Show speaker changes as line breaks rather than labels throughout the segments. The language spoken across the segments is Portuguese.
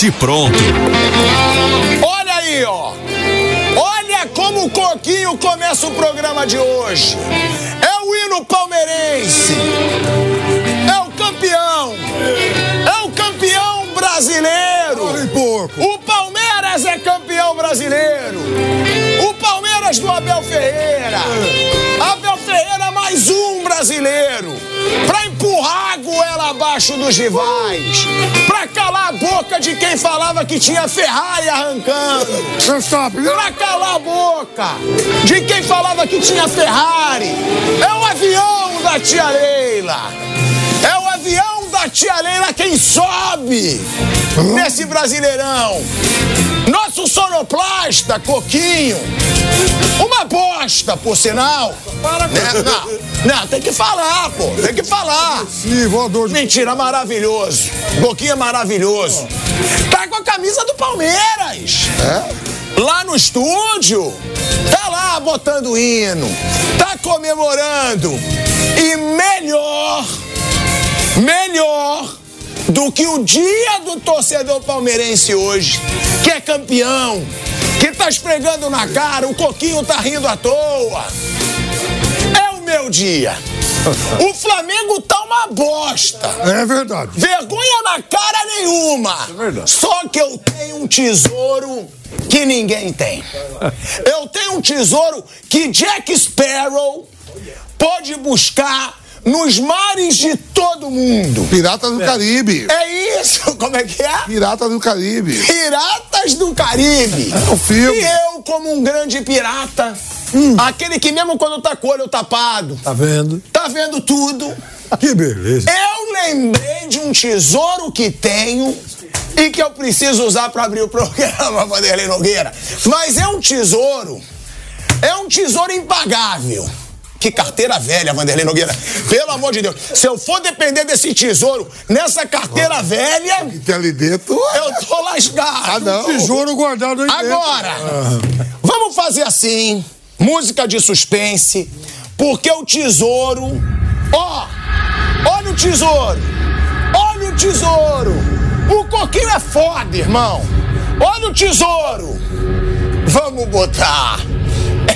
Bate pronto.
Olha aí, ó. Olha como o Coquinho começa o programa de hoje. É o hino palmeirense. É o campeão. É o campeão brasileiro. O Palmeiras é campeão brasileiro. Do Abel Ferreira. Abel Ferreira mais um brasileiro. Pra empurrar a goela abaixo dos rivais. Pra calar a boca de quem falava que tinha Ferrari arrancando. Pra calar a boca de quem falava que tinha Ferrari. É o avião da tia Leila. É o avião da tia Leila quem sobe nesse brasileirão. Nosso sonoplasta, Coquinho. Uma bosta, por sinal. Né? Não, não, tem que falar, pô. Tem que falar.
Sim, voador de...
Mentira, maravilhoso. Coquinho é maravilhoso. Tá com a camisa do Palmeiras.
É?
Lá no estúdio. Tá lá botando hino. Tá comemorando. E melhor, melhor do que o dia do torcedor palmeirense hoje, que é campeão, que tá esfregando na cara, o Coquinho tá rindo à toa. É o meu dia. O Flamengo tá uma bosta.
É verdade.
Vergonha na cara nenhuma.
É verdade.
Só que eu tenho um tesouro que ninguém tem. Eu tenho um tesouro que Jack Sparrow pode buscar nos mares de todo mundo.
Piratas do Caribe.
É isso, como é que é?
Piratas do Caribe.
Piratas do Caribe.
É o filme.
E eu, como um grande pirata, aquele que mesmo quando tá com o olho tapado,
Tá vendo?
tá vendo tudo.
Que beleza.
Eu lembrei de um tesouro que tenho e que eu preciso usar para abrir o programa, Vanderlei Nogueira. Mas é um tesouro, é um tesouro impagável. Que carteira velha, Vanderlei Nogueira. Pelo amor de Deus. Se eu for depender desse tesouro nessa carteira velha,
Que tem ali dentro.
eu tô lascado.
Ah, não. Tesouro guardado aí
Agora,
dentro.
vamos fazer assim, música de suspense, porque o tesouro, ó, olha o tesouro, olha o tesouro, o coquinho é foda, irmão, olha o tesouro, vamos botar,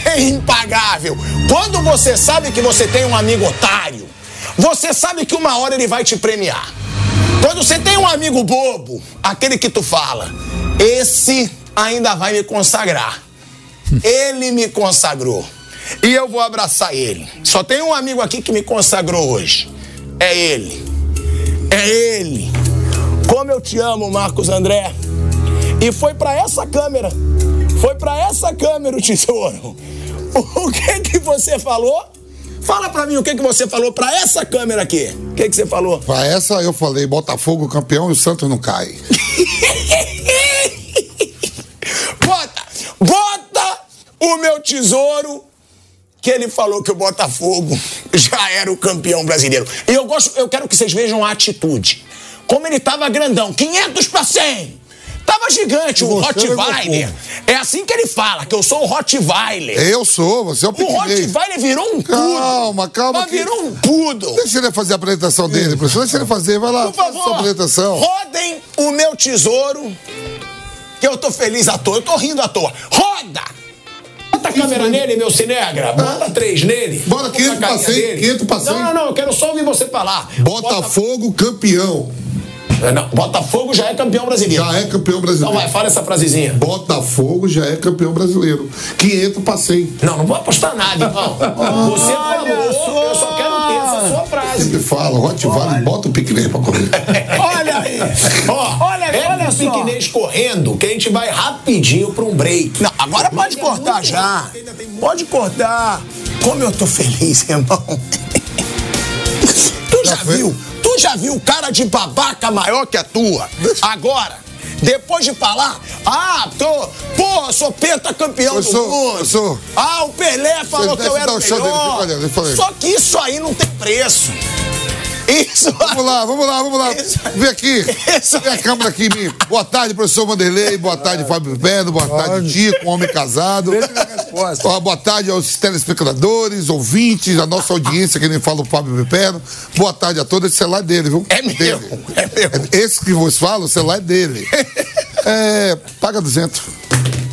é impagável, quando você sabe que você tem um amigo otário, você sabe que uma hora ele vai te premiar, quando você tem um amigo bobo, aquele que tu fala, esse ainda vai me consagrar. Ele me consagrou. E eu vou abraçar ele. Só tem um amigo aqui que me consagrou hoje. É ele. É ele. Como eu te amo, Marcos André. E foi pra essa câmera. Foi pra essa câmera o tesouro. O que que você falou? Fala pra mim o que que você falou pra essa câmera aqui. O que que você falou?
Pra essa eu falei, Botafogo campeão e o Santos não cai.
Bota, bota o meu tesouro que ele falou que o Botafogo já era o campeão brasileiro. E eu gosto, eu quero que vocês vejam a atitude. Como ele tava grandão, 500 para 100. Tava gigante o Rottweiler. É assim que ele fala, que eu sou o Rottweiler.
Eu sou, você é o
O
pequenês.
Rottweiler virou um pudo.
Calma, calma
Mas
que-
virou um pudo.
Deixa ele fazer a apresentação dele, professor. Deixa ele fazer, vai lá,
Por favor,
sua apresentação.
rodem o meu tesouro, que eu tô feliz à toa, eu tô rindo à toa. Roda! Bota a câmera nele, meu cinegra. Bota três nele.
Bora,
Bota
500
a carinha
pra 100,
dele.
500 pra 100.
Não, não, não, eu quero só ouvir você falar.
Botafogo campeão.
Bota- Não, Botafogo já é campeão brasileiro.
Já é campeão
Então
brasileiro.
vai, fala essa frasezinha.
Botafogo já é campeão brasileiro. 500 pra 100.
Não, não vou apostar nada, irmão. Você falou, eu só quero ter essa sua frase.
Sempre fala, Rottweiler, bota o piquenês pra correr.
Olha aí! Ó,
Olha,
é
olha só.
piquenês correndo que a gente vai rapidinho pra um break. Não, agora pode cortar já. Pode cortar. Como eu tô feliz, irmão. Tu já
Já foi?
viu? Tu já viu cara de babaca maior que a tua? Agora, depois de falar, ah, tô, pô, sou pentacampeão
Eu
do
sou,
mundo.
eu sou.
Ah, o Pelé falou que eu era o
dele,
melhor.
olhando.
Só que isso aí não tem preço. Isso.
Vamos lá, vamos lá, vamos lá.
Isso.
Vem aqui.
Isso.
Vem a câmera aqui, mim. Boa tarde, professor Vanderlei. Boa tarde, Fábio Pedro. Boa tarde, Tico, um homem casado. Ó, boa tarde aos telespectadores, ouvintes, a nossa audiência, que nem fala o Fábio Pedro. Boa tarde a todos. Esse celular é dele, viu?
É meu,
Dele.
é meu.
Esse que vos fala, o celular é dele. É, paga 200.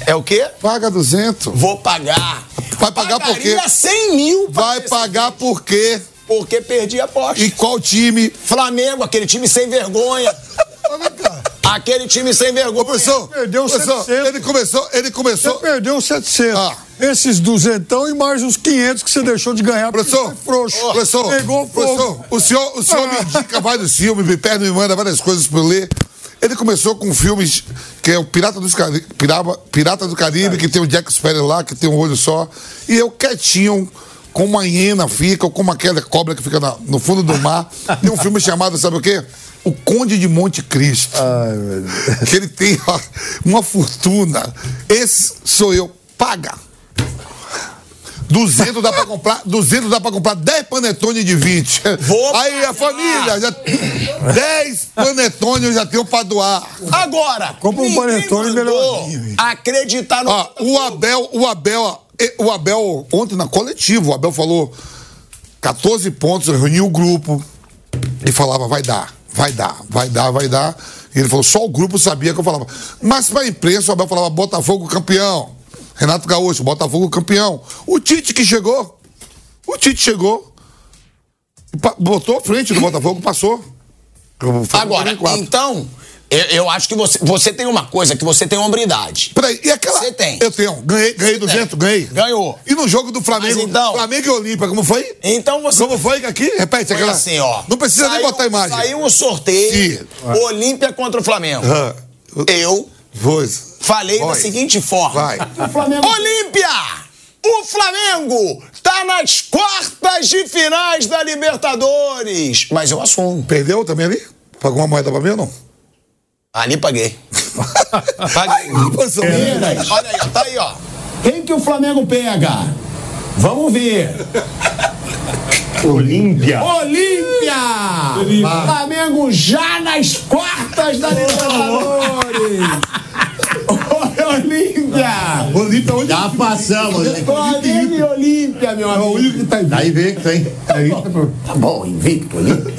É o quê?
Paga 200.
Vou pagar.
Vai pagar por quê?
Pagaria 100 mil.
Vai pagar por quê?
Porque perdi a aposta.
E qual time?
Flamengo, aquele time sem vergonha. Aquele time sem vergonha.
Ô, professor,
Perdeu
professor,
700.
ele começou, ele
Você
começou.
perdeu 700.
Ah.
Esses duzentão e mais uns 500 que você deixou de ganhar.
Professor,
você é frouxo.
professor,
Pegou fogo.
professor, o senhor, o senhor me
Ah.
indica vários filmes, me pede, me manda várias coisas pra eu ler. Ele começou com filmes que é o Pirata, dos Cari- Piraba- Pirata do Caribe, que tem o Jack Sparrow lá, que tem um olho só. E eu quietinho, como uma hiena fica, ou como aquela cobra que fica na- no fundo do mar. Tem um filme chamado, sabe o quê? O Conde de Monte Cristo.
Ai, meu Deus.
que ele tem ó, uma fortuna. Esse sou eu. Paga. 200 dá pra comprar, 200 dá pra comprar 10 panetone de 20.
Vou
Aí a família, já 10 panetone eu já tenho pra doar.
Agora,
Compra um panetone hein?
acreditar no
Ó, o Abel, o Abel, ó, o Abel ontem na coletiva, o Abel falou 14 pontos, reuniu o grupo e falava vai dar, vai dar, vai dar, vai dar. E ele falou só o grupo sabia que eu falava. Mas pra imprensa o Abel falava Botafogo campeão. Renato Gaúcho, Botafogo campeão. O Tite que chegou, o Tite chegou, botou frente do Botafogo, passou.
Agora, então, eu, eu acho que você, você tem uma coisa, que você tem hombridade.
Peraí, e aquela.
Você tem.
Eu tenho. Ganhei, ganhei 200, ganhei.
Ganhou.
E no jogo do Flamengo,
Mas então-
Flamengo e Olímpia, como foi?
Então você.
Como foi aqui? Repete
Foi
aquela.
assim, ó.
Não precisa nem
Saiu-
botar a imagem.
Saiu o sorteio,
Sim.
Olímpia contra o Flamengo.
Ah,
Eu
Voz.
falei da seguinte forma.
Vai.
Olímpia! O Flamengo tá nas quartas de finais da Libertadores. Mas eu assumo.
Perdeu também ali? Pagou uma moeda pra mim ou não?
Ali paguei. paguei.
Posição.
Olha aí, ó, tá aí, ó.
Quem que o Flamengo pega? Vamos ver.
Olímpia.
Olímpia! Flamengo já nas quartas da Libertadores! Olímpia!
Olímpia onde? Já passamos. né?
Flamengo e Olímpia, meu amigo.
que tá Daí vem que tem.
Tá bom, invicto, Olímpia.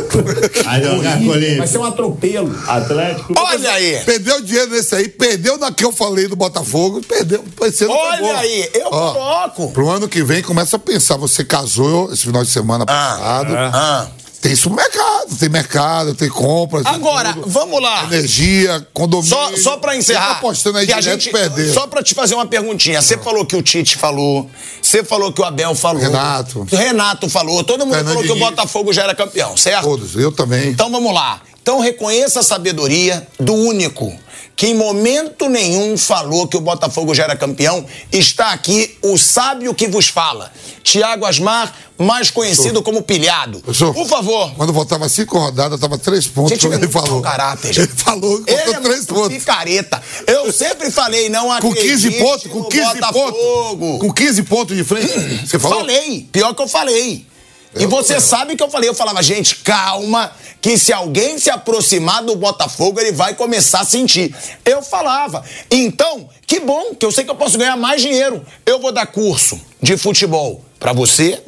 Aí jogar com
Vai ser um atropelo.
Atlético.
Olha aí.
Perdeu dinheiro nesse aí, perdeu na que eu falei do Botafogo, perdeu. Esse ano foi
Olha
bom.
aí, eu
Ó,
coloco.
Pro ano que vem, começa a pensar. Você casou esse final de semana passado.
Ah.
Tem supermercado, tem mercado, tem compras.
Agora, vamos lá.
Energia, condomínio.
Só, só pra encerrar.
Você tá apostando aí
que a gente,
perder.
Só pra te fazer uma perguntinha. Você falou que o Tite falou, você falou que o Abel falou.
Renato.
Renato falou, todo mundo falou que o. Botafogo já era campeão, certo?
Todos, eu também.
Então vamos lá. Então reconheça a sabedoria do único que em momento nenhum falou que o Botafogo já era campeão. Está aqui o sábio que vos fala. Tiago Asmar, mais conhecido como Pilhado.
Professor,
Por favor.
Quando faltava cinco rodadas, tava três pontos.
Gente, ele
ele
é muito
falou.
caráter,
Ele falou
Ele é
três pontos.
picareta. Eu sempre falei, não
Com
acredite
15 pontos, com
no
15
Botafogo.
pontos. Com 15 pontos de frente. Você falou?
Falei, pior que eu falei. E
Eu-
você sabe que eu falei. Eu falava, gente, calma, que se alguém se aproximar do Botafogo, ele vai começar a sentir. Eu falava. Então, que bom, que eu sei que eu posso ganhar mais dinheiro. Eu vou dar curso de futebol pra você,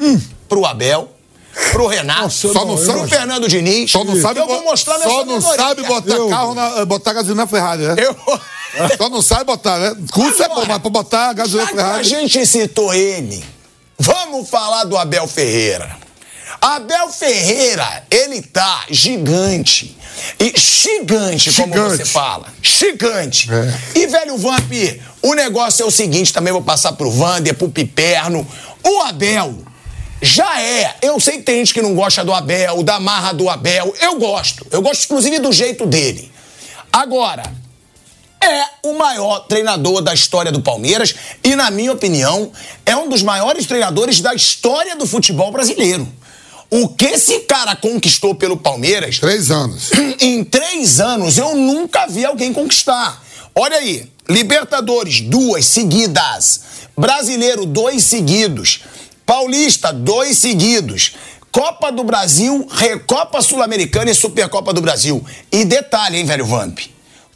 pro Abel, pro Renato,
Nossa,
Só não
pro Fernando Diniz.
Só não sabe,
eu vou mostrar minha
só não sabe botar
Eu-
carro na, botar gasolina na Ferrari, né?
Eu...
Só não sabe botar, né? Curso é bom, mas pra botar gasolina na
que a
Ferrari.
gente citou ele, vamos falar do Abel Ferreira. Abel Ferreira, ele tá gigante. E gigante, como
Gigante.
você fala. Gigante.
É.
E, velho Vamp, o negócio é o seguinte, também vou passar pro Vander, pro Piperno. O Abel já é. Eu sei que tem gente que não gosta do Abel, da marra do Abel. Eu gosto. Eu gosto, inclusive, do jeito dele. Agora, é o maior treinador da história do Palmeiras e, na minha opinião, é um dos maiores treinadores da história do futebol brasileiro. O que esse cara conquistou pelo Palmeiras,
Três anos.
em três anos, eu nunca vi alguém conquistar. Olha aí, Libertadores, duas seguidas. Brasileiro, dois seguidos. Paulista, dois seguidos. Copa do Brasil, Recopa Sul-Americana e Supercopa do Brasil. E detalhe, hein, velho Vamp?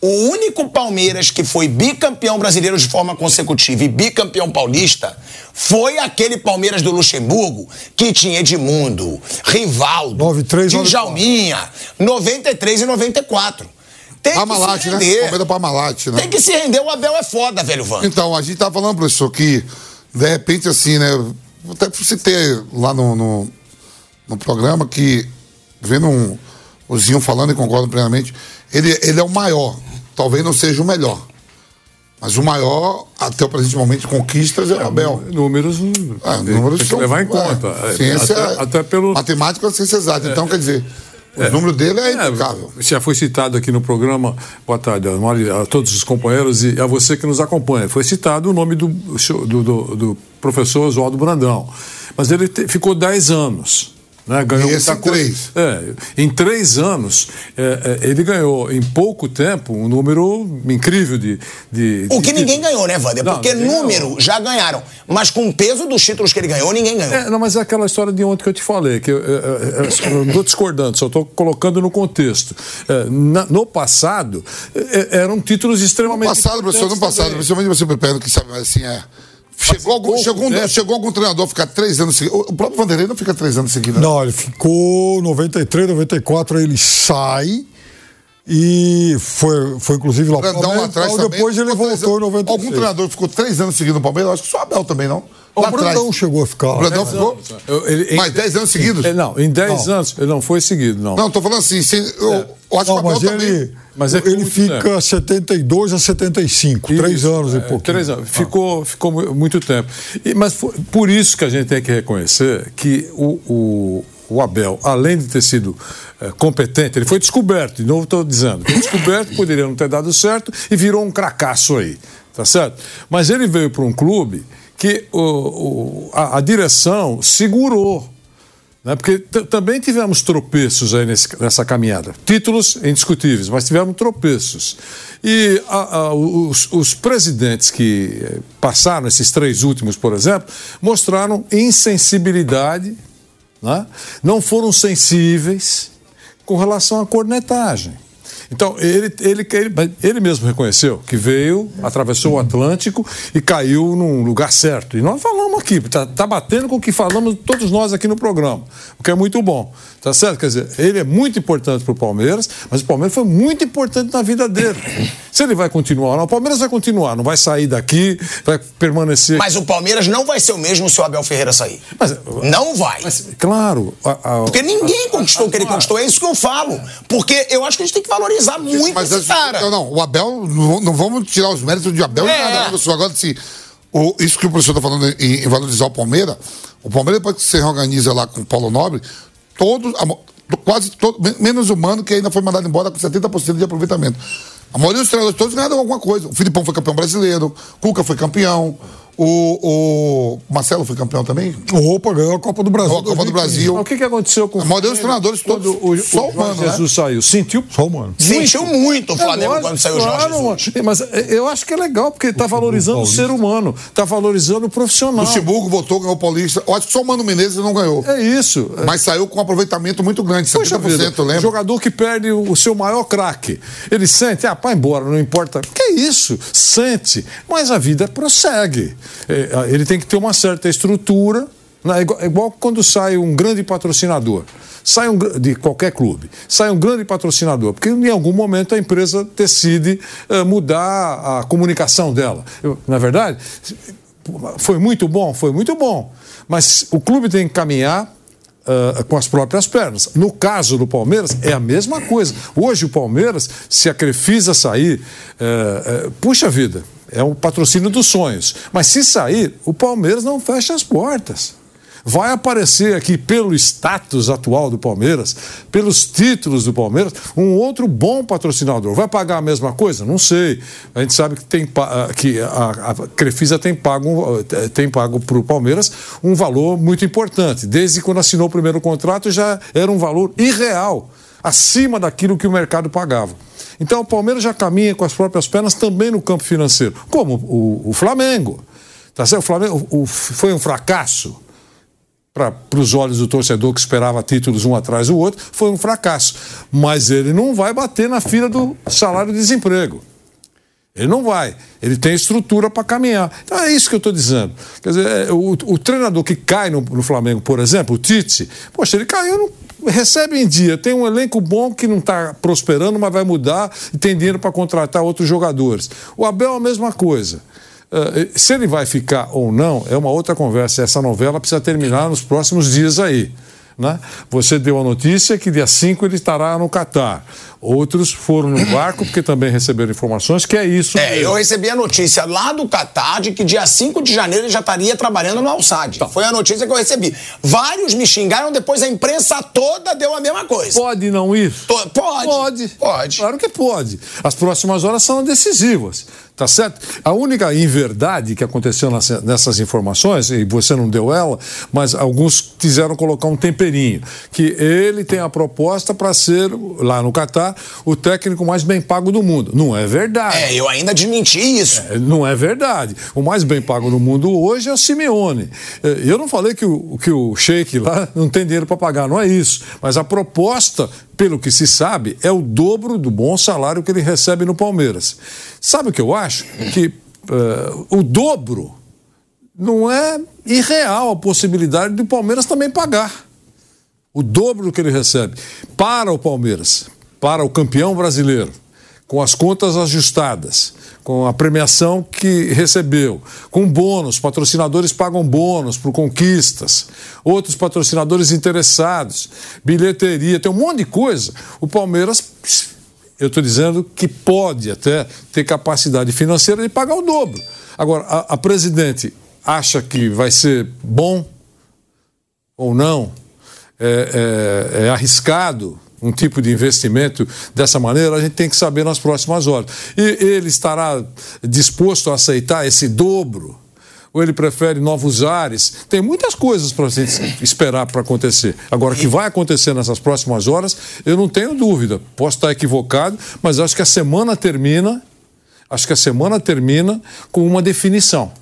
O único Palmeiras que foi bicampeão brasileiro de forma consecutiva e bicampeão paulista foi aquele Palmeiras do Luxemburgo que tinha Edmundo, Rivaldo,
93,
Djalminha, 93 e 94. Tem
Parmalat,
que se
né?
render.
Palmeiras Parmalat, né?
Tem que se render, o Abel é foda, velho Vamp.
Então, a gente tava falando, professor, que de repente, assim, né? Até citei lá no, no, no programa que, vendo um, o Zinho falando e concordo plenamente, ele, ele é o maior. Talvez não seja o melhor. Mas o maior, até o presente momento, de conquistas é o Abel.
Números, tem,
números
tem que
são-
levar em
é,
conta. É,
ciência,
até, até pelo.
Matemática é ciência exata. Então, quer dizer, o número dele é impecável.
já foi citado aqui no programa, boa tarde a todos os companheiros e a você que nos acompanha. Foi citado o nome do, do, do- do professor Oswaldo Brandão. Mas ele te- ficou 10 anos. Né? Ganhou
E esse
muita coisa.
três.
É, em três anos, é, é, ele ganhou em pouco tempo um número incrível de. de
O
de
que ninguém
títulos.
ganhou, né, Wander?
Não,
Porque
ninguém
número
ganhou.
já ganharam. Mas com o peso dos títulos que ele ganhou, ninguém ganhou.
É, não, mas é aquela história de ontem que eu te falei, que eu, eu- eu- não estou discordando, só estou colocando no contexto. É, na- no passado, é, eram títulos extremamente.
No passado, professor, no passado,
também.
principalmente você pergunta que sabe, assim, é. Chegou algum,
pouco
chegou,
tempo.
chegou algum treinador a ficar três anos seguidos. O próprio Vanderlei não fica três anos seguidos. né?
Não, ele ficou 93, 94, aí ele sai e foi, foi inclusive lá
Brandão lá atrás também.
Depois ele
três
voltou em
anos.
96.
Algum treinador ficou três anos seguidos no Palmeiras? Eu acho que só o Abel também, não?
O
Lá
Brandão
atrás.
chegou a ficar.
O Brandão ficou?
Eu- ele-
Mas dez anos seguidos?
É, não, em 10 anos, ele não foi seguido, não.
Não, estou falando assim, sem, eu, eu acho
Não,
que o
mas
Abel
ele,
também.
Mas é
ele
muito
fica
tempo.
72 a 75, três
Isso,
anos e
é,
pouquinho.
Três anos. Ficou, ficou mu- muito tempo. E- mas foi- por isso que a gente tem que reconhecer que o, o, o Abel, além de ter sido eh, competente, ele foi descoberto, de novo estou dizendo, foi descoberto, poderia não ter dado certo e virou um cracaço aí, tá certo? Mas ele veio para um clube que o, o- a, a direção segurou. Né? Porque também tivemos tropeços aí nesse- nessa caminhada. Títulos indiscutíveis, mas tivemos tropeços. E a- a- os, os presidentes que eh, passaram, esses três últimos, por exemplo, mostraram insensibilidade, né? não foram sensíveis com relação à cornetagem. Então, ele, ele, ele, ele mesmo reconheceu que veio, atravessou o Atlântico e caiu num lugar certo. E nós falamos aqui, está tá batendo com o que falamos todos nós aqui no programa, o que é muito bom. Tá certo? Quer dizer, ele é muito importante para o Palmeiras, mas o Palmeiras foi muito importante na vida dele. Se ele vai continuar ou não, o Palmeiras vai continuar, não vai sair daqui, vai permanecer.
Mas o Palmeiras não vai ser o mesmo se o Abel Ferreira sair.
Mas-
não vai.
Mas, claro. a- a-
Porque ninguém conquistou o que ele
Claro.
conquistou. É isso que eu falo. Porque eu acho que a gente tem que valorizar muito
Mas
esse cara.
não, não, o Abel, não, não vamos tirar os méritos de Abel
É.
e nada. Agora, assim, o, isso que o professor está falando em, em valorizar o Palmeiras, o Palmeiras, depois que se reorganiza lá com o Paulo Nobre, todos, quase todo, men- menos o Mano, que ainda foi mandado embora com 70% de aproveitamento. A maioria dos treinadores todos ganharam alguma coisa. O Filipão foi campeão brasileiro, Cuca foi campeão, o, o Marcelo foi campeão também.
Opa, ganhou a Copa do Brasil.
A Copa do
2015.
Brasil.
Mas o que, que aconteceu com
A maioria dos treinadores todos,
o, o
só o
Jorge
Mano, né?
Jesus saiu? Sentiu
Só o mano.
Sentiu muito o Flamengo
É
quando saiu o Jorge
claro,
Jesus.
mano. Mas é, eu acho que é legal, porque está valorizando o ser humano, está valorizando o profissional.
Luxemburgo voltou, ganhou o Paulista. Eu acho que só o Mano Menezes não ganhou.
É isso. É,
Mas saiu com um aproveitamento muito grande, 70%,
Poxa vida,
eu lembro.
jogador que perde o, o seu maior craque. Ele sente, ah, pá, embora, não importa. Que isso? Sente. Mas a vida prossegue. É, ele tem que ter uma certa estrutura, né? igual, igual quando sai um grande patrocinador. Sai um, de qualquer clube, sai um grande patrocinador, porque em algum momento a empresa decide eh, mudar a comunicação dela. Eu, na verdade, foi muito bom, foi muito bom. Mas o clube tem que caminhar ah, com as próprias pernas. No caso do Palmeiras, é a mesma coisa. Hoje o Palmeiras, se a Crefisa sair, eh, eh, puxa vida, é um patrocínio dos sonhos. Mas se sair, o Palmeiras não fecha as portas. Vai aparecer aqui, pelo status atual do Palmeiras, pelos títulos do Palmeiras, um outro bom patrocinador. Vai pagar a mesma coisa? Não sei. A gente sabe que, tem, ah, que a, a Crefisa tem pago, eh, tem pago para o Palmeiras um valor muito importante. Desde quando assinou o primeiro contrato, já era um valor irreal, acima daquilo que o mercado pagava. Então o Palmeiras já caminha com as próprias pernas também no campo financeiro, como o, o Flamengo. Tá certo? O Flamengo o- foi um fracasso para os olhos do torcedor que esperava títulos um atrás do outro, foi um fracasso. Mas ele não vai bater na fila do salário-desemprego. Ele não vai. Ele tem estrutura para caminhar. Então é isso que eu estou dizendo. Quer dizer, é, o, o, treinador que cai no, no, Flamengo, por exemplo, o Tite, poxa, ele caiu, não, recebe em dia, tem um elenco bom que não está prosperando, mas vai mudar e tem dinheiro para contratar outros jogadores. O Abel é a mesma coisa. Uh, se ele vai ficar ou não, é uma outra conversa. Essa novela precisa terminar nos próximos dias aí. Né? Você deu a notícia que dia 5 ele estará no Catar. Outros foram no barco porque também receberam informações que é isso.
É, eu recebi a notícia lá do Catar de que dia 5 de janeiro ele já estaria trabalhando no Alçad. Tá. Foi a notícia que eu recebi. Vários me xingaram, depois a imprensa toda deu a mesma coisa.
Pode não ir?
Pode.
Pode.
Pode.
Claro que pode. As próximas horas são decisivas. Tá certo? A única inverdade que aconteceu nessas informações, e você não deu ela, mas alguns quiseram colocar um temperinho, que ele tem a proposta para ser, lá no Catar, o técnico mais bem pago do mundo. Não é verdade.
É, eu ainda desmenti isso.
É, não é verdade. O mais bem pago do mundo hoje é o Simeone. É, eu não falei que o, que o Sheik lá não tem dinheiro para pagar, não é isso. Mas a proposta pelo que se sabe, é o dobro do bom salário que ele recebe no Palmeiras. Sabe o que eu acho? Que uh, o dobro não é irreal a possibilidade do Palmeiras também pagar. O dobro do que ele recebe. Para o Palmeiras, para o campeão brasileiro, com as contas ajustadas, com a premiação que recebeu, com bônus, patrocinadores pagam bônus por conquistas, outros patrocinadores interessados, bilheteria, tem um monte de coisa. O Palmeiras, eu estou dizendo que pode até ter capacidade financeira de pagar o dobro. Agora, a, a presidente acha que vai ser bom ou não? é, é, é arriscado um tipo de investimento dessa maneira, a gente tem que saber nas próximas horas. E ele estará disposto a aceitar esse dobro? Ou ele prefere novos ares? Tem muitas coisas para a gente esperar para acontecer. Agora, o que vai acontecer nessas próximas horas, eu não tenho dúvida. Posso estar equivocado, mas acho que a semana termina. Acho que a semana termina com uma definição.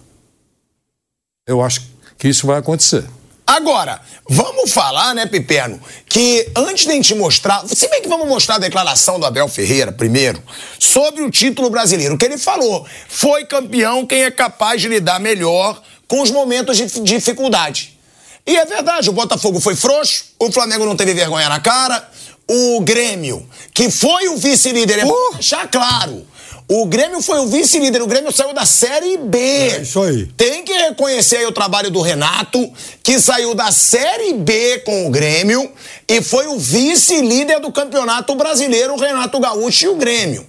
Eu acho que isso vai acontecer.
Agora, vamos falar, né, Piperno, que antes de a gente mostrar, se bem que vamos mostrar a declaração do Abel Ferreira primeiro, sobre o título brasileiro, que ele falou, foi campeão quem é capaz de lidar melhor com os momentos de dificuldade. E é verdade, o Botafogo foi frouxo, o Flamengo não teve vergonha na cara, o Grêmio, que foi o vice-líder, é uh! deixar claro, o Grêmio foi o vice-líder, o Grêmio saiu da Série B.
É isso aí.
Tem que reconhecer aí o trabalho do Renato, que saiu da Série B com o Grêmio e foi o vice-líder do Campeonato Brasileiro, o Renato Gaúcho e o Grêmio.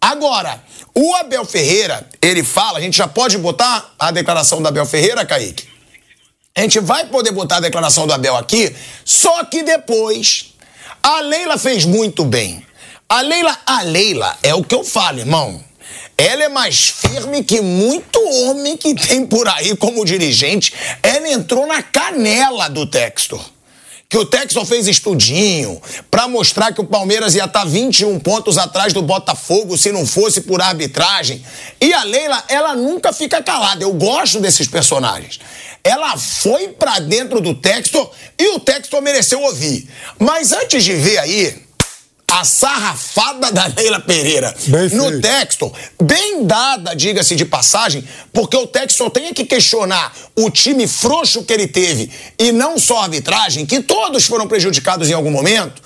Agora, o Abel Ferreira, ele fala, a gente já pode botar a declaração do Abel Ferreira, Kaique? A gente vai poder botar a declaração do Abel aqui, só que depois a Leila fez muito bem. A Leila, a Leila é o que eu falo, irmão. Ela é mais firme que muito homem que tem por aí como dirigente. Ela entrou na canela do Textor. Que o Textor fez estudinho para mostrar que o Palmeiras ia estar 21 pontos atrás do Botafogo se não fosse por arbitragem. E a Leila, ela nunca fica calada. Eu gosto desses personagens. Ela foi para dentro do Textor e o Textor mereceu ouvir. Mas antes de ver aí, a sarrafada da Leila Pereira bem no feito. texto, bem dada, diga-se de passagem, porque o texto tem que questionar o time frouxo que ele teve e não só a arbitragem, que todos foram prejudicados em algum momento.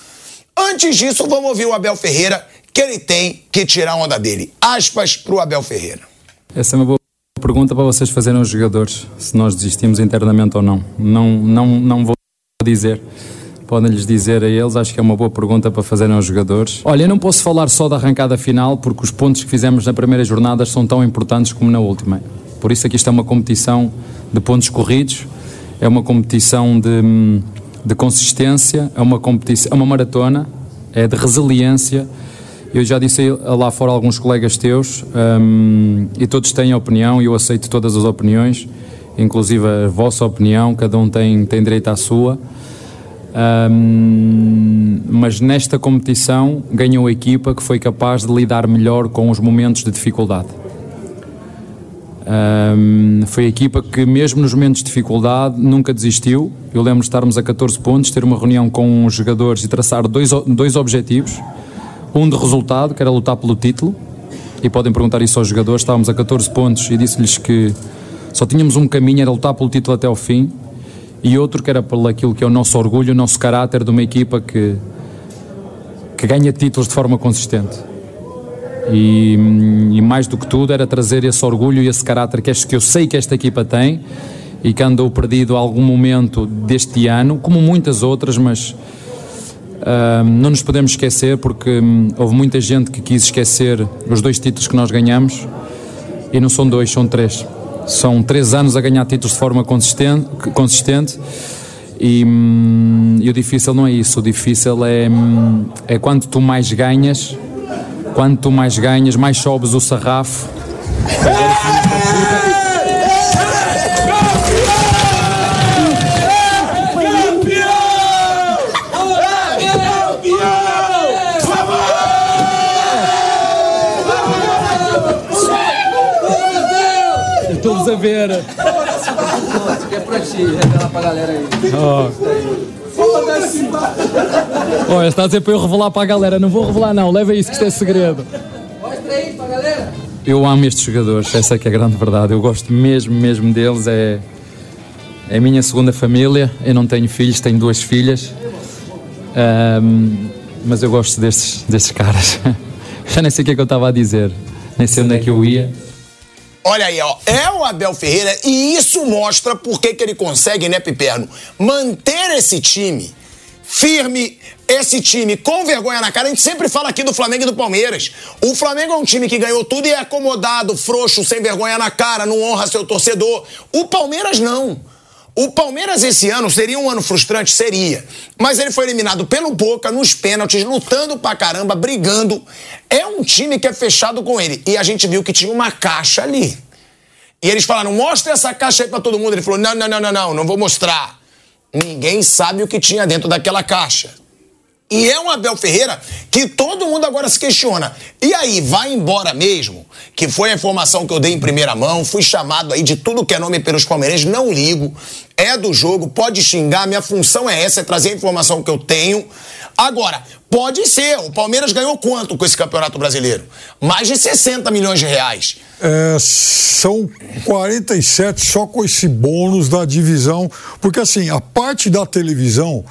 Antes disso, vamos ouvir o Abel Ferreira, que ele tem que tirar a onda dele. Aspas para o Abel Ferreira.
Essa é uma boa pergunta para vocês fazerem aos jogadores, se nós desistimos internamente ou não. Não, não, não vou dizer podem-lhes dizer a eles? Acho que é uma boa pergunta para fazerem aos jogadores. Olha, eu não posso falar só da arrancada final, porque os pontos que fizemos na primeira jornada são tão importantes como na última. Por isso aqui está uma competição de pontos corridos, é uma competição de, de consistência, é uma competição, é uma maratona, é de resiliência. Eu já disse lá fora alguns colegas teus um, e todos têm opinião e eu aceito todas as opiniões, inclusive a vossa opinião, cada um tem, tem direito à sua. Um, mas nesta competição ganhou a equipa que foi capaz de lidar melhor com os momentos de dificuldade. Ahm, foi a equipa que, mesmo nos momentos de dificuldade, nunca desistiu. Eu lembro de estarmos a 14 pontos, ter uma reunião com os jogadores e traçar dois, o- dois objetivos. Um de resultado, que era lutar pelo título, e podem perguntar isso aos jogadores. Estávamos a 14 pontos e disse-lhes que só tínhamos um caminho, era lutar pelo título até ao fim, e outro que era pelo aquilo que é o nosso orgulho, o nosso caráter de uma equipa que, que ganha títulos de forma consistente. E, e mais do que tudo era trazer esse orgulho e esse caráter que, este- que eu sei que esta equipa tem e que andou perdido a algum momento deste ano, como muitas outras, mas ah, não nos podemos esquecer porque hum, houve muita gente que quis esquecer os dois títulos que nós ganhamos e não são dois, são três. São três anos a ganhar títulos de forma consistente, consistente e, hum, e o difícil não é isso. O difícil é, hum, é quando tu mais ganhas, quando tu mais ganhas, mais sobes o sarrafo. Estamos a ver.
É pra ti, revela pra galera aí.
Olha, está a dizer para eu revelar para a galera. Não vou revelar, não. Leva isso que isto é segredo.
Mostra aí pra galera.
Eu amo estes jogadores, essa é que é a grande verdade. Eu gosto mesmo, mesmo deles. É, é a minha segunda família. Eu não tenho filhos, tenho duas filhas. Ahm, mas eu gosto destes, destes caras. Já nem sei o que é que eu estava a dizer, nem sei onde é que eu ia.
Olha aí, ó. É o Abel Ferreira e isso mostra por que que ele consegue, né, Piperno? Manter esse time firme, esse time com vergonha na cara. A gente sempre fala aqui do Flamengo e do Palmeiras. O Flamengo é um time que ganhou tudo e é acomodado, frouxo, sem vergonha na cara, não honra seu torcedor. O Palmeiras não. O Palmeiras esse ano seria um ano frustrante? Seria. Mas ele foi eliminado pelo Boca, nos pênaltis, lutando pra caramba, brigando. É um time que é fechado com ele. E a gente viu que tinha uma caixa ali. E eles falaram: mostra essa caixa aí pra todo mundo. Ele falou: não, não, não, não, não, não vou mostrar. Ninguém sabe o que tinha dentro daquela caixa. E é um Abel Ferreira que todo mundo agora se questiona. E aí, vai embora mesmo? Que foi a informação que eu dei em primeira mão. Fui chamado aí de tudo que é nome pelos palmeirenses. Não ligo. É do jogo, pode xingar. Minha função é essa, é trazer a informação que eu tenho. Agora, pode ser. O Palmeiras ganhou quanto com esse campeonato brasileiro? Mais de 60 milhões de reais.
É, são 47 só com esse bônus da divisão, porque assim, a parte da televisão,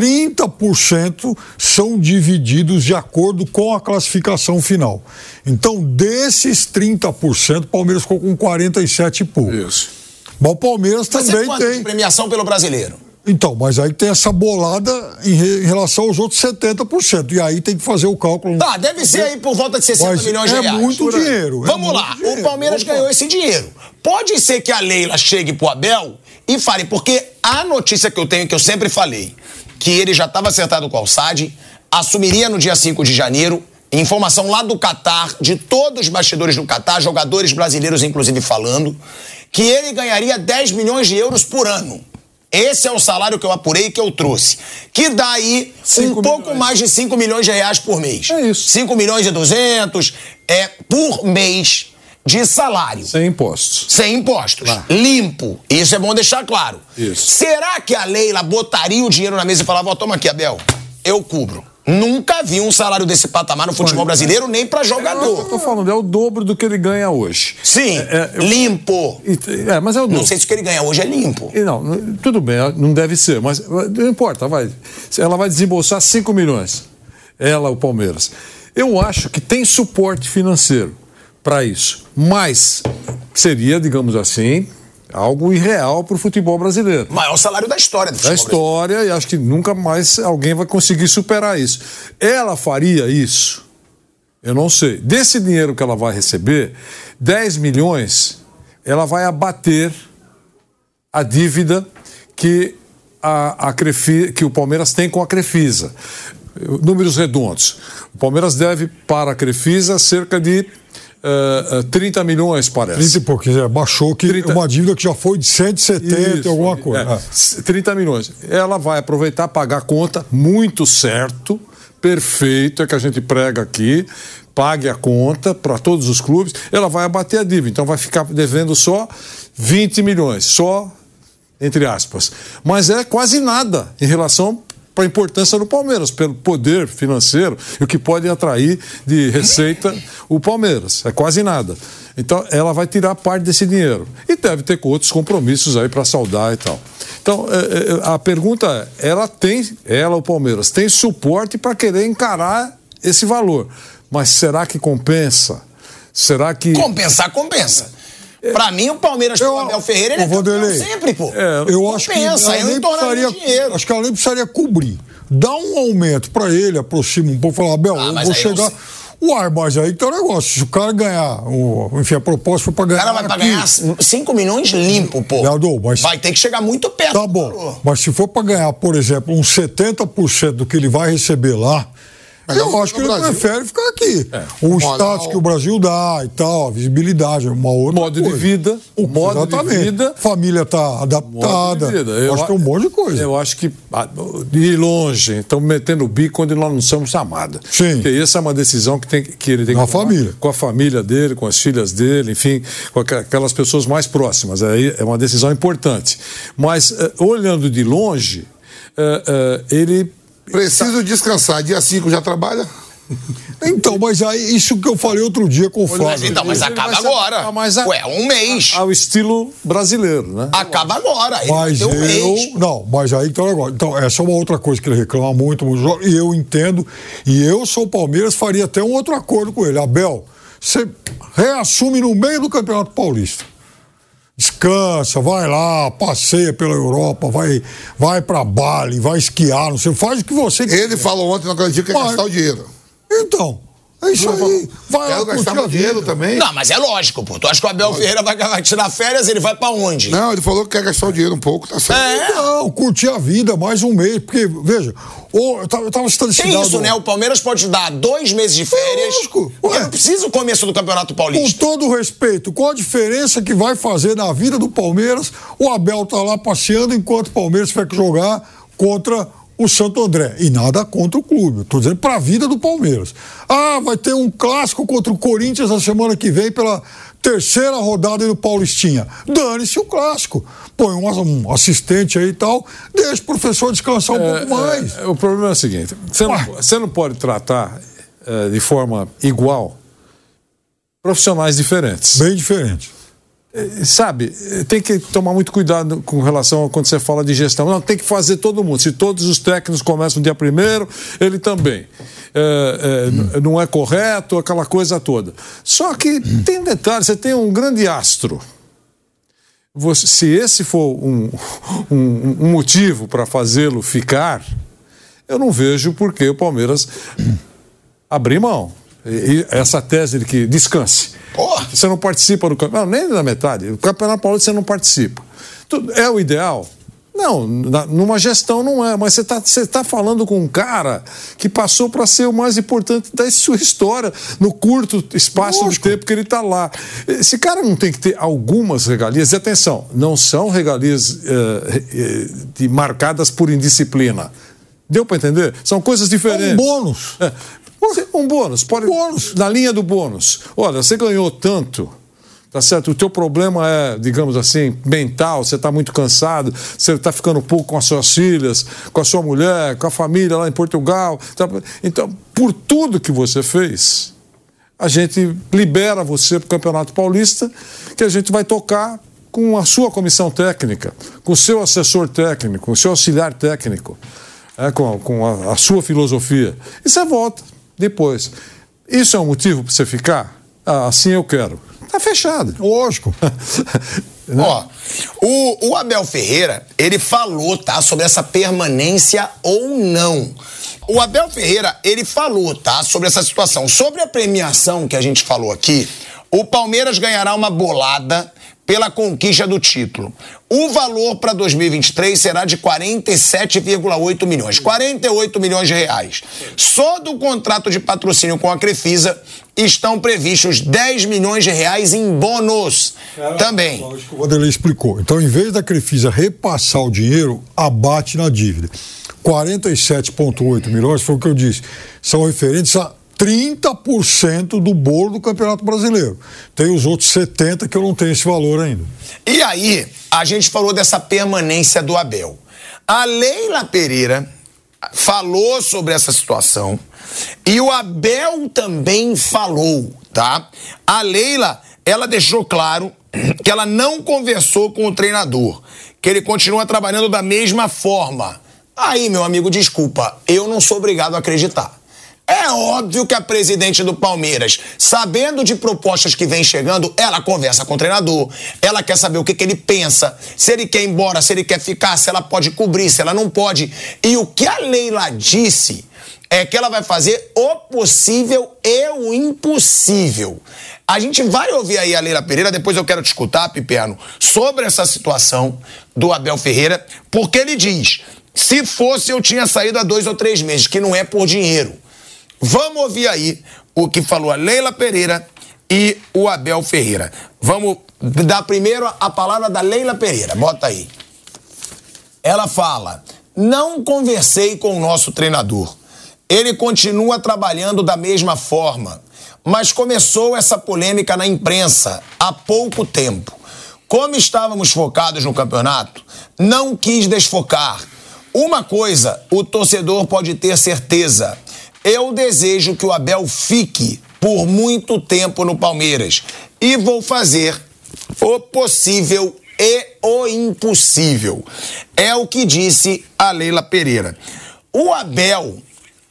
30% são divididos de acordo com a classificação final. Então, desses 30%, o Palmeiras ficou com 47 e pouco.
Isso.
Mas o Palmeiras
Vai ser
também
quanto de
tem.
premiação pelo brasileiro?
Então, mas aí tem essa bolada em, re- em relação aos outros 70%. E aí tem que fazer o cálculo.
Tá, deve ser aí por volta de 60
Mas
milhões de
é
reais.
muito dinheiro, é
Vamos
muito
lá,
dinheiro.
o Palmeiras
Opa.
ganhou esse dinheiro. Pode ser que a Leila chegue pro Abel e fale, porque a notícia que eu tenho, que eu sempre falei, que ele já estava acertado com o Alçade, assumiria no dia 5 de janeiro, informação lá do Catar, de todos os bastidores do Catar, jogadores brasileiros inclusive falando, que ele ganharia 10 milhões de euros por ano. Esse é o salário que eu apurei e que eu trouxe. Que dá aí um pouco
milhões.
mais de 5 milhões de reais por mês.
É isso.
5 milhões e 200 é, por mês de salário.
Sem impostos.
Sem impostos. Limpo. Isso é bom deixar claro.
Isso.
Será que a Leila botaria o dinheiro na mesa e falava, ó, toma aqui, Abel, eu cubro. Nunca vi um salário desse patamar no futebol brasileiro, nem pra
Eu
jogador.
tô falando, é o dobro do que ele ganha hoje.
Sim,
É, é, eu-
limpo.
É, mas é o dobro.
Não sei se o que ele ganha hoje é limpo.
E Não, tudo bem, não deve ser, mas não importa, vai. Ela vai desembolsar 5 milhões. Ela, o Palmeiras. Eu acho que tem suporte financeiro para isso, mas seria, digamos assim, algo irreal para o futebol brasileiro.
Maior salário da história do
Da
futebol brasileiro.
história, e acho que nunca mais alguém vai conseguir superar isso. Ela faria isso? Eu não sei. Desse dinheiro que ela vai receber, 10 milhões, ela vai abater a dívida que, a, a Crefi- que o Palmeiras tem com a Crefisa. Números redondos. O Palmeiras deve para a Crefisa cerca de eh, eh, 30 milhões, parece.
30 e pouquinho, é, baixou que
30.
uma dívida que já foi de 170
Isso,
alguma coisa.
é,
É.
s- 30 milhões. Ela vai aproveitar, pagar a conta, muito certo, perfeito, é que a gente prega aqui. pague a conta para todos os clubes, ela vai abater a dívida. Então vai ficar devendo só 20 milhões, só entre aspas. Mas é quase nada em relação para a importância do Palmeiras, pelo poder financeiro e o que pode atrair de receita o Palmeiras. É quase nada. Então ela vai tirar parte desse dinheiro. E deve ter outros compromissos aí para saudar e tal. Então, é, é, a pergunta é: ela tem, ela, o Palmeiras, tem suporte para querer encarar esse valor. Mas será que compensa? Será que.
Compensar, compensa. Pra mim, o Palmeiras com o Abel Ferreira, ele é sempre, pô.
Eu acho que
Compensa,
ela
eu
nem precisaria,
dinheiro.
acho que ela nem precisaria cobrir. Dá um aumento pra ele, aproxima um pouco, fala, Abel,
Ah,
eu vou
eu
chegar. Uai, mas aí tem um negócio. Se o cara ganhar, o, enfim, a proposta foi pra
O
ganhar.
cara vai pra
aqui.
ganhar 5 milhões limpo, pô.
Leandro, mas-
Vai ter que chegar muito perto.
Tá bom. Mas se for pra ganhar, por exemplo, uns 70% do que ele vai receber lá,
Mas
eu
não
acho que ele
Brasil.
prefere ficar aqui. O
Moral.
status que o Brasil dá e tal, a visibilidade, é uma outra
Modo de
coisa.
vida, o modo de
Exatamente.
vida.
Família tá adaptada.
De. Eu
acho que tem um monte de coisa.
Eu acho que de ir longe, estão metendo o bico onde nós não somos chamados.
Sim.
Porque essa é uma decisão que, tem, que ele tem
Com
que
a
tomar
família.
Com a família dele, com as filhas dele, enfim, com aquelas pessoas mais próximas. Aí é uma decisão importante. Mas, eh, olhando de longe, eh, eh, ele.
Preciso descansar. Dia 5 já trabalha?
Então, mas aí, isso que eu falei outro dia com o
Mas
Flávio.
então, mas acaba agora.
mais a-
Ué, um mês.
Ao estilo brasileiro, né?
Acaba agora. Ele
Mas
ter
eu.
um mês.
Não, mas aí então agora. Então, essa é uma outra coisa que ele reclama muito, muito, e eu entendo. E eu sou o Palmeiras, faria até um outro acordo com ele. Abel, você reassume no meio do Campeonato Paulista. Descansa, vai lá, passeia pela Europa, vai, vai para Bali, vai esquiar, não sei, faz o que você quiser.
Ele falou ontem na coletiva que
Mas-
gastar o dinheiro.
Então, é isso aí. Vai lá
Quero
curtir
gastar dinheiro
vida.
também.
Não, mas é lógico, pô. Tu acha que o Abel Ferreira vai, vai tirar férias, ele vai pra onde?
Não, ele falou que quer gastar o dinheiro um pouco, tá certo.
É.
Não, curtir a vida mais um mês, porque, veja, ô, eu tava, eu tava citando esse
Tem isso, né? O Palmeiras pode dar dois meses de férias.
Lógico.
Porque
Ué.
não precisa o começo do Campeonato
Com
Paulista.
todo o respeito, qual a diferença que vai fazer na vida do Palmeiras? O Abel tá lá passeando enquanto o Palmeiras vai jogar contra o Santo André. E nada contra o clube. Estou dizendo para a vida do Palmeiras. Ah, vai ter um clássico contra o Corinthians na semana que vem pela terceira rodada do Paulistinha. Dane-se o clássico. Põe um, assistente aí e tal, deixa o professor descansar um pouco mais.
É, o problema é o seguinte: você não, você não pode tratar eh, de forma igual profissionais diferentes.
Bem diferente.
Sabe, eh, tem que tomar muito cuidado com relação a quando você fala de gestão. Não, tem que fazer todo mundo. Se todos os técnicos começam no dia primeiro, ele também. É, é, n- Não é correto, aquela coisa toda. Só que tem um detalhe: você tem um grande astro. Você- se esse for um, um- um motivo para fazê-lo ficar, eu não vejo por que o Palmeiras abrir mão. E- essa tese de que descanse.
Porra.
Você não participa do campeonato, nem da metade. O Campeonato Paulista você não participa. É o ideal? Não, numa gestão não é, mas você está você tá falando com um cara que passou para ser o mais importante da sua história no curto espaço
Lógico.
de tempo que ele está lá. Esse cara não tem que ter algumas regalias, e atenção, não são regalias eh, eh, de- marcadas por indisciplina. Deu para entender? São coisas diferentes.
Um bônus.
É. Um bônus. Pode,
Bônus.
Na linha do bônus. Olha, você ganhou tanto, tá certo? O teu problema é, digamos assim, mental, você está muito cansado, você está ficando pouco com as suas filhas, com a sua mulher, com a família lá em Portugal. tá- Então, por tudo que você fez, a gente libera você para o Campeonato Paulista, que a gente vai tocar com a sua comissão técnica, com o seu assessor técnico, com o seu auxiliar técnico, é, com, com a, a sua filosofia. E você volta depois. Isso é um motivo para você ficar? Ah, assim eu quero. Tá fechado.
Lógico.
Ó, o, o Abel Ferreira, ele falou, tá, sobre essa permanência ou não. O Abel Ferreira, ele falou, tá, sobre essa situação. Sobre a premiação que a gente falou aqui, o Palmeiras ganhará uma bolada pela conquista do título. O valor para 2023 será de 47,8 milhões, 48 milhões de reais. Só do contrato de patrocínio com a Crefisa estão previstos 10 milhões de reais em bônus. Também.
Acho que o Vanderlei explicou. Então, em vez da Crefisa repassar o dinheiro, abate na dívida. 47,8 milhões foi o que eu disse. São referentes a 30% do bolo do Campeonato Brasileiro. Tem os outros 70% que eu não tenho esse valor ainda.
E aí, a gente falou dessa permanência do Abel. A Leila Pereira falou sobre essa situação e o Abel também falou, tá? A Leila, ela deixou claro que ela não conversou com o treinador, que ele continua trabalhando da mesma forma. Aí, meu amigo, desculpa, eu não sou obrigado a acreditar. É óbvio que a presidente do Palmeiras, sabendo de propostas que vem chegando, ela conversa com o treinador, ela quer saber o que, que ele pensa, se ele quer ir embora, se ele quer ficar, se ela pode cobrir, se ela não pode. E o que a Leila disse é que ela vai fazer o possível e o impossível. A gente vai ouvir aí a Leila Pereira, depois eu quero te escutar, Piperno, sobre essa situação do Abel Ferreira, porque ele diz: se fosse eu tinha saído há dois ou três meses, que não é por dinheiro. Vamos ouvir aí o que falou a Leila Pereira e o Abel Ferreira. Vamos dar primeiro a palavra da Leila Pereira. Bota aí. Ela fala: Não conversei com o nosso treinador. Ele continua trabalhando da mesma forma, mas começou essa polêmica na imprensa há pouco tempo. Como estávamos focados no campeonato, não quis desfocar. Uma coisa o torcedor pode ter certeza: eu desejo que o Abel fique por muito tempo no Palmeiras e vou fazer o possível e o impossível. É o que disse a Leila Pereira. O Abel,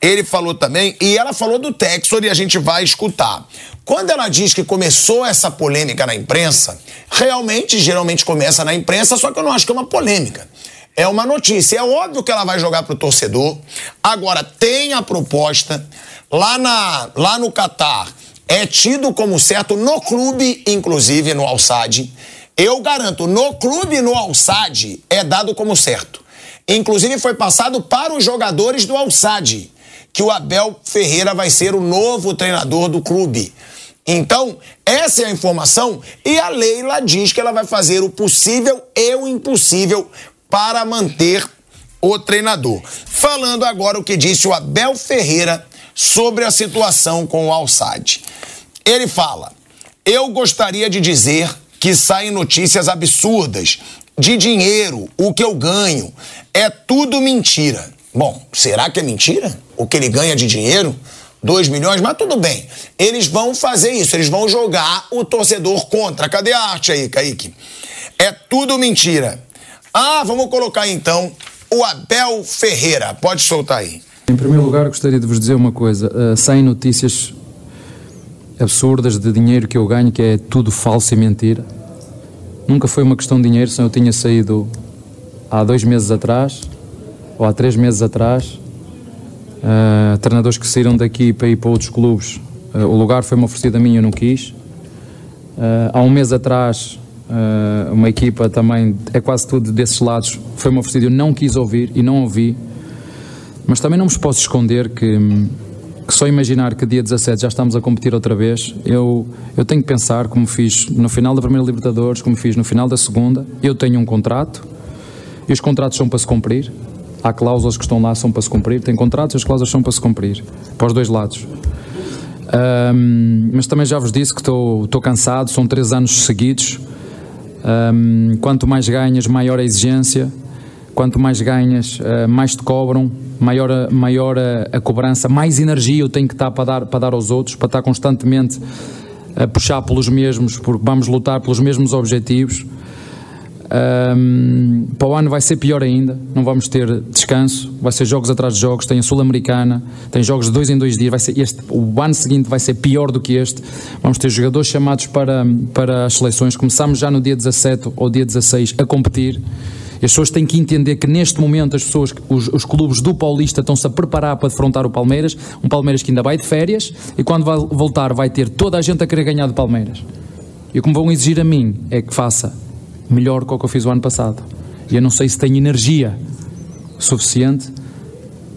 ele falou também, e ela falou do Texor e a gente vai escutar. Quando ela diz que começou essa polêmica na imprensa, realmente, geralmente começa na imprensa, só que eu não acho que é uma polêmica é uma notícia. É óbvio que ela vai jogar para o torcedor. Agora, tem a proposta. Lá, na, lá no Catar, é tido como certo no clube, inclusive no Alçade. Eu garanto, no clube no Alçade é dado como certo. Inclusive foi passado para os jogadores do Alçade que o Abel Ferreira vai ser o novo treinador do clube. Então, essa é a informação e a Leila diz que ela vai fazer o possível e o impossível para manter o treinador. Falando agora o que disse o Abel Ferreira sobre a situação com o Alçade. Ele fala: Eu gostaria de dizer que saem notícias absurdas de dinheiro, o que eu ganho. É tudo mentira. Bom, será que é mentira? O que ele ganha de dinheiro? 2 milhões, mas tudo bem. Eles vão fazer isso, eles vão jogar o torcedor contra. Cadê a arte aí, Kaique? É tudo mentira. Ah, vamos colocar então o Abel Ferreira. Pode soltar aí.
Em primeiro lugar, gostaria de vos dizer uma coisa. Uh, saem notícias absurdas de dinheiro que eu ganho, que é tudo falso e mentira. Nunca foi uma questão de dinheiro, se eu tinha saído há dois meses atrás, ou há três meses atrás. Uh, treinadores que saíram daqui para ir para outros clubes. Uh, o lugar foi-me oferecido a mim, eu não quis. Uh, há um mês atrás Uh, uma equipa também, é quase tudo desses lados, foi-me oferecido, eu não quis ouvir e não ouvi, mas também não me posso esconder que, que, só imaginar que dia 17 já estamos a competir outra vez, eu, eu tenho que pensar como fiz no final da primeira Libertadores, como fiz no final da segunda, eu tenho um contrato e os contratos são para se cumprir, há cláusulas que estão lá são para se cumprir, tem contratos e as cláusulas são para se cumprir, para os dois lados. Um, mas também já vos disse que estou cansado, são três anos seguidos um, quanto mais ganhas, maior a exigência. Quanto mais ganhas, uh, mais te cobram, maior, a, maior a, a, cobrança, mais energia eu tenho que estar para dar, para dar aos outros, para estar constantemente a puxar pelos mesmos, porque vamos lutar pelos mesmos objetivos. Um, para o ano vai ser pior ainda, não vamos ter descanso, vai ser jogos atrás de jogos, tem a Sul-Americana, tem jogos de dois em dois dias, vai ser este, o ano seguinte vai ser pior do que este, vamos ter jogadores chamados para, para as seleções, começamos já no dia 17 ou dia 16 a competir, as pessoas têm que entender que neste momento as pessoas, os, os clubes do Paulista estão-se a preparar para defrontar o Palmeiras, um Palmeiras que ainda vai de férias, e quando vai voltar vai ter toda a gente a querer ganhar do Palmeiras. E o que me vão exigir a mim é que faça melhor do que o que eu fiz o ano passado. E eu não sei se tenho energia suficiente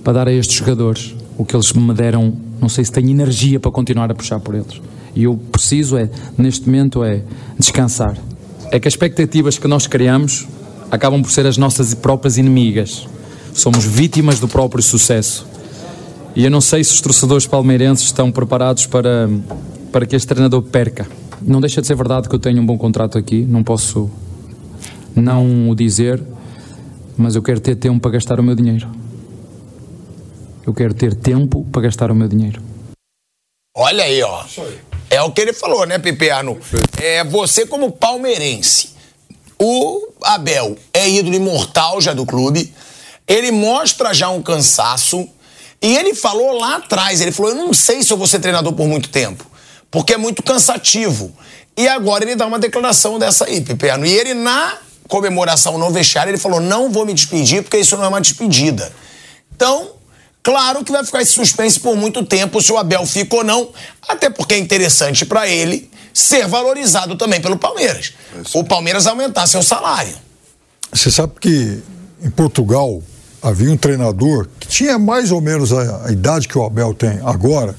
para dar a estes jogadores o que eles me deram. Não sei se tenho energia para continuar a puxar por eles. E eu preciso é, neste momento, é descansar. É que as expectativas que nós criamos acabam por ser as nossas próprias inimigas. Somos vítimas do próprio sucesso. E eu não sei se os torcedores palmeirenses estão preparados para, para que este treinador perca. Não deixa de ser verdade que eu tenho um bom contrato aqui, não posso não o dizer, mas eu quero ter tempo para gastar o meu dinheiro. Eu quero ter tempo para gastar o meu dinheiro.
Olha aí, ó. É o que ele falou, né, Pipiano? É você como palmeirense. O Abel é ídolo imortal já do clube. Ele mostra já um cansaço. E ele falou lá atrás, ele falou: "Eu não sei se eu vou ser treinador por muito tempo, porque é muito cansativo". E agora ele dá uma declaração dessa aí, Pipiano. E ele na comemoração no vestiário, ele falou: "Não vou me despedir porque isso não é uma despedida". Então, Claro que vai ficar esse suspense por muito tempo se o Abel fica ou não, até porque é interessante para ele ser valorizado também pelo Palmeiras. O Palmeiras aumentar seu salário.
Você sabe que em Portugal havia um treinador que tinha mais ou menos a, a idade que o Abel tem agora,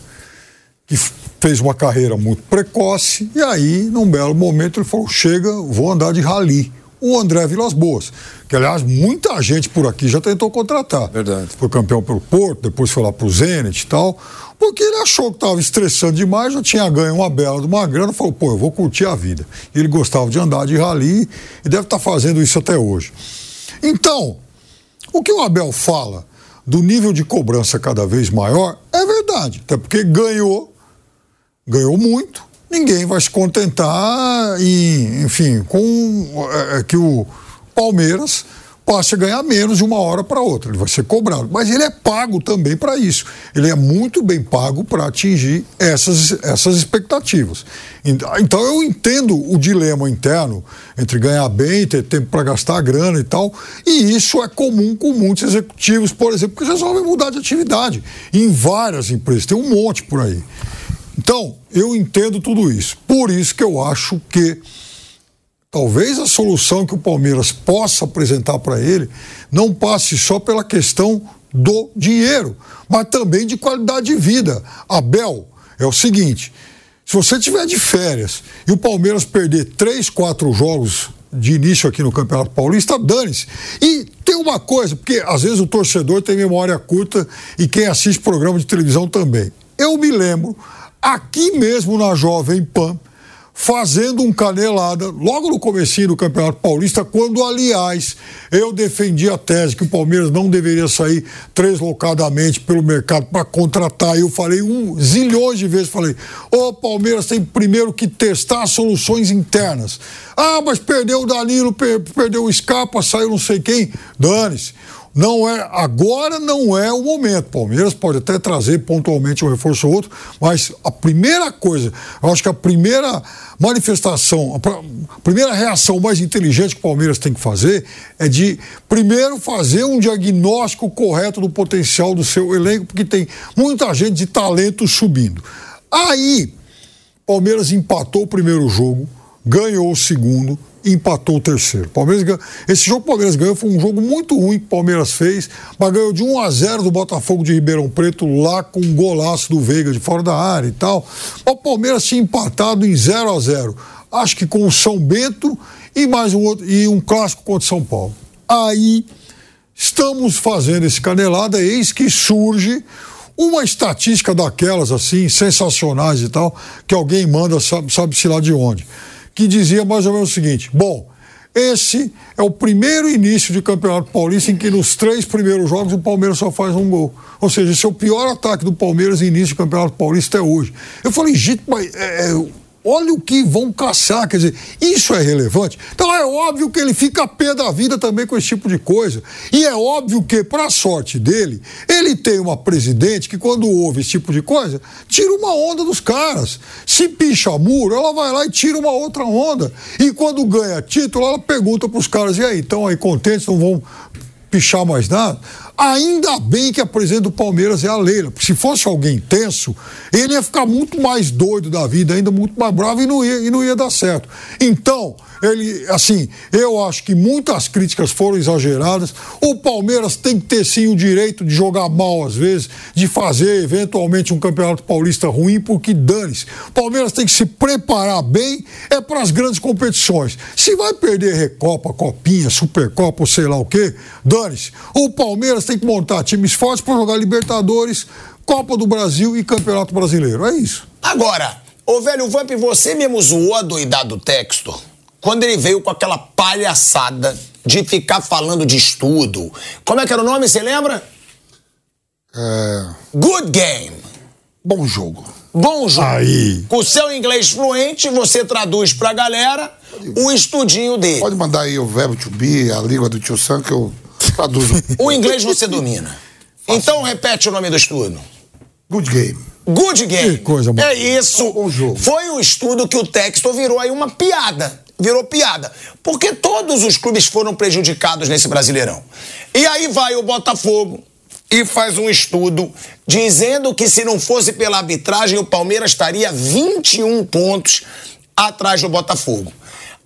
que fez uma carreira muito precoce, e aí, num belo momento, ele falou: chega, vou andar de rally. O André Vilas Boas, que aliás muita gente por aqui já tentou contratar.
Verdade.
Foi campeão pelo Porto, depois foi lá pro Zenit e tal, porque ele achou que estava estressando demais, já tinha ganho uma bela de uma grana, falou, pô, eu vou curtir a vida. Ele gostava de andar de rally e deve estar fazendo isso até hoje. Então, o que o Abel fala do nível de cobrança cada vez maior é verdade, até porque ganhou, ganhou muito, ninguém vai se contentar em, enfim, com é, é, que o Palmeiras passe a ganhar menos de uma hora para outra. Ele vai ser cobrado. Mas ele é pago também para isso. Ele é muito bem pago para atingir essas, essas expectativas. Então eu entendo o dilema interno entre ganhar bem, ter tempo para gastar grana e tal. E isso é comum com muitos executivos, por exemplo, que resolvem mudar de atividade. Em várias empresas. Tem um monte por aí. Então, eu entendo tudo isso. Por isso que eu acho que talvez a solução que o Palmeiras possa apresentar para ele não passe só pela questão do dinheiro, mas também de qualidade de vida. Abel, é o seguinte: se você tiver de férias e o Palmeiras perder três, quatro jogos de início aqui no Campeonato Paulista, dane-se. E tem uma coisa, porque às vezes o torcedor tem memória curta e quem assiste programa de televisão também. Eu me lembro, aqui mesmo na Jovem Pan, fazendo um canelada logo no comecinho do Campeonato Paulista, quando, aliás, eu defendi a tese que o Palmeiras não deveria sair deslocadamente pelo mercado para contratar. Eu falei um zilhões de vezes, falei, o Palmeiras tem primeiro que testar soluções internas. Ah, mas perdeu o Danilo, per perdeu o Scarpa, saiu não sei quem. Dane-se. Não é, agora não é o momento. Palmeiras pode até trazer pontualmente um reforço ou outro, mas a primeira coisa, eu acho que a primeira manifestação, a, primeira reação mais inteligente que o Palmeiras tem que fazer é de primeiro fazer um diagnóstico correto do potencial do seu elenco, porque tem muita gente de talento subindo. Aí, Palmeiras empatou o primeiro jogo, ganhou o segundo, empatou o terceiro. Palmeiras. Esse jogo que o Palmeiras ganhou foi um jogo muito ruim que o Palmeiras fez, mas ganhou de 1 a 0 do Botafogo de Ribeirão Preto lá com um golaço do Veiga de fora da área e tal. O Palmeiras tinha empatado em 0 a 0 Acho que com o São Bento e mais um outro e um clássico contra São Paulo. Aí estamos fazendo esse canelada, eis que surge uma estatística daquelas assim, sensacionais e tal, que alguém manda, sabe-se sabe lá de onde que dizia mais ou menos o seguinte: bom, esse é o primeiro início de campeonato paulista em que nos três primeiros jogos o Palmeiras só faz um gol. Ou seja, esse é o pior ataque do Palmeiras em início de campeonato paulista até hoje. Eu falei, gente, mas é, olha o que vão caçar, quer dizer, isso é relevante. Então é óbvio que ele fica a pé da vida também com esse tipo de coisa. E é óbvio que, para sorte dele, ele tem uma presidente que, quando ouve esse tipo de coisa, tira uma onda dos caras. Se picha muro, ela vai lá e tira uma outra onda. E quando ganha título, ela pergunta para os caras: e aí, estão aí contentes, não vão pichar mais nada? Ainda bem que a presidente do Palmeiras é a Leila, se fosse alguém tenso, ele ia ficar muito mais doido da vida, ainda muito mais bravo e não ia, e não ia dar certo. Então, ele, assim, eu acho que muitas críticas foram exageradas. O Palmeiras tem que ter sim o direito de jogar mal às vezes, de fazer eventualmente um campeonato paulista ruim, porque dane-se. O Palmeiras tem que se preparar bem é para as grandes competições. Se vai perder Recopa, Copinha, Supercopa ou sei lá o quê, dane-se. O Palmeiras tem que montar times fortes para jogar Libertadores, Copa do Brasil e Campeonato Brasileiro. É isso.
Agora, ô velho Vamp, você mesmo zoou a doidado Textor quando ele veio com aquela palhaçada de ficar falando de estudo. Como é que era o nome, você lembra?
É,
Good Game.
bom jogo.
Bom jogo.
Aí.
Com o seu inglês fluente, você traduz pra galera o estudinho dele.
Pode mandar aí o verbo to be, a língua do tio Sam, que eu traduzo.
O inglês você domina. Então repete o nome do estudo.
Good game.
Good Game.
Que coisa boa.
É isso.
Bom jogo.
Foi um estudo que o texto virou aí uma piada. Virou piada. Porque todos os clubes foram prejudicados nesse Brasileirão. E aí vai o Botafogo e faz um estudo dizendo que se não fosse pela arbitragem, o Palmeiras estaria 21 pontos atrás do Botafogo.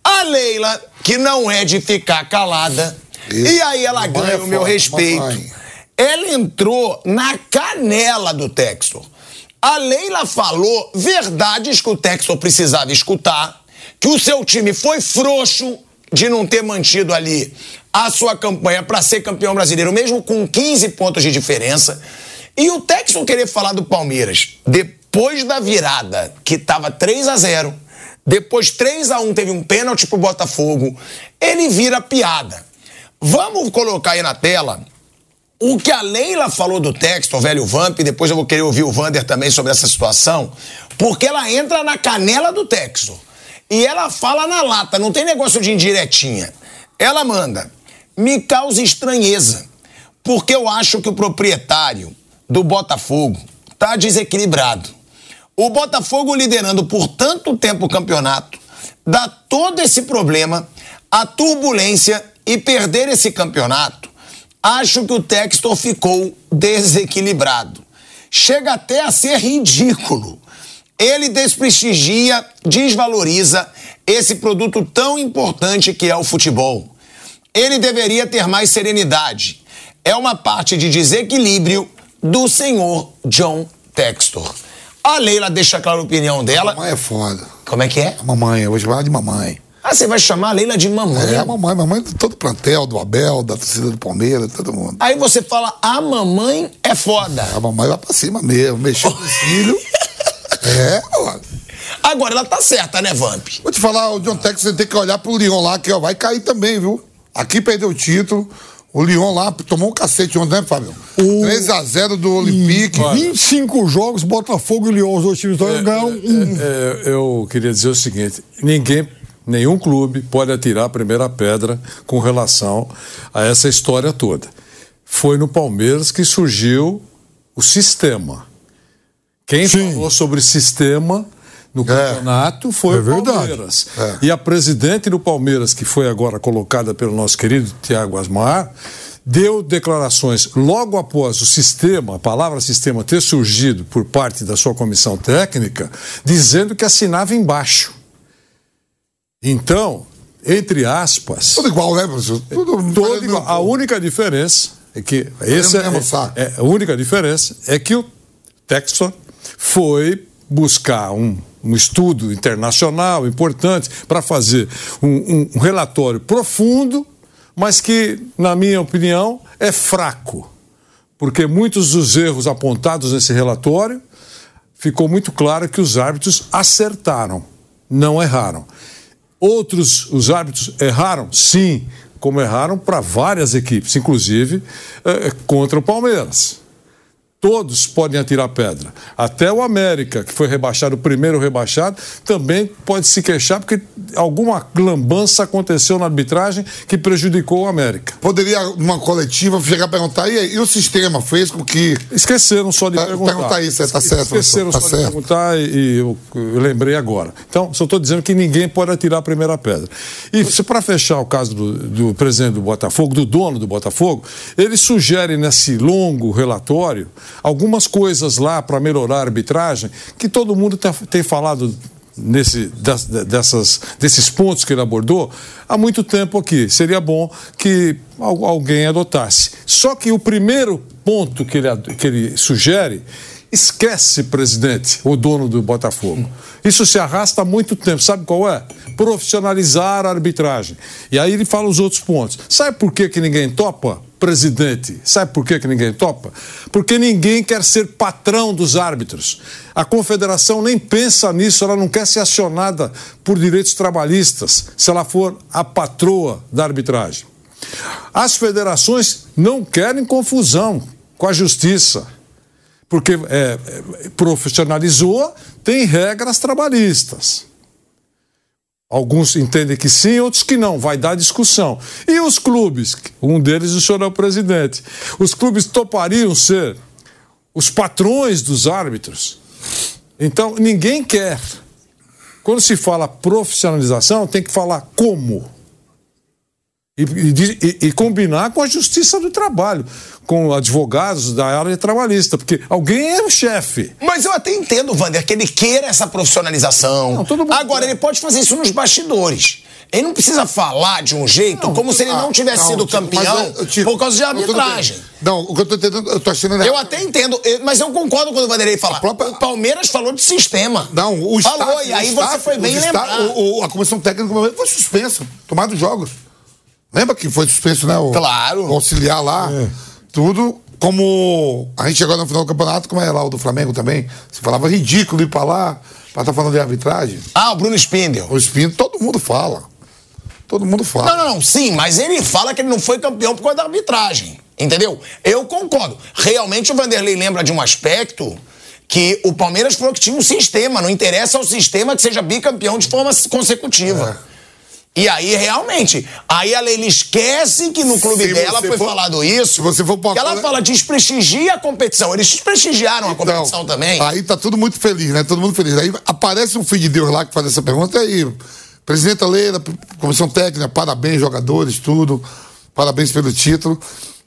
A Leila, que não é de ficar calada,
Isso.
e aí ela
Mamãe
ganha o meu respeito.
mamãe.
Ela entrou na canela do Textor. A Leila falou verdades que o Textor precisava escutar, que o seu time foi frouxo de não ter mantido ali a sua campanha para ser campeão brasileiro, mesmo com 15 pontos de diferença. E o Textor querer falar do Palmeiras depois da virada, que estava 3 a 0 depois 3 a 1 teve um pênalti pro Botafogo, ele vira piada. Vamos colocar aí na tela o que a Leila falou do texto, o velho Vamp, depois eu vou querer ouvir o Vander também sobre essa situação, porque ela entra na canela do texto. E ela fala na lata, não tem negócio de indiretinha. Ela manda, me causa estranheza, porque eu acho que o proprietário do Botafogo tá desequilibrado. O Botafogo liderando por tanto tempo o campeonato, dá todo esse problema, a turbulência e perder esse campeonato acho que o Textor ficou desequilibrado. Chega até a ser ridículo. Ele desprestigia, desvaloriza esse produto tão importante que é o futebol. Ele deveria ter mais serenidade. É uma parte de desequilíbrio do senhor John Textor. A Leila deixa clara a opinião dela.
Mamãe é foda.
Como é que é?
A mamãe, eu vou chamar de mamãe.
Ah, você vai chamar a Leila de mamãe.
É, a mamãe, mamãe de todo o plantel, do Abel, da torcida do Palmeiras, todo mundo.
Aí você fala, a mamãe é foda.
A mamãe vai pra cima mesmo, mexer com o filho. É, ó.
Agora ela tá certa, né, Vamp?
Vou te falar, o John Tex, você tem que olhar pro Lyon lá, que ó, vai cair também, viu? Aqui perdeu o título. O Lyon lá tomou um cacete ontem, né, Fábio? 3x0 do Olympique.
25 jogos, Botafogo e Lyon, os dois times
É,
ganharam um.
É, eu queria dizer o seguinte: ninguém, nenhum clube pode atirar a primeira pedra com relação a essa história toda. Foi no Palmeiras que surgiu o sistema. Quem
Sim.
falou sobre sistema no campeonato foi
É
o. Palmeiras. E a presidente do Palmeiras, que foi agora colocada pelo nosso querido Tiago Asmar, deu declarações logo após o sistema, a palavra sistema, ter surgido por parte da sua comissão técnica, dizendo que assinava embaixo. Então, entre aspas,
Tudo igual, né, professor? Tudo
todo
fazendo-
igual. A única diferença é que esse é, é- a única diferença é que o Textor foi buscar um, um estudo internacional importante para fazer um, um- um relatório profundo, mas que, na minha opinião, é fraco, porque muitos dos erros apontados nesse relatório ficou muito claro que os árbitros acertaram, não erraram. Outros, os árbitros erraram? Sim, como erraram para várias equipes, inclusive eh, contra o Palmeiras. Todos podem atirar pedra. Até o América, que foi rebaixado, o primeiro rebaixado, também pode se queixar porque alguma lambança aconteceu na arbitragem que prejudicou o América.
Poderia, numa coletiva, chegar a perguntar, e, aí, e o sistema fez com que.
Esqueceram só de
Tá-
perguntar.
perguntar isso, é, tá certo,
Esqueceram
professor,
só
tá
de
certo.
perguntar e, eu, eu lembrei agora. Então, só estou dizendo que ninguém pode atirar a primeira pedra. E para fechar o caso do, do presidente do Botafogo, do dono do Botafogo, ele sugere nesse longo relatório algumas coisas lá para melhorar a arbitragem que todo mundo tá- tem falado nesse, das- dessas, desses pontos que ele abordou há muito tempo aqui. Seria bom que al- alguém adotasse. Só que o primeiro ponto que ele, que ele sugere, esquece, presidente, o dono do Botafogo. Isso se arrasta há muito tempo. Sabe qual é? Profissionalizar a arbitragem. E aí ele fala os outros pontos. Sabe por que, que ninguém topa? Presidente. Sabe por que, ninguém topa? Porque ninguém quer ser patrão dos árbitros. A confederação nem pensa nisso, ela não quer ser acionada por direitos trabalhistas se ela for a patroa da arbitragem. As federações não querem confusão com a justiça, porque é, é, profissionalizou, tem regras trabalhistas. Alguns entendem que sim, outros que não. Vai dar discussão. E os clubes? Um deles, o senhor é o presidente. Os clubes topariam ser os patrões dos árbitros? Então, ninguém quer. Quando se fala profissionalização, tem que falar como. E, e, e, combinar com a justiça do trabalho, com advogados da área trabalhista, porque alguém é o chefe.
Mas eu até entendo, Wander, que ele queira essa profissionalização.
Não, todo mundo
Agora,
quer.
ele pode fazer isso nos bastidores. Ele não precisa falar de um jeito como se ele não
Ah,
tivesse
não,
sido
Tito,
campeão
eh, Tito,
por causa de
não,
arbitragem.
Não, o que eu tô entendendo, eu tô achando
Eu até entendo, eu- mas eu concordo quando o Vanderlei fala.
Própria-
O Palmeiras falou de sistema.
Não, o
Falou,
staff,
e aí
o
você
staff-
foi bem
o staff-
lembrar.
o- o- a comissão técnica foi suspensa, tomado jogos. Lembra que foi suspenso, né? O,
Claro.
O auxiliar lá, tudo. Como a gente chegou no final do campeonato, como é lá o do Flamengo também, você falava ridículo ir pra lá, pra estar falando de arbitragem.
Ah, o Bruno Spindel.
O Espinho, todo mundo fala. Todo mundo fala.
Não, não, não, sim, mas ele fala que ele não foi campeão por causa da arbitragem. Entendeu? Eu concordo. Realmente o Vanderlei lembra de um aspecto que o Palmeiras falou que tinha um sistema. Não interessa ao sistema que seja bicampeão de forma consecutiva. E aí, realmente, aí ela ele esquece que no clube
Se
dela foi
for-
falado isso.
se você for pra-
que ela fala desprestigia a competição. Eles desprestigiaram a competição também.
Aí tá tudo muito feliz, né? Todo mundo feliz. Aí aparece um filho de Deus lá que faz essa pergunta. E aí, presidenta Leila, comissão técnica, parabéns, jogadores, tudo. Parabéns pelo título.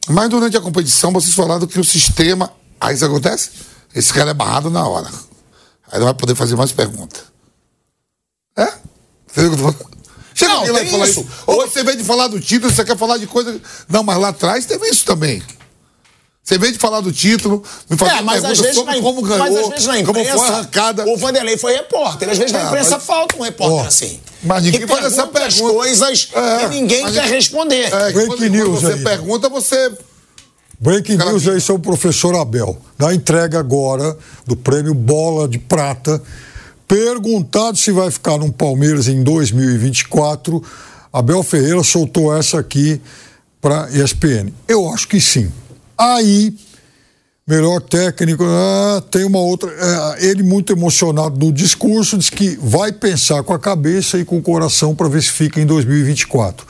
Mas durante a competição, vocês falaram que o sistema. Aí isso acontece? Esse cara é barrado na hora. Aí não vai poder fazer mais pergunta. É? Entendeu o que eu tô falando? Chega
Não,
alguém lá e
tem
fala
isso.
isso. Ou você vem de falar do título, você quer falar de coisa. Não, mas lá atrás teve isso também. Você vem de falar do título, me fazer
É, mas
pergunta
às vezes
sobre
na,
como ganhou,
mas às vezes na
como
imprensa,
foi arrancada.
o Vanderlei foi repórter. Às vezes na
Ah,
imprensa
mas-
falta um repórter
Ó,
assim.
mas ninguém
que
faz essa
pergunta as
pergunta.
coisas
É,
que ninguém quer
é-
responder.
É,
Breaking
quando,
news
quando você
aí.
pergunta, você.
Breaking
Cara,
news aí o professor Abel. Na entrega agora do prêmio Bola de Prata, perguntado se vai ficar no Palmeiras em 2024, Abel Ferreira soltou essa aqui para ESPN. Eu acho que sim. Aí, melhor técnico, ah, tem uma outra. é, ele muito emocionado no discurso, diz que vai pensar com a cabeça e com o coração para ver se fica em 2024.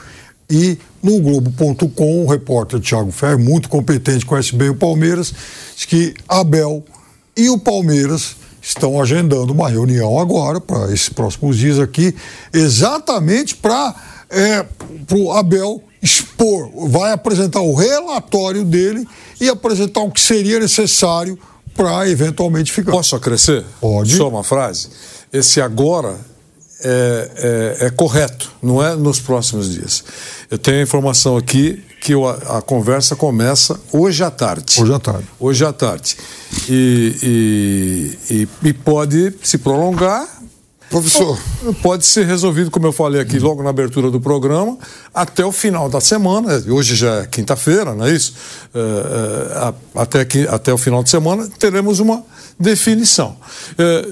E no Globo.com, o repórter Thiago Ferro, muito competente, conhece bem o Palmeiras, diz que Abel e o Palmeiras estão agendando uma reunião agora, para esses próximos dias aqui, exatamente para é, o Abel expor, vai apresentar o relatório dele e apresentar o que seria necessário para eventualmente ficar.
Posso acrescer?
Pode.
Só uma frase. Esse agora é, é- é correto, não é nos próximos dias. Eu tenho a informação aqui que o- a, conversa começa hoje à tarde.
Hoje à tarde.
Hoje à tarde. E, e- e- e pode se prolongar
Professor,
pode ser resolvido, como eu falei aqui logo na abertura do programa, até o final da semana. Hoje já é quinta-feira, não é isso? É, é, até, que, até o final de semana teremos uma definição. É,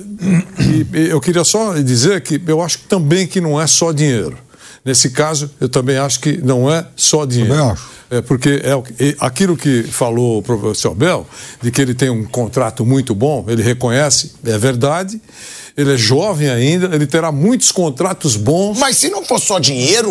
e, eu queria só dizer que eu acho também que não é só dinheiro. Nesse caso, eu também acho que não é só dinheiro.
Também acho.
É porque é aquilo que falou o professor Bel, de que ele tem um contrato muito bom, ele reconhece, é verdade. Ele é jovem ainda, ele terá muitos contratos bons.
Mas se não for só dinheiro,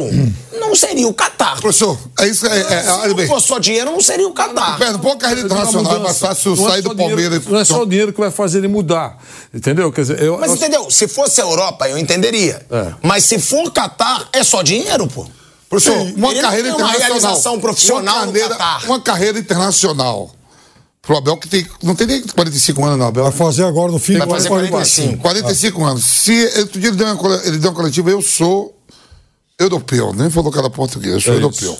não seria o Catar.
professor, é isso. É, é,
Se não for só dinheiro, não seria o Catar.
Pera, põe a carreira internacional, é mais fácil
Não é
sair do
dinheiro-
Palmeiras.
Não é só o dinheiro que vai fazer ele mudar. Entendeu? Quer dizer, eu,
Mas
eu-
entendeu? Se fosse a Europa, eu entenderia.
É.
Mas se for Catar, é só dinheiro, pô.
Professor,
Sim,
uma carreira
tem uma
internacional.
realização profissional
uma
no
carreira,
Catar.
uma carreira internacional. Pro Abel que tem. Não tem nem 45 anos, não, Abel.
Vai fazer agora no fim
Vai fazer 45.
45 anos. Se outro dia ele deu uma, ele deu uma coletiva, eu sou europeu, nem falou cara português, eu sou
É
europeu.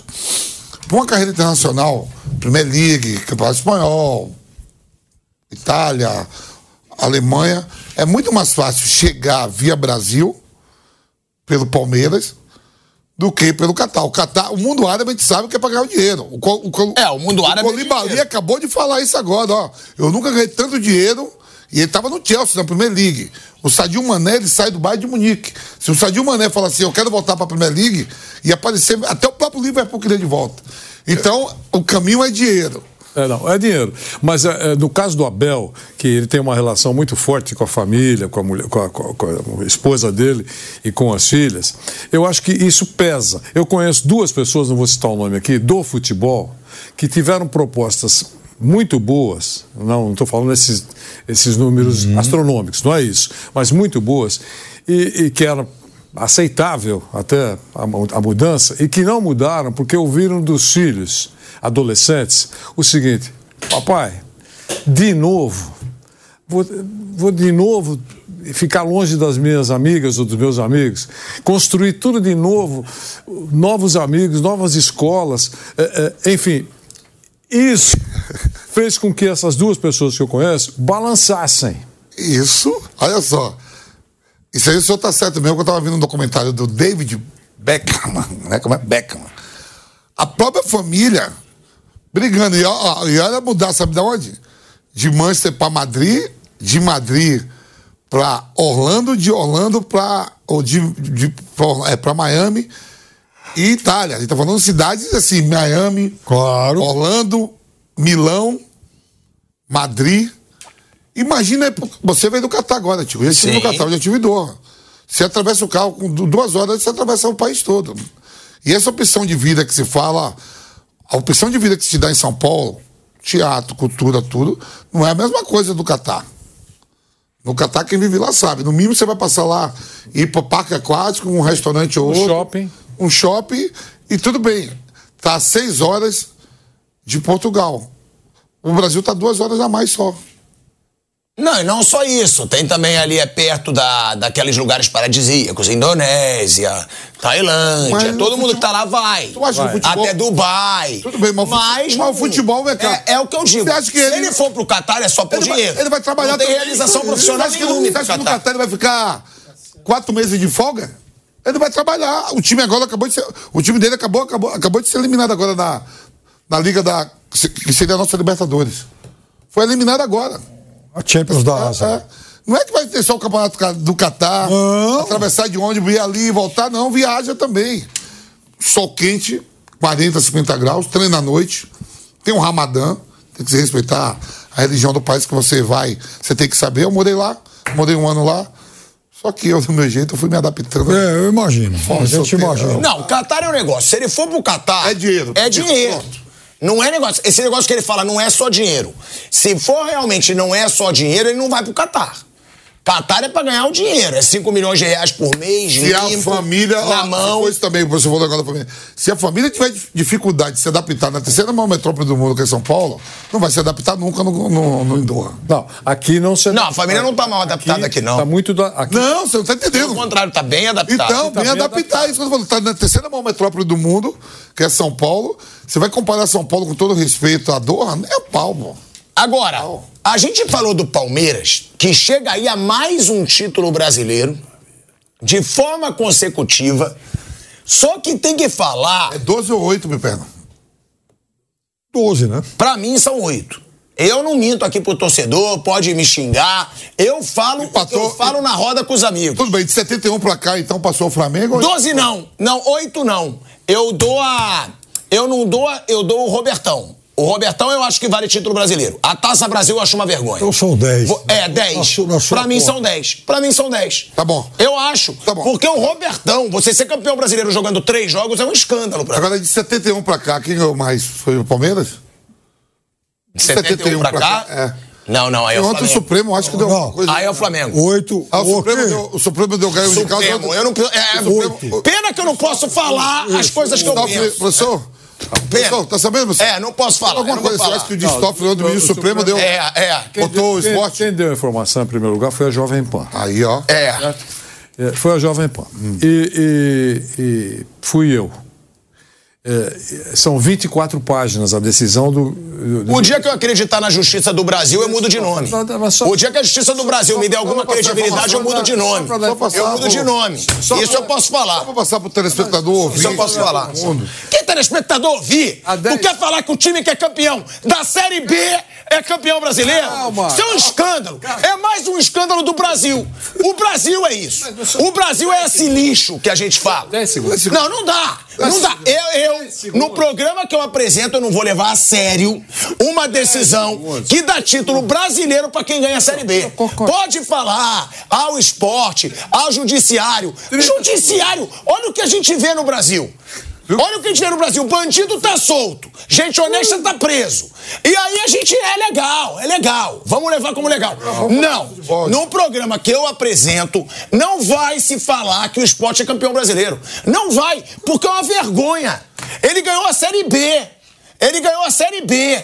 Para uma carreira internacional, Premier League, Campeonato Espanhol, Itália, Alemanha, é muito mais fácil chegar via Brasil, pelo Palmeiras, do que pelo Catar. O Catar, o mundo árabe a gente sabe que é pra ganhar o dinheiro. O, o,
É, o mundo árabe
O
é
Colibali
dinheiro.
acabou de falar isso agora, ó. Eu nunca ganhei tanto dinheiro. E ele tava no Chelsea, na Premier League. O Sadio Mané, ele sai do Bayern de Munique. Se o Sadio Mané falar assim, eu quero voltar pra Premier League, ia aparecer, até o próprio Liverpool queria de volta. Então, o caminho é dinheiro.
É, não, é dinheiro. Mas é, é, no caso do Abel, que ele tem uma relação muito forte com a família, com a, mulher, com, a, com a- esposa dele e com as filhas, eu acho que isso pesa. Eu conheço duas pessoas, não vou citar o nome aqui, do futebol, que tiveram propostas muito boas, não estou falando esses, esses números astronômicos, não é isso, mas muito boas, e, e que era aceitável até a, a mudança, e que não mudaram porque ouviram dos filhos adolescentes o seguinte: papai, de novo, vou, vou de novo ficar longe das minhas amigas ou dos meus amigos, construir tudo de novo, novos amigos, novas escolas, eh, eh, enfim. Isso fez com que essas duas pessoas que eu conheço balançassem.
Isso, olha só. Isso aí o senhor tá certo mesmo, que eu tava vendo um documentário do David Beckham, né? Como é Beckham. A própria família brigando. E, ó, ó, e olha mudar, sabe de onde? De Manchester para Madrid, de Madrid para Orlando, de Orlando para ou de, de, pra- é, pra Miami e Itália. A gente tá falando de cidades assim, Miami,
Claro.
Orlando, Milão, Madrid. Imagina, você veio do Catar agora, tio. Eu já estive no Catar, eu já tive Doha. Você atravessa o carro com du- duas horas, você atravessa o país todo. E essa opção de vida que se fala, a opção de vida que se dá em São Paulo, teatro, cultura, tudo, não é a mesma coisa do Catar. No Catar, quem vive lá sabe. No mínimo, você vai passar lá, ir para parque aquático, um restaurante ou
Um
outro.
shopping.
Um shopping, e tudo bem. Tá a seis horas de Portugal. O Brasil tá duas horas a mais só.
Não, e não só isso. Tem também ali, é perto da, daqueles lugares paradisíacos. Indonésia, Tailândia.
Mas
todo mundo que tá lá vai.
Tu acha o futebol-
Até Dubai.
Tudo bem, mas
mas,
mas o futebol, vem cá.
é, é o que eu digo.
Que
Se
ele-
ele for pro Catar, é só por
Ele vai,
dinheiro.
ele vai trabalhar
Não tem
também.
realização
Você
profissional
acha que,
nenhuma.
Você acha que no
Catar.
Catar ele vai ficar quatro meses de folga? Ele vai trabalhar. O time agora acabou de ser. O time dele acabou, acabou, acabou de ser eliminado agora na, na Liga da. que seria a nossa Libertadores. Foi eliminado agora.
A Champions da
É,
Ásia.
é. Não é que vai ter só o campeonato ca- do Catar,
Não.
atravessar de ônibus, ir ali e voltar, não, viaja também. Sol quente, 40, 50 graus, treina à noite, tem um ramadã, tem que se respeitar a religião do país que você vai, você tem que saber. Eu morei lá, morei um ano lá, só que eu, do meu jeito, eu fui me adaptando.
É, eu imagino. A gente imagina.
Não, o Catar é um negócio. Se ele for pro Catar.
É dinheiro.
É dinheiro.
Pronto.
Não é negócio. Esse negócio que ele fala não é só dinheiro. Se for realmente não é só dinheiro, ele não vai pro Catar. Catar é pra ganhar o dinheiro. É 5 milhões de reais por mês,
Se a
limpo,
família.
na
ó,
mão.
Isso também, você falou agora da família. Se a família tiver dif- dificuldade de se adaptar na terceira maior metrópole do mundo, que é São Paulo, não vai se adaptar nunca no, no, no Indoor.
Não, aqui não se
Não, a família não tá mal adaptada aqui, não.
Tá muito da, aqui,
Não, você não tá
Pelo
entendendo.
contrário, tá bem adaptado.
Então,
tá
bem
bem
adaptar. Isso que eu tô falando. Tá na terceira maior metrópole do mundo, que é São Paulo. Você vai comparar São Paulo com todo respeito a Doha? Nem é pau, pô.
Agora, a gente falou do Palmeiras, que chega aí a mais um título brasileiro, de forma consecutiva. Só que tem que falar,
É 12 ou 8, meu perna.
12, né?
pra mim são oito. Eu não minto aqui pro torcedor, pode me xingar. Eu falo
Empatou.
eu falo na roda com os amigos.
Tudo bem, de 71 pra cá, então passou o Flamengo.
Doze não. Não, oito não. Eu dou a. Eu não dou a, Eu dou o Robertão. O Robertão eu acho que vale título brasileiro. A Taça Brasil eu acho uma vergonha.
Então são 10.
Vou- É, 10.
Na sua- na sua
Pra mim
conta.
são 10. Pra mim são 10.
Tá bom.
Eu acho.
Tá bom.
Porque o Robertão, você ser campeão brasileiro jogando três jogos é um escândalo pra mim.
Agora, de 71 pra cá, quem ganhou mais? Foi o Palmeiras?
De 71 pra cá?
É.
Não, não, aí é o
ontem o
Flamengo.
Supremo, acho que deu
Não.
coisa.
Aí é o Flamengo.
8.
Ah, o, Supremo deu, o Supremo deu ganho de casa.
Eu não, é,
Oito.
pena que eu não posso falar as coisas que eu penso.
Professor?
Pena.
Professor, tá sabendo? Você?
É, não posso falar.
Alguma coisa, você
falar.
acha que o de Toffoli ontem, o ministro Supremo deu...
É, é.
Botou o
quem,
esporte?
quem deu a informação em primeiro lugar foi a Jovem Pan.
Aí, ó.
É.
É, foi a Jovem Pan.
Hum.
E, e- e fui eu. É, são 24 páginas a decisão do. do
O dia que eu acreditar na justiça do Brasil, eu mudo de nome.
Só-
O dia que a justiça do Brasil me der alguma
só
credibilidade, eu mudo de nome.
só
Eu mudo de nome.
só
Isso eu posso
Só
falar.
pra passar pro telespectador ouvir.
Isso eu posso falar.
mundo.
Quem telespectador ouvir, tu quer falar que o time que é campeão da Série B é campeão brasileiro?
Calma.
Isso é um escândalo. É mais um escândalo do Brasil. O Brasil é isso. O Brasil é esse lixo que a gente fala. Não, não dá. Não dá. Eu, eu, no programa que eu apresento, eu não vou levar a sério uma decisão que dá título brasileiro pra quem ganha a Série B. Pode falar ao esporte, ao judiciário. Judiciário, olha o que a gente vê no Brasil. Olha o que a gente vê no Brasil. Bandido tá solto. Gente honesta tá preso. E aí a gente é legal, é legal. Vamos levar como legal. Não. No programa que eu apresento, não vai se falar que o esporte é campeão brasileiro. Não vai, porque é uma vergonha. Ele ganhou a Série B. Ele ganhou a Série B.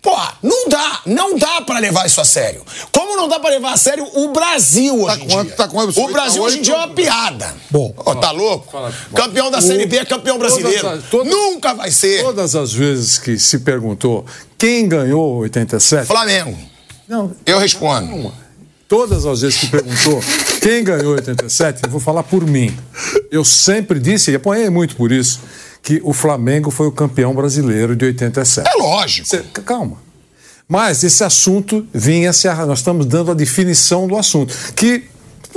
Pô, não dá, não dá pra levar isso a sério. Como não dá pra levar a sério o Brasil hoje em dia?
Tá quanto?
O Brasil
Tá
hoje em dia é uma
oito?
piada.
Bom.
Ó, tá louco? Campeão da Série B é campeão brasileiro.
Todas as- todas-
Nunca vai ser.
Todas as vezes que se perguntou quem ganhou 87.
Flamengo.
Não,
Eu respondo.
todas as vezes que perguntou quem ganhou 87, eu vou falar por mim. Eu sempre disse, e apanhei muito por isso, que o Flamengo foi o campeão brasileiro de 87.
É lógico.
Cê- calma. Mas esse assunto vinha se Nós estamos dando a definição do assunto. Que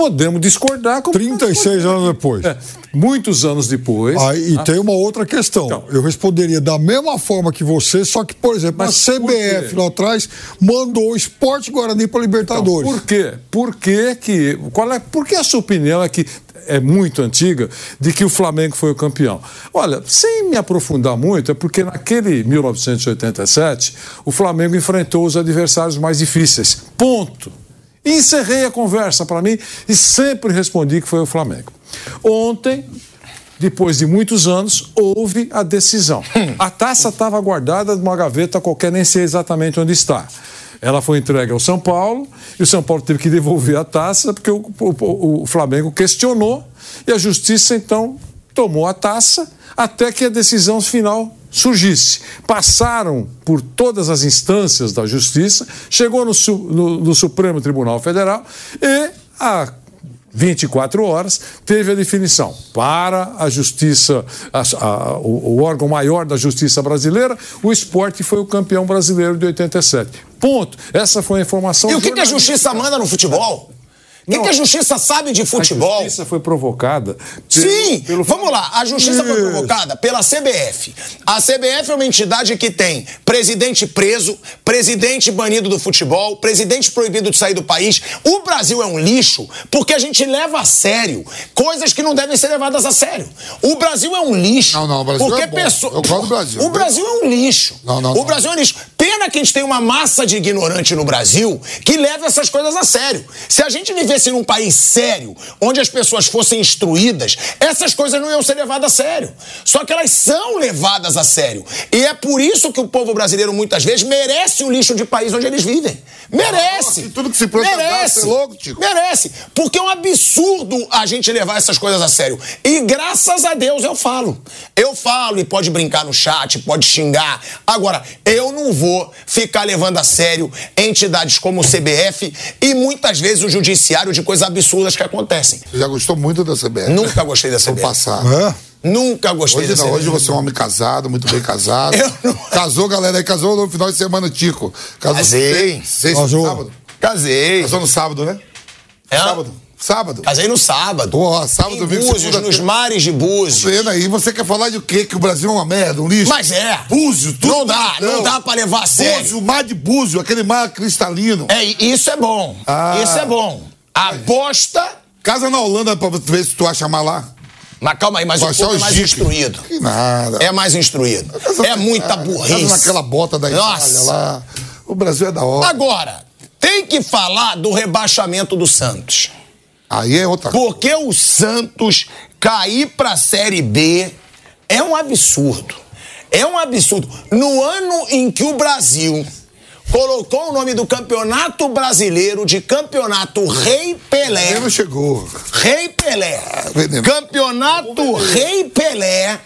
podemos discordar com
36 anos depois.
É, muitos anos depois.
Aí, e tem uma outra questão.
Então.
eu responderia da mesma forma que você, só que, por exemplo, a CBF lá atrás mandou o Esporte Guarani para Libertadores.
Por quê? Por que que. Qual é, por que a sua opinião é que é muito antiga de que o Flamengo foi o campeão? Olha, sem me aprofundar muito, é porque naquele 1987 o Flamengo enfrentou os adversários mais difíceis. Ponto. Encerrei a conversa para mim e sempre respondi que foi o Flamengo. Ontem, depois de muitos anos, houve a decisão. A taça estava guardada numa gaveta qualquer, nem sei exatamente onde está. Ela foi entregue ao São Paulo e o São Paulo teve que devolver a taça porque o, o- o Flamengo questionou e a justiça então tomou a taça até que a decisão final surgisse. Passaram por todas as instâncias da justiça, chegou no, no- no Supremo Tribunal Federal e a 24 horas, teve a definição para a justiça, a- a- o, o órgão maior da justiça brasileira, o esporte foi o campeão brasileiro de 87. Ponto. Essa foi a informação.
E o que, que a justiça manda no futebol? O que, que a justiça sabe de
A
futebol?
justiça foi provocada. pelo-
Sim,
pelo-
vamos lá. A justiça foi provocada pela CBF. A CBF é uma entidade que tem presidente preso, presidente banido do futebol, presidente proibido de sair do país. O Brasil é um lixo porque a gente leva a sério coisas que não devem ser levadas a sério. O Brasil é um lixo.
Não, não, o Brasil
porque
é bom.
pessoa-
Eu gosto do Brasil.
O Brasil é um lixo.
Não, não,
o
não.
Brasil é um lixo. Pena que a gente tem uma massa de ignorante no Brasil que leva essas coisas a sério. Se a gente vivesse num país sério, onde as pessoas fossem instruídas, essas coisas não iam ser levadas a sério. Só que elas são levadas a sério. E é por isso que o povo brasileiro, muitas vezes, merece o lixo de país onde eles vivem. Merece.
E tudo que se planta dá,
merece.
você é louco, Tico?
Merece. Porque é um absurdo a gente levar essas coisas a sério. E graças a Deus eu falo. Eu falo e pode brincar no chat, pode xingar. Agora, eu não vou ficar levando a sério entidades como o CBF e muitas vezes o judiciário de coisas absurdas que acontecem.
Você já gostou muito da CBF?
Nunca gostei da
No
CBF.
passado.
É?
Nunca gostei
Hoje
da
não,
CBF.
hoje você é um homem casado, muito bem casado.
Eu não-
Casou, galera, aí casou no final de semana, Tico. Casou
Casei.
seis- seis-
Casou.
sábado.
Casei.
Casou no sábado, né?
É?
Sábado. Sábado.
Casei no sábado.
Porra, sábado,
em
domingo,
Búzios,
segunda-
nos mares de Búzios.
Vendo aí, você quer falar de o quê? Que o Brasil é uma merda, um lixo?
Mas é.
Búzios, tudo
Não dá, não
bonitão.
dá pra levar a sério.
Búzios, o mar de Búzios, aquele mar cristalino.
É, isso é bom.
Ah.
Isso é bom. A bosta.
Casa na Holanda pra ver se tu acha mais lá.
Mas calma aí, mas
Vai
o povo é mais
Jeep.
instruído.
Que nada.
É mais instruído. É muita
Casa
burrice.
naquela bota da Itália
Nossa.
lá. O Brasil é da hora.
Agora, tem que falar do rebaixamento do Santos.
Aí é outra coisa.
Porque o Santos cair pra Série B é um absurdo. É um absurdo. No ano em que o Brasil colocou o nome do Campeonato Brasileiro de Campeonato Rei Pelé.
Ele não chegou.
Rei Pelé.
veneno.
Campeonato Rei Pelé.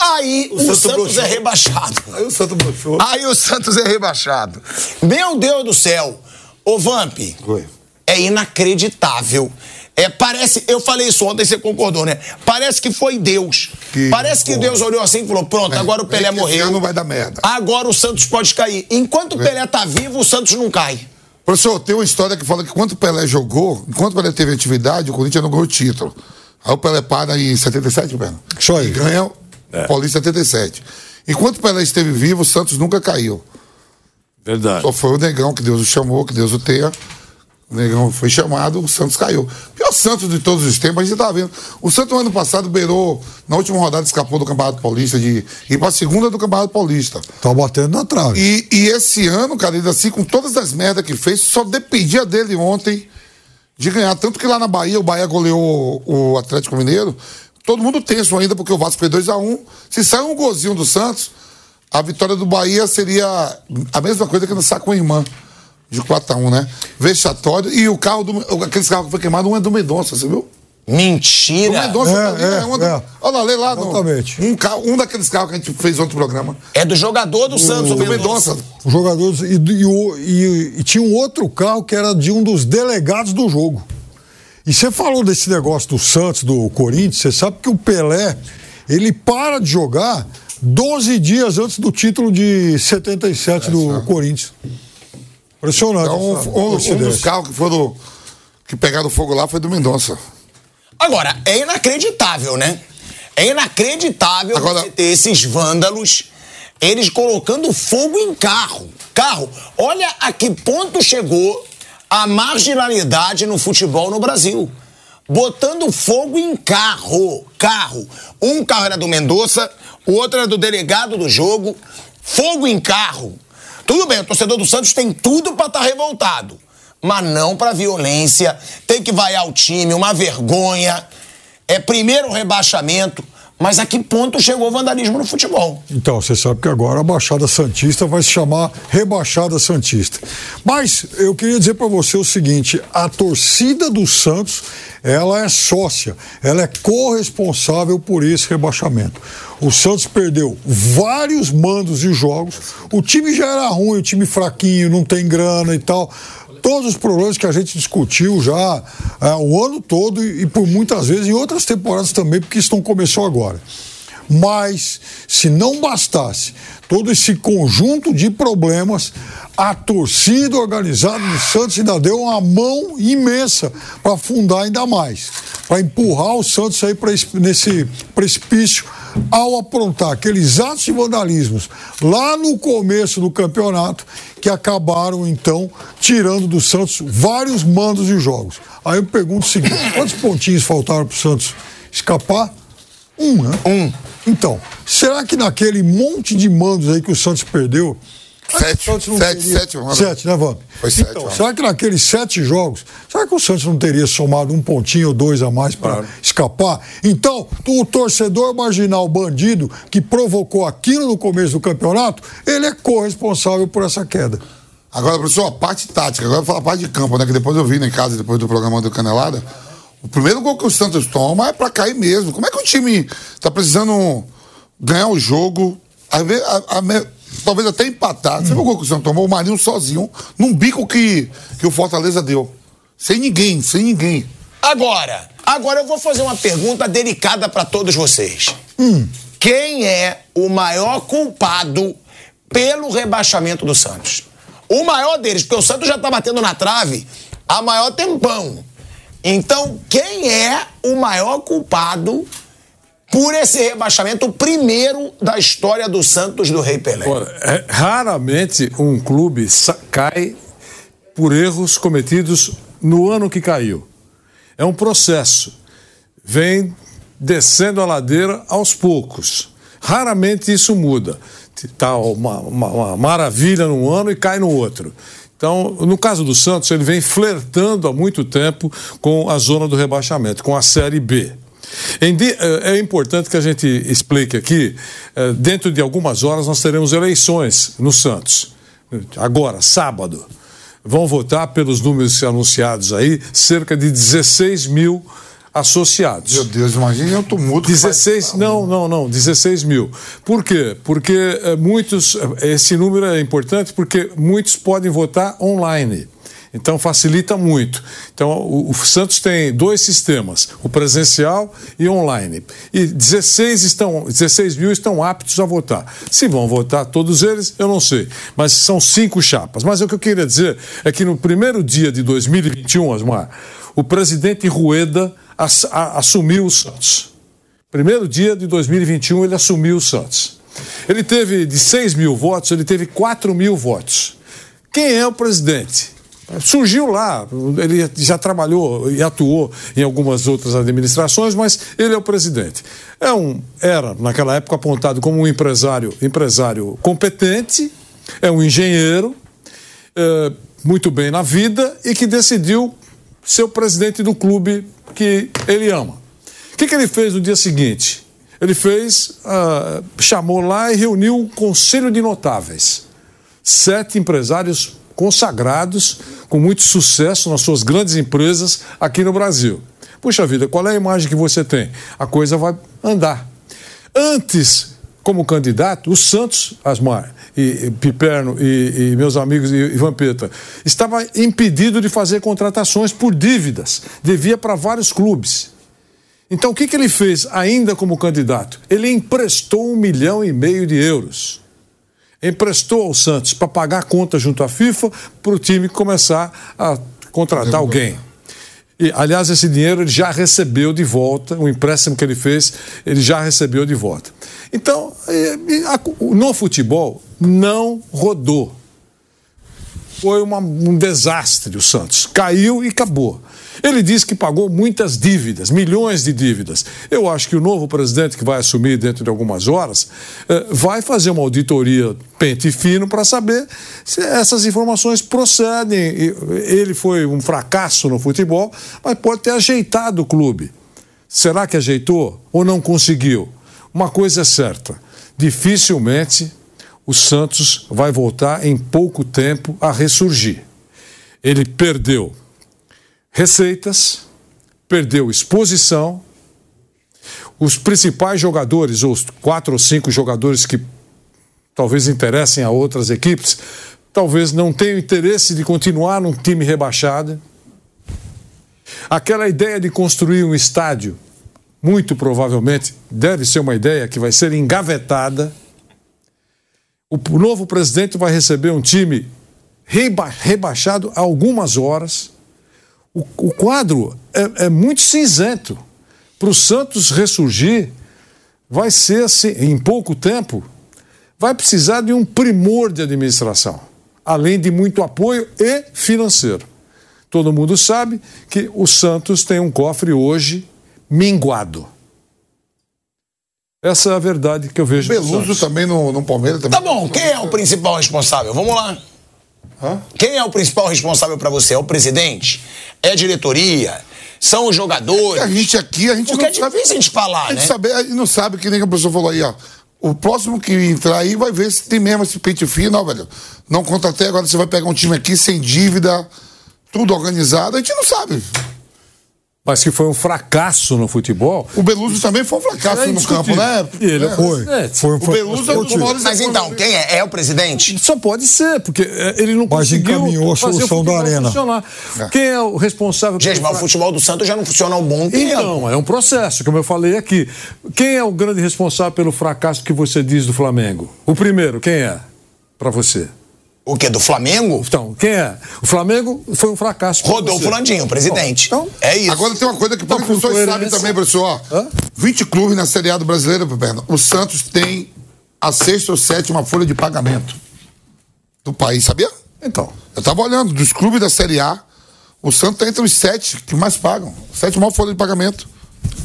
Aí o,
Santos
Santos,
broxou.
é rebaixado.
Aí o Santos broxou.
Aí o Santos é rebaixado. Meu Deus do céu. Ô, Vamp,
Oi.
é inacreditável. É, parece, eu falei isso ontem, você concordou, né? Parece que foi Deus.
Que
parece que
porra.
Deus olhou assim e falou: pronto,
É,
agora o Pelé morreu.
ano vai dar merda.
Agora o Santos pode cair. Enquanto o Pelé tá vivo, o Santos não cai.
Professor, tem uma história que fala que quando o Pelé jogou, enquanto o Pelé teve atividade, o Corinthians não ganhou o título. Aí o Pelé para em 77, Pelé.
Isso aí.
E ganha o Paulista em 77. Enquanto o Pelé esteve vivo, o Santos nunca caiu.
Verdade.
Só foi o Negão que Deus o chamou, que Deus o tenha. Negão foi chamado, o Santos caiu. Pior Santos de todos os tempos, a gente tá vendo. O Santos, no ano passado, beirou, na última rodada, escapou do Campeonato Paulista, de ir pra segunda do Campeonato Paulista.
Tá batendo na trave.
E, e esse ano, cara, ele assim, com todas as merdas que fez, só dependia dele ontem de ganhar. Tanto que lá na Bahia, o Bahia goleou o, Atlético Mineiro. Todo mundo tenso ainda, porque o Vasco fez 2x1. Se sair um golzinho do Santos, a vitória do Bahia seria a mesma coisa que no saco com a irmã. De 4x1, né? Vexatório. E o carro do. Aqueles carros que foi queimado, um é do Mendonça, você viu? O
Mentira.
Mendonça
É,
tá ali,
é,
né? Um do-
é.
Olha lá, lê lá. no-
Exatamente.
um, carro, um daqueles carros que a gente fez ontem no programa.
É do jogador do Santos, o
do
Mendonça.
Os jogadores. E, e o- e- e tinha um outro carro que era de um dos delegados do jogo. E você falou desse negócio do Santos, do Corinthians, você sabe que o Pelé, ele para de jogar 12 dias antes do título de 77 do Corinthians. Impressionante.
Então,
essa
um, um dos carros que foram. que pegaram fogo lá foi do Mendonça.
Agora, é inacreditável, né? É inacreditável
Agora-
você ter esses vândalos, eles colocando fogo em carro. Carro, olha a que ponto chegou a marginalidade no futebol no Brasil. Botando fogo em carro. Carro. Um carro era do Mendonça, o outro era do delegado do jogo. Fogo em carro. Tudo bem, o torcedor do Santos tem tudo pra estar revoltado. Mas não pra violência. Tem que vaiar o time, uma vergonha. É primeiro o rebaixamento. Mas a que ponto chegou o vandalismo no futebol?
Então, você sabe que agora a Baixada Santista vai se chamar Rebaixada Santista. Mas eu queria dizer para você o seguinte: a torcida do Santos, ela é sócia, ela é corresponsável por esse rebaixamento. O Santos perdeu vários mandos de jogos. O time já era ruim, o time fraquinho, não tem grana e tal. Todos os problemas que a gente discutiu já é, o ano todo e, e por muitas vezes em outras temporadas também, porque isso não começou agora. Mas, se não bastasse todo esse conjunto de problemas, a torcida organizada do Santos ainda deu uma mão imensa para afundar ainda mais, para empurrar o Santos aí pra, esse- nesse precipício ao aprontar aqueles atos de vandalismos lá no começo do campeonato que acabaram então tirando do Santos vários mandos de jogos. Aí eu pergunto o seguinte: quantos pontinhos faltaram para o Santos escapar? Um, né? Um. Então, será que naquele monte de mandos aí que o Santos perdeu.
Sete, sete, sete, mano.
Sete, né, Vamp?
Foi sete,
Então,
mano.
será que naqueles sete jogos, será que o Santos não teria somado um pontinho ou dois a mais para escapar? Então, o torcedor marginal bandido que provocou aquilo no começo do campeonato, ele é corresponsável por essa queda.
Agora, professor, a parte tática, agora eu vou falar a parte de campo, né? Que depois eu vi na casa, depois do programa do Canelada. O primeiro gol que o Santos toma é pra cair mesmo. Como é que o time tá precisando ganhar o jogo? Às vezes, a- a talvez até empatar. Você viu o gol que o Santos tomou? O Marinho sozinho, num bico que, que o Fortaleza deu. Sem ninguém, sem ninguém.
Agora, agora eu vou fazer uma pergunta delicada pra todos vocês. Quem é o maior culpado pelo rebaixamento do Santos? O maior deles, porque o Santos já tá batendo na trave há maior tempão. Então, quem é o maior culpado por esse rebaixamento, primeiro da história do Santos do Rei Pelé?
Ora, é, raramente um clube cai por erros cometidos no ano que caiu. É um processo. Vem descendo a ladeira aos poucos. Raramente isso muda. Está uma, uma- uma maravilha num ano e cai no outro. Então, no caso do Santos, ele vem flertando há muito tempo com a zona do rebaixamento, com a Série B. Eh, É importante que a gente explique aqui, eh, dentro de algumas horas nós teremos eleições no Santos. Agora, sábado. Vão votar pelos números anunciados aí, cerca de 16 mil associados.
Meu Deus, imagina o tumulto. que vai-
16, não, não, não, 16 mil. Por quê? Porque eh, muitos, eh, esse número é importante porque muitos podem votar online. Então facilita muito. Então o, o Santos tem dois sistemas, o presencial e online. E 16, estão, 16 mil estão aptos a votar. Se vão votar todos eles, eu não sei. Mas são cinco chapas. Mas o que eu queria dizer é que no primeiro dia de 2021, Osmar, o presidente Rueda ass- a- assumiu o Santos. Primeiro dia de 2021, ele assumiu o Santos. Ele teve, de 6 mil votos, ele teve 4 mil votos. Quem é o presidente? Surgiu lá, ele já trabalhou e atuou em algumas outras administrações, mas ele é o presidente. É um, era, naquela época, apontado como um empresário, empresário competente, é um engenheiro, eh, muito bem na vida e que decidiu ser o presidente do clube que ele ama. O que, que ele fez no dia seguinte? Ele fez, ah, chamou lá e reuniu um conselho de notáveis. Sete empresários consagrados, com muito sucesso nas suas grandes empresas aqui no Brasil. Puxa vida, qual é a imagem que você tem? A coisa vai andar. Antes, como candidato, o Santos, Asmar, e, e Piperno e, e meus amigos e, e Vampeta, estava impedido de fazer contratações por dívidas. Devia para vários clubes. Então, o que, que ele fez ainda como candidato? Ele emprestou um milhão e meio de euros. Emprestou ao Santos para pagar a conta junto à FIFA para o time começar a contratar alguém. E, aliás, esse dinheiro ele já recebeu de volta, o empréstimo que ele fez, ele já recebeu de volta. Então, no futebol, não rodou. Foi uma- um desastre o Santos. Caiu e acabou. Ele disse que pagou muitas dívidas, milhões de dívidas. Eu acho que o novo presidente, que vai assumir dentro de algumas horas, eh, vai fazer uma auditoria pente fino para saber se essas informações procedem. E Ele foi um fracasso no futebol, mas pode ter ajeitado o clube. Será que ajeitou ou não conseguiu? Uma coisa é certa: dificilmente o Santos vai voltar em pouco tempo a ressurgir. Ele perdeu receitas, perdeu exposição. Os principais jogadores, os quatro ou cinco jogadores que talvez interessem a outras equipes, talvez não tenham interesse de continuar num time rebaixado. Aquela ideia de construir um estádio, muito provavelmente, deve ser uma ideia que vai ser engavetada. O novo presidente vai receber um time reba- rebaixado a algumas horas. O, o quadro é, é muito cinzento. Para o Santos ressurgir, vai ser assim, em pouco tempo, vai precisar de um primor de administração, além de muito apoio e financeiro. Todo mundo sabe que o Santos tem um cofre hoje minguado. Essa é a verdade que eu vejo.
Beluso também no, no Palmeiras. Também.
Tá bom, quem é o principal responsável? Vamos lá. Quem é o principal responsável pra você? É o presidente? É a diretoria? São os jogadores?
A gente aqui, a gente
Porque
não
é
sabe.
difícil a gente falar,
A gente
né?
sabe, a gente não sabe, que nem a pessoa falou aí, ó. O próximo que entrar aí vai ver se tem mesmo esse pente fino, ó, velho. Não contratei, agora você vai pegar um time aqui sem dívida, tudo organizado, a gente não sabe.
Mas que foi um fracasso no futebol.
O Beluso também foi um fracasso
É
no campo, né?
E ele
É.
Foi.
presidente.
Foi,
O
foi,
Beluso é um dos maiores
Mas então, quem é? É o presidente?
Só pode ser, porque é, ele não
Mas
conseguiu
encaminhou a
fazer
solução
o
da arena.
funcionar. Quem é o responsável
Gente,
pelo
mas o futebol do Santos já não funciona há um bom tempo.
Então, é um processo, como eu falei aqui. Quem é o grande responsável pelo fracasso que você diz do Flamengo? O primeiro, quem é? Para você.
O quê? Do Flamengo?
Então, quem é? O Flamengo foi um fracasso.
Rodolfo
você.
Landim, o presidente.
Então,
é isso.
Agora tem uma coisa que poucas
por
pessoas sabem também, professor.
Hã?
20 clubes na Série A do Brasileiro, Perna. O Santos tem a sexta ou sétima folha de pagamento do país, sabia?
Então,
Eu tava olhando, dos clubes da Série A, o Santos tá entre os sete que mais pagam. Sete maior folha de pagamento.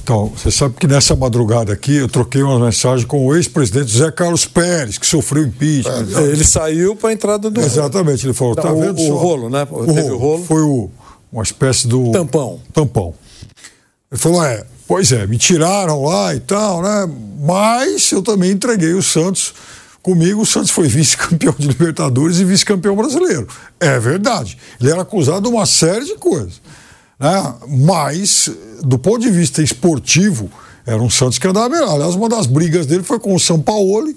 Então, você sabe que nessa madrugada aqui eu troquei uma mensagem com o ex-presidente José Carlos Pérez, que sofreu impeachment.
ele saiu para a entrada do.
Exatamente, ele falou, tá
o-
vendo
o rolo, né? Teve o rolo.
Foi o, uma espécie do...
Tampão.
Tampão. Ele falou, é, pois é, me tiraram lá e tal, né? Mas eu também entreguei o Santos. Comigo, o Santos foi vice-campeão de Libertadores e vice-campeão brasileiro. É verdade. Ele era acusado de uma série de coisas. Né? Mas, do ponto de vista esportivo, era um Santos que andava melhor. Aliás, uma das brigas dele foi com o São Paulo,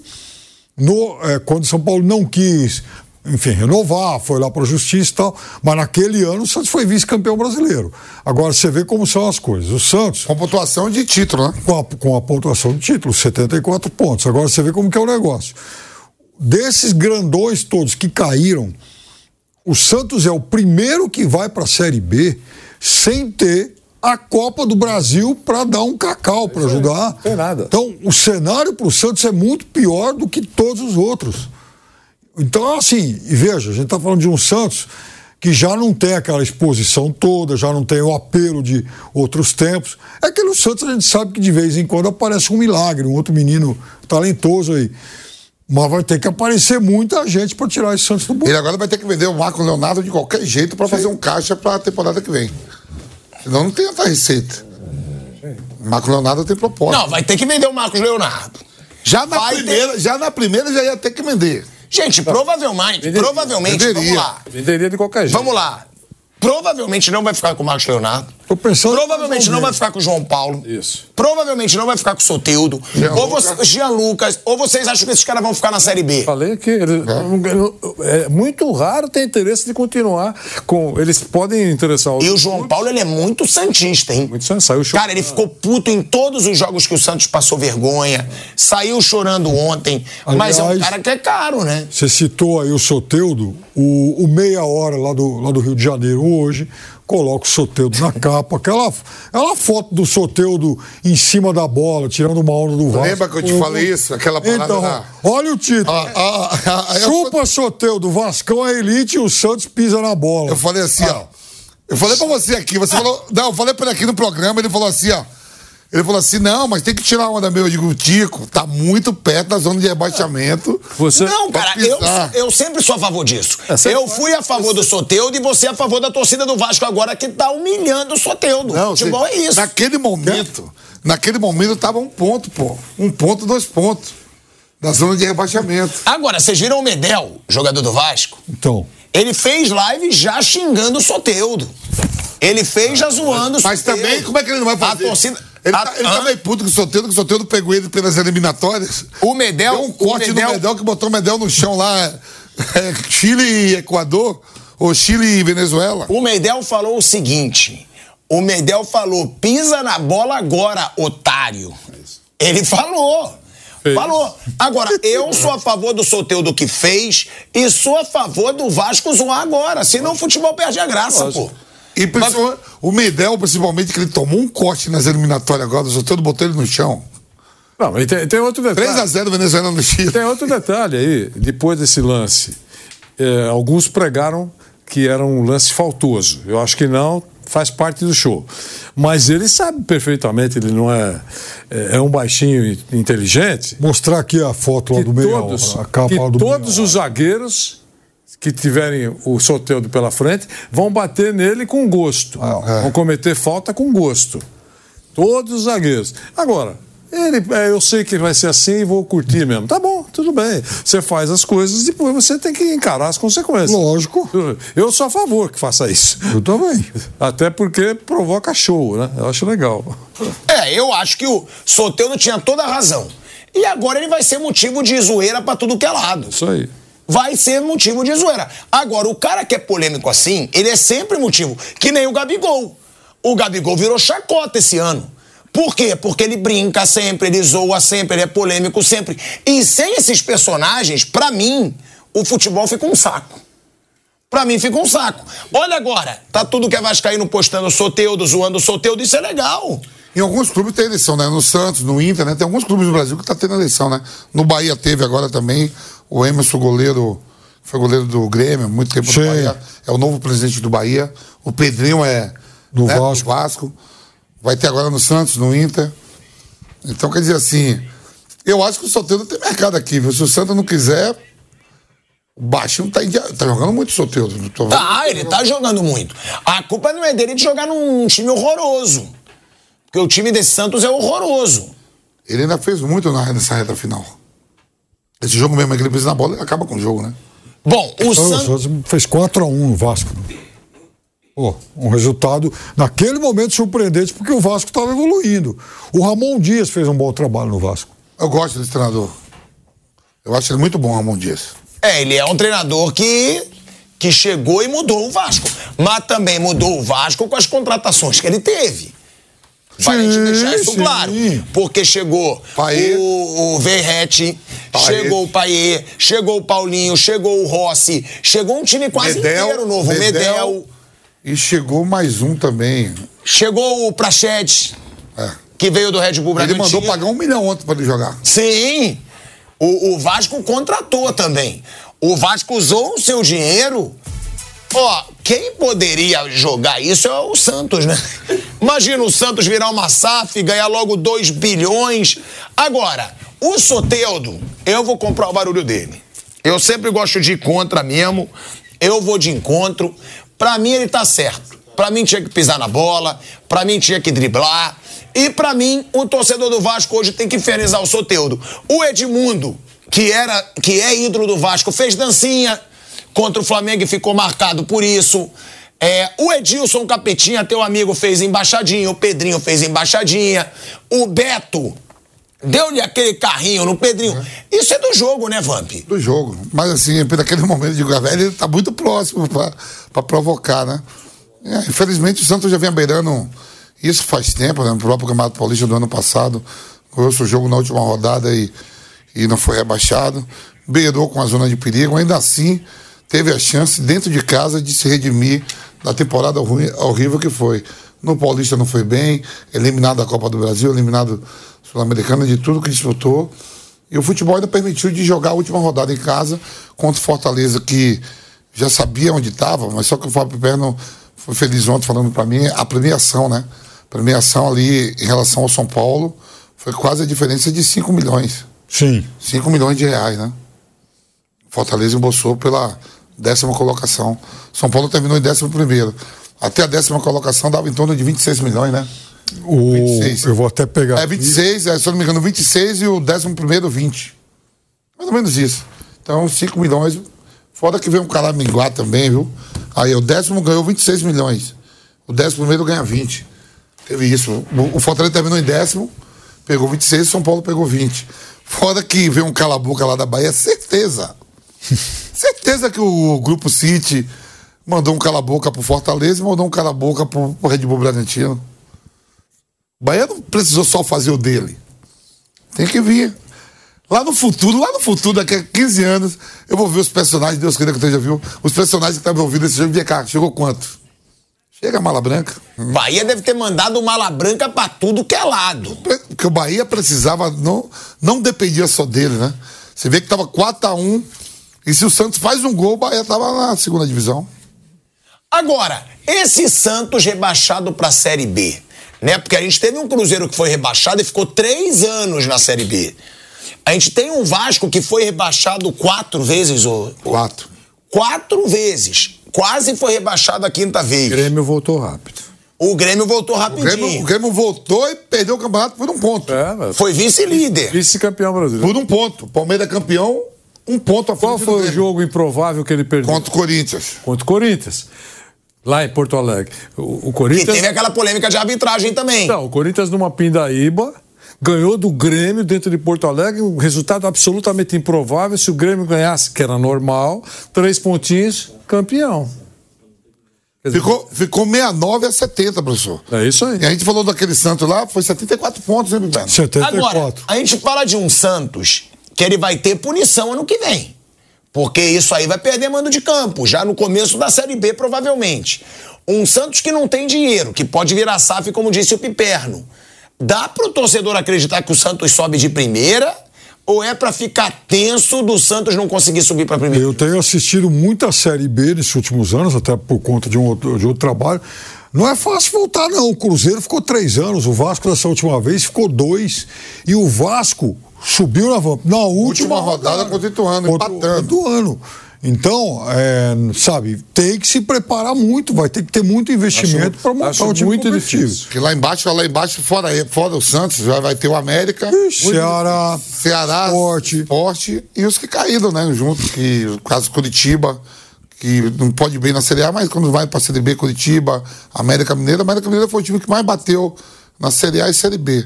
no, é, quando o São Paulo não quis, enfim, renovar, foi lá para a justiça e tal. Mas naquele ano o Santos foi vice-campeão brasileiro. Agora você vê como são as coisas. O Santos.
Com pontuação de título, né?
Com a, com a pontuação de título, 74 pontos. Agora você vê como que é o negócio. Desses grandões todos que caíram, o Santos é o primeiro que vai para a Série B sem ter a Copa do Brasil para dar um cacau para ajudar.
tem nada.
Então, o cenário para o Santos é muito pior do que todos os outros. Então, assim, e veja, a gente está falando de um Santos que já não tem aquela exposição toda, já não tem o apelo de outros tempos. É aquele Santos a gente sabe que de vez em quando aparece um milagre, um outro menino talentoso aí. Mas vai ter que aparecer muita gente para tirar esse Santos do bolso.
Ele agora vai ter que vender o Marco Leonardo de qualquer jeito para fazer um caixa para a temporada que vem. Senão não tem outra receita. O Marco Leonardo tem proposta.
Não, vai ter que vender o Marcos Leonardo.
já, na
vai
primeira, já na primeira já ia ter que vender.
Gente, provavelmente, provavelmente, vamos
Venderia.
lá.
Venderia de qualquer jeito.
Vamos lá. Provavelmente não vai ficar com o Marcos Leonardo. Provavelmente não vai ficar com o João Paulo.
Isso.
Provavelmente não vai ficar com o Soteudo.
Jean
ou
Lucas.
você, Jean Lucas. Ou vocês acham que esses caras vão ficar na Série B?
Falei que ele- é muito raro ter interesse de continuar com. Eles podem interessar
E o João Paulo, ele é muito santista, hein?
Muito sensato. Saiu
Cara, ele ficou puto em todos os jogos que o Santos passou vergonha. Saiu chorando ontem. mas é um
Aliás-
cara que é caro, né?
Você citou aí o Soteudo, o, o Meia Hora lá do, lá do Rio de Janeiro hoje, coloca o Soteudo na capa. Aquela, aquela foto do Soteudo em cima da bola, tirando uma onda do Vasco.
Lembra que eu te falei isso? Aquela parada
Então,
lá.
olha o título.
Ah, ah, ah, ah, eu-
Chupa Soteudo, Vascão é elite e o Santos pisa na bola.
Eu falei assim, ó. Eu falei pra você aqui, você falou. Não, eu falei pra ele aqui no programa, ele falou assim, ó. Ele falou assim: não, mas tem que tirar uma onda meu. Eu digo, Tico, tá muito perto da zona de rebaixamento.
Você,
Não, cara, eu, eu sempre sou a favor disso.
É,
eu
pode-
fui a favor do Soteudo e você é a favor da torcida do Vasco agora que tá humilhando o Soteudo.
Não,
Futebol
você-
é isso.
Naquele momento, naquele momento tava um ponto, pô. Um ponto, dois pontos. Da zona de rebaixamento.
Agora, vocês viram o Medel, jogador do Vasco?
Então,
Ele fez live já xingando o Soteudo. Ele fez já zoando o
Mas também, como é que ele não vai fazer?
A torcida...
Ele,
a-
tá, ele
Hã?
tá meio puto com o Soteldo, que o Soteldo pegou ele pelas eliminatórias.
O Medel...
Deu um corte
Medel,
no Medel que botou o Medel no chão lá. é, Chile e Equador, ou Chile e Venezuela.
O Medel falou o seguinte. O Medel falou, pisa na bola agora, otário. Ele falou.
Fez.
Falou. Agora, eu sou a favor do Soteudo que fez e sou a favor do Vasco zoar agora. Senão o futebol perde a graça, pô.
E principalmente, o Medel, principalmente, que ele tomou um corte nas eliminatórias agora, o Soteldo botou ele no chão.
Não, e tem, tem outro detalhe.
3x0 Venezuela no Chile.
Tem outro detalhe aí, depois desse lance. É, alguns pregaram que era um lance faltoso. Eu acho que não, faz parte do show. Mas ele sabe perfeitamente, ele não é. É, é um baixinho inteligente.
mostrar aqui a foto lá do hora, a capa
que
lá do
todos
meia
os zagueiros que tiverem o Soteldo pela frente vão bater nele com gosto.
Ah,
Vão cometer falta com gosto. Todos os zagueiros. Agora, ele, é, eu sei que vai ser assim e vou curtir mesmo. Tá bom, tudo bem. Você faz as coisas e depois você tem que encarar as consequências.
Lógico.
Eu sou a favor que faça isso.
Eu também.
Até porque provoca show, né? Eu acho legal.
É, eu acho que o Soteudo tinha toda a razão. E agora ele vai ser motivo de zoeira pra tudo que é lado.
Isso aí.
Vai ser motivo de zoeira. Agora, o cara que é polêmico assim, ele é sempre motivo. Que nem o Gabigol. O Gabigol virou chacota esse ano. Por quê? Porque ele brinca sempre, ele zoa sempre, ele é polêmico sempre. E sem esses personagens, pra mim, o futebol fica um saco. Pra mim fica um saco. Olha agora, tá tudo que é vascaíno postando Soteudo, zoando Soteudo, isso é legal.
Em alguns clubes tem eleição, né? No Santos, no Inter, né? Tem alguns clubes no Brasil que tá tendo eleição, né? No Bahia teve agora também. O Emerson, goleiro, foi goleiro do Grêmio, muito tempo
Sim.
no Bahia. É o novo presidente do Bahia. O Pedrinho é
Do
né,
Vasco.
Vasco. Vai ter agora no Santos, no Inter. Então, quer dizer assim, eu acho que o Soteldo tem mercado aqui, viu? Se o Santos não quiser, o Baixinho tá, tá jogando muito vendo.
Tá, ele tá jogando muito. A culpa não é dele de jogar num time horroroso. Porque o time desse Santos é horroroso.
Ele ainda fez muito na, nessa reta final. Esse jogo mesmo, é que ele precisa na bola, ele acaba com o jogo, né?
Bom, o
O
Santos.
Santos fez 4x1 no Vasco. Pô, um resultado naquele momento surpreendente porque o Vasco estava evoluindo. O Ramon Dias fez um bom trabalho no Vasco.
Eu gosto desse treinador. Eu acho ele muito bom, Ramon Dias.
É, ele é um treinador que, que chegou e mudou o Vasco. Mas também mudou o Vasco com as contratações que ele teve. Pra
Sim,
gente deixar isso
sim.
claro. Porque chegou
Paier.
o, o Verrete, chegou o Paier, chegou o Paulinho, chegou o Rossi, chegou um time quase
Medel,
inteiro novo.
Medel.
Medel,
E chegou mais um também.
chegou o Prachetes,
É.
que veio do Red Bull
Ele
Bragantino.
mandou pagar um milhão ontem pra ele jogar.
Sim. O, o Vasco contratou também. O Vasco usou o seu dinheiro. Ó, quem poderia jogar isso é o Santos, né? Imagina o Santos virar uma SAF e ganhar logo 2 bilhões. Agora, o Soteudo, eu vou comprar o barulho dele. Eu sempre gosto de ir contra mesmo. Eu vou de encontro. Pra mim, ele tá certo. Pra mim, tinha que pisar na bola. Pra mim, tinha que driblar. E pra mim, o torcedor do Vasco hoje tem que infernizar o Soteudo. O Edmundo, que, era, que é ídolo do Vasco, fez dancinha contra o Flamengo e ficou marcado por isso. É, o Edilson Capetinha, teu amigo, fez embaixadinha. O Pedrinho fez embaixadinha. O Beto deu-lhe aquele carrinho no Pedrinho. Isso é do jogo, né, Vamp?
do jogo. Mas assim, naquele momento de velho, ele tá muito próximo pra, pra provocar, né? É, infelizmente o Santos já vem beirando isso faz tempo, né? No próprio Campeonato Paulista do ano passado, ganhou o jogo na última rodada e, e não foi rebaixado. Beirou com a zona de perigo, ainda assim teve a chance dentro de casa de se redimir da temporada ruim, horrível que foi. No Paulista não foi bem, eliminado da Copa do Brasil, eliminado Sul-Americana de tudo que disputou. E o futebol ainda permitiu de jogar a última rodada em casa contra o Fortaleza, que já sabia onde estava, mas só que o Fábio Perno foi feliz ontem falando para mim, a premiação, né? Premiação ali em relação ao São Paulo foi quase a diferença de 5 milhões.
Sim.
5 milhões de reais, né? Fortaleza embolsou pela décima colocação. São Paulo terminou em décimo primeiro. Até a décima colocação dava em torno de 26 milhões, né?
O,
26.
eu vou até pegar.
É 26, é, se eu não me engano, 26 e o décimo primeiro 20. Mais ou menos isso. Então, 5 milhões. Foda que veio um cara minguar também, viu? Aí o décimo ganhou 26 milhões. O décimo primeiro ganha 20. Teve isso. O, Fortaleza terminou em décimo, pegou 26 e São Paulo pegou 20. Foda que veio um cala-boca lá da Bahia, certeza. certeza que o Grupo City mandou um cala-boca pro Fortaleza e mandou um cala-boca pro, pro Red Bull Bragantino. O Bahia não precisou só fazer o dele. Tem que vir. Lá no futuro, lá no futuro, daqui a 15 anos, eu vou ver os personagens, Deus queira que eu já viu, os personagens que estavam ouvindo esse jogo. Vem cá, chegou quanto? Chega a mala branca.
Bahia deve ter mandado mala branca pra tudo que é lado.
Porque o Bahia precisava, não, não dependia só dele, né? Você vê que tava 4x1, e se o Santos faz um gol, o Bahia tava na segunda divisão.
Agora, esse Santos rebaixado pra Série B, né? Porque a gente teve um Cruzeiro que foi rebaixado e ficou três anos na Série B. A gente tem um Vasco que foi rebaixado quatro vezes, o
Quatro.
quatro vezes. Quase foi rebaixado a quinta vez.
O Grêmio voltou rápido.
O Grêmio voltou
O
rapidinho.
Grêmio, o Grêmio voltou e perdeu o campeonato por um ponto.
É, mas
Foi vice-líder.
vice-campeão brasileiro.
Por um ponto. Palmeiras campeão, um ponto a frente
Qual
do
foi o jogo improvável que ele perdeu?
Contra o Corinthians.
Contra o Corinthians. Lá em Porto Alegre. O, o
E
Corinthians.
teve aquela polêmica de arbitragem também.
Não, o Corinthians numa pindaíba ganhou do Grêmio dentro de Porto Alegre, um resultado absolutamente improvável. Se o Grêmio ganhasse, que era normal, três pontinhos, campeão. Dizer,
Ficou, ficou 69 a 70, professor.
É isso aí.
E a gente falou daquele Santos lá, foi 74 pontos, hein, Bibano?
74.
Agora, a gente fala de um Santos que ele vai ter punição ano que vem. Porque isso aí vai perder mando de campo, já no começo da Série B, provavelmente. Um Santos que não tem dinheiro, que pode virar SAF, como disse o Piperno. Dá pro torcedor acreditar que o Santos sobe de primeira? Ou é pra ficar tenso do Santos não conseguir subir pra primeira?
Eu tenho assistido muita Série B nesses últimos anos, até por conta de um outro, de outro trabalho. Não é fácil voltar, não. O Cruzeiro ficou três anos, o Vasco dessa última vez ficou dois. E o Vasco subiu na, na última,
Última rodada contra o Ituano,
Contra o
empatando.
Ituano. Então, é, sabe, tem que se preparar muito, vai ter que ter muito investimento para montar
acho
um time
muito
competitivo.
difícil.
Que lá embaixo, lá embaixo, fora, fora o Santos, já vai ter o América,
Ixi, Ceará,
Ceará,
Sport.
Sport e os que caíram, né? Junto, que o caso Curitiba, que não pode ir bem na Série A, mas quando vai para a Série B, Curitiba, América Mineira, América Mineira foi o time que mais bateu na Série A e Série B.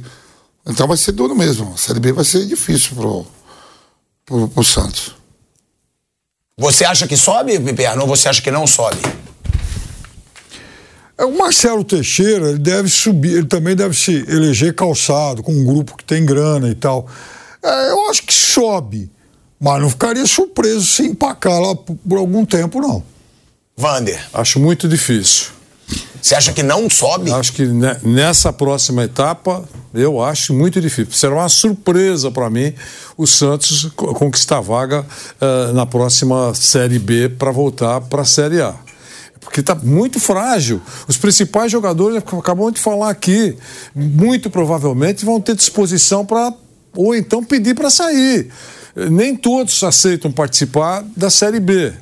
Então vai ser duro mesmo. A Série B vai ser difícil pro, pro, pro Santos.
Você acha que sobe, Piperno, ou você acha que não sobe?
É, O Marcelo Teixeira, ele deve subir, ele também deve se eleger calçado, com um grupo que tem grana e tal. É, eu acho que sobe, mas não ficaria surpreso se empacar lá por, por algum tempo, não.
Vander,
Acho muito difícil.
Você acha que não sobe?
Acho que ne- nessa próxima etapa, eu acho muito difícil. Será uma surpresa para mim o Santos co- conquistar vaga eh, na próxima Série B para voltar para a Série A. Porque está muito frágil. Os principais jogadores, acabamos de falar aqui, muito provavelmente vão ter disposição para, ou então pedir para sair. Nem todos aceitam participar da Série B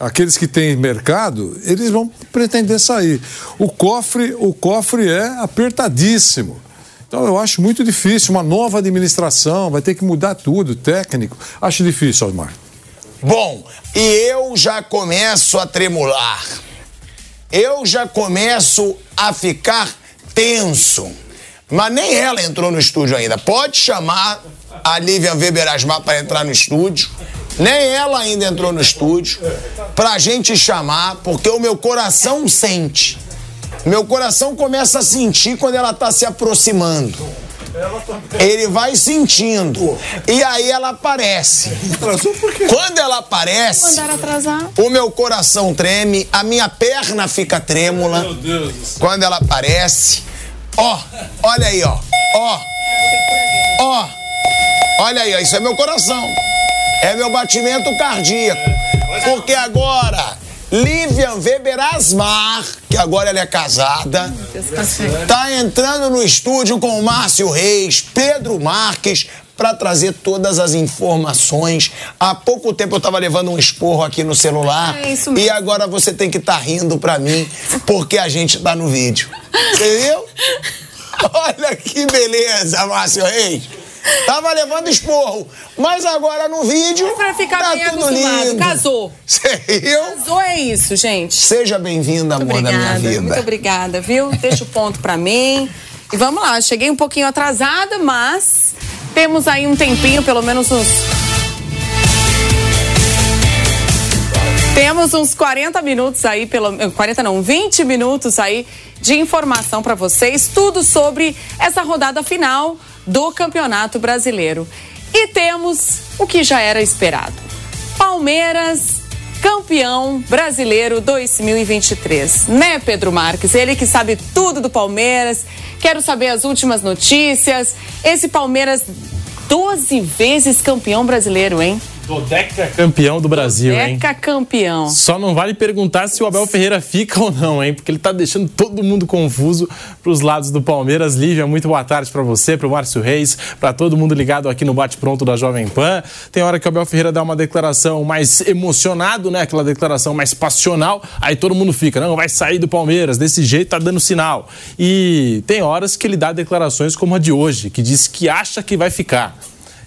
aqueles que têm mercado, eles vão pretender sair. O cofre, o cofre é apertadíssimo. Então eu acho muito difícil, uma nova administração, vai ter que mudar tudo, técnico. Acho difícil, Osmar.
Bom, e eu já começo a tremular. Eu já começo a ficar tenso. Mas nem ela entrou no estúdio ainda. Pode chamar a Lívia Weber Asmar para entrar no estúdio. Nem ela ainda entrou no estúdio. Pra gente chamar, porque o meu coração sente. Meu coração começa a sentir quando ela tá se aproximando. Ele vai sentindo. E aí ela aparece. Quando ela aparece, o meu coração treme, a minha perna fica trêmula. Quando ela aparece. Ó, olha aí, ó. Ó. Ó. Olha aí, ó. Isso é meu coração. É meu batimento cardíaco. Porque agora, Lívia Weber Asmar, que agora ela é casada, tá entrando no estúdio com o Márcio Reis, Pedro Marques, para trazer todas as informações. Há pouco tempo eu tava levando um esporro aqui no celular.
É isso mesmo.
E agora você tem que estar rindo pra mim, porque a gente tá no vídeo. Entendeu? Olha que beleza, Márcio Reis. Tava levando esporro, mas agora no vídeo
É pra ficar
tá
bem
tudo
acostumado.
lindo.
Casou.
Viu?
Casou é isso, gente.
Seja bem-vinda, amor
Muito
da minha
obrigada,
vida.
muito obrigada, viu? Deixa o ponto pra mim. E vamos lá, cheguei um pouquinho atrasada, mas temos aí um tempinho, pelo menos uns. Temos uns 40 minutos aí, pelo 40 não, 20 minutos aí de informação pra vocês, tudo sobre essa rodada final do Campeonato Brasileiro. E temos o que já era esperado. Palmeiras campeão brasileiro 2023. Né, Pedro Marques? Ele que sabe tudo do Palmeiras. Quero saber as últimas notícias. Esse Palmeiras 12 vezes campeão brasileiro, hein?
Dodeca campeão do Brasil, hein?
Deca campeão.
Só não vale perguntar se o Abel Ferreira fica ou não, hein? Porque ele tá deixando todo mundo confuso pros lados do Palmeiras. Lívia, muito boa tarde pra você, pro Márcio Reis, pra todo mundo ligado aqui no Bate Pronto da Jovem Pan. Tem hora que o Abel Ferreira dá uma declaração mais emocionado, né? Aquela declaração mais passional. Aí todo mundo fica, não, vai sair do Palmeiras, desse jeito tá dando sinal. E tem horas que ele dá declarações como a de hoje, que diz que acha que vai ficar.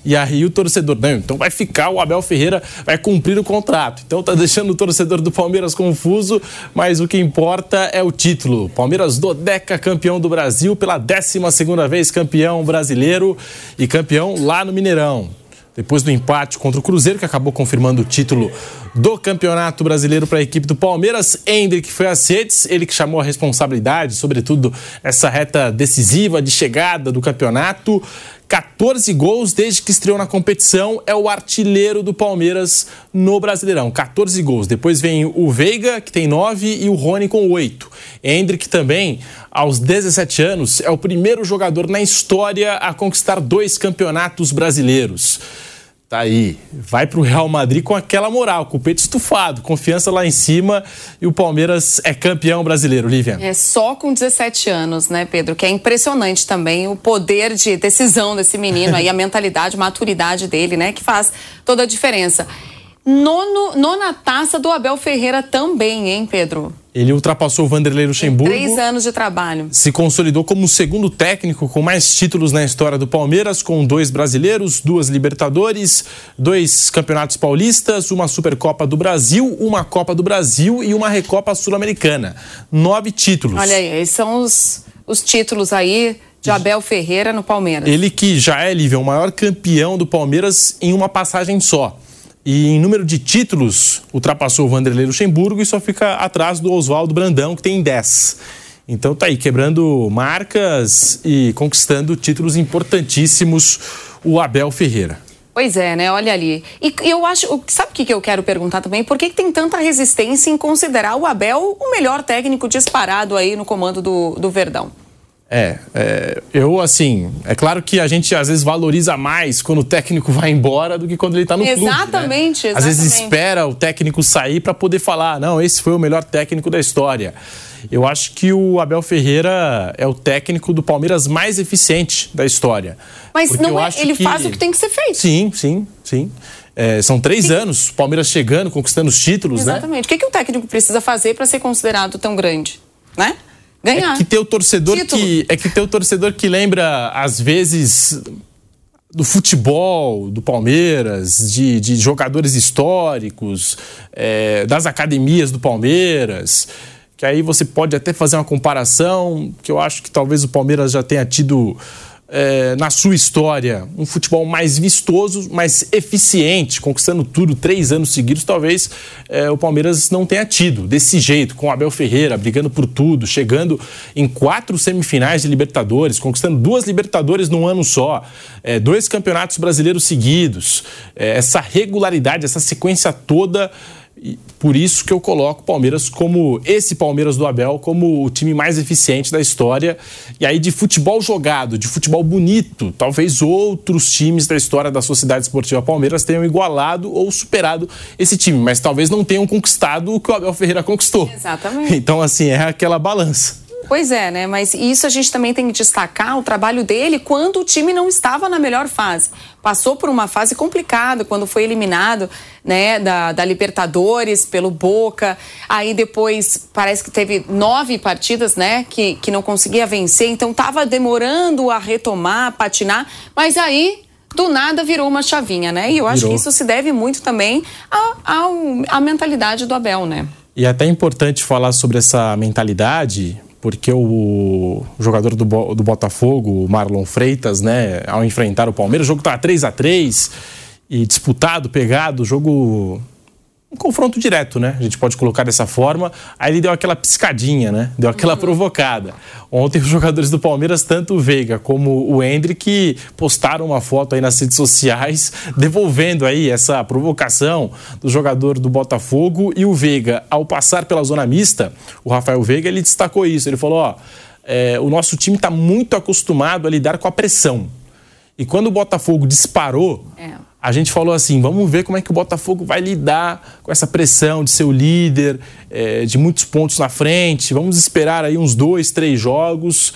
E aí o torcedor, não, então vai ficar, o Abel Ferreira vai cumprir o contrato. Então tá deixando o torcedor do Palmeiras confuso, mas o que importa é o título. Palmeiras Dodeca campeão do Brasil pela 12 segunda vez campeão brasileiro e campeão lá no Mineirão. Depois do empate contra o Cruzeiro, que acabou confirmando o título do Campeonato Brasileiro para a equipe do Palmeiras, Hendrick foi às redes, ele que chamou a responsabilidade, sobretudo essa reta decisiva de chegada do campeonato. 14 gols desde que estreou na competição, é o artilheiro do Palmeiras no Brasileirão. 14 gols. Depois vem o Veiga, que tem 9, e o Rony com 8. Hendrick também, aos 17 anos, é o primeiro jogador na história a conquistar dois campeonatos brasileiros. Tá aí, vai pro Real Madrid com aquela moral, com o peito estufado, confiança lá em cima e o Palmeiras é campeão brasileiro, Lívia.
É só com 17 anos, né, Pedro? Que é impressionante também o poder de decisão desse menino aí, a mentalidade, a maturidade dele, né? Que faz toda a diferença. Nono, nona taça do Abel Ferreira também, hein, Pedro?
Ele ultrapassou o Vanderlei Luxemburgo.
Três anos de trabalho.
Se consolidou como o segundo técnico com mais títulos na história do Palmeiras, com dois brasileiros, duas Libertadores, dois campeonatos paulistas, uma Supercopa do Brasil, uma Copa do Brasil e uma Recopa Sul-Americana. Nove títulos.
Olha aí, esses são os, os títulos aí de Abel Ferreira no Palmeiras.
Ele que já é, Lívia, o maior campeão do Palmeiras em uma passagem só. E em número de títulos, ultrapassou o Vanderlei Luxemburgo e só fica atrás do Oswaldo Brandão, que tem 10. Então tá aí, quebrando marcas e conquistando títulos importantíssimos o Abel Ferreira.
Pois é, né? Olha ali. E eu acho. Sabe o que eu quero perguntar também? Por que, tem tanta resistência em considerar o Abel o melhor técnico disparado aí no comando do, do Verdão?
É, é, eu assim, é claro que a gente às vezes valoriza mais quando o técnico vai embora do que quando ele está no
exatamente,
clube.
Né? Exatamente,
Às vezes espera o técnico sair para poder falar, não, esse foi o melhor técnico da história. Eu acho que o Abel Ferreira é o técnico do Palmeiras mais eficiente da história.
Mas não é, ele que... faz o que tem que ser feito.
Sim, sim, sim. É, são três sim. anos, Palmeiras chegando, conquistando os títulos,
Exatamente. né? Exatamente. O que, que o técnico precisa fazer para ser considerado tão grande, né? Ganhar.
É que ter o torcedor Título. que é que ter o torcedor que lembra às vezes do futebol, do Palmeiras, de, de jogadores históricos, é, das academias do Palmeiras, que aí você pode até fazer uma comparação, que eu acho que talvez o Palmeiras já tenha tido é, na sua história, um futebol mais vistoso, mais eficiente, conquistando tudo três anos seguidos, talvez é, o Palmeiras não tenha tido desse jeito, com Abel Ferreira brigando por tudo, chegando em quatro semifinais de Libertadores, conquistando duas Libertadores num ano só, é, dois campeonatos brasileiros seguidos, é, essa regularidade, essa sequência toda. E por isso que eu coloco o Palmeiras como esse Palmeiras do Abel como o time mais eficiente da história. E aí de futebol jogado, de futebol bonito, talvez outros times da história da Sociedade Esportiva Palmeiras tenham igualado ou superado esse time, mas talvez não tenham conquistado o que o Abel Ferreira conquistou.
Exatamente.
Então assim, é aquela balança.
Pois é, né? Mas isso a gente também tem que destacar o trabalho dele quando o time não estava na melhor fase. Passou por uma fase complicada quando foi eliminado, né, da, da Libertadores pelo Boca. Aí depois parece que teve nove partidas, né, que, que não conseguia vencer. Então estava demorando a retomar, a patinar. Mas aí do nada virou uma chavinha, né? E eu acho virou. que isso se deve muito também à mentalidade do Abel, né?
E é até importante falar sobre essa mentalidade, porque o jogador do, do Botafogo, Marlon Freitas, né, ao enfrentar o Palmeiras, o jogo estava 3 a 3 e disputado, pegado, jogo um confronto direto, né? A gente pode colocar dessa forma. Aí ele deu aquela piscadinha, né? Deu aquela uhum. provocada. Ontem os jogadores do Palmeiras, tanto o Veiga como o Hendrick, postaram uma foto aí nas redes sociais, devolvendo aí essa provocação do jogador do Botafogo. E o Veiga, ao passar pela zona mista, o Rafael Veiga, ele destacou isso. Ele falou, ó, é, o nosso time está muito acostumado a lidar com a pressão. E quando o Botafogo disparou... É a gente falou assim: vamos ver como é que o Botafogo vai lidar com essa pressão de ser o líder, é, de muitos pontos na frente. Vamos esperar aí uns dois, três jogos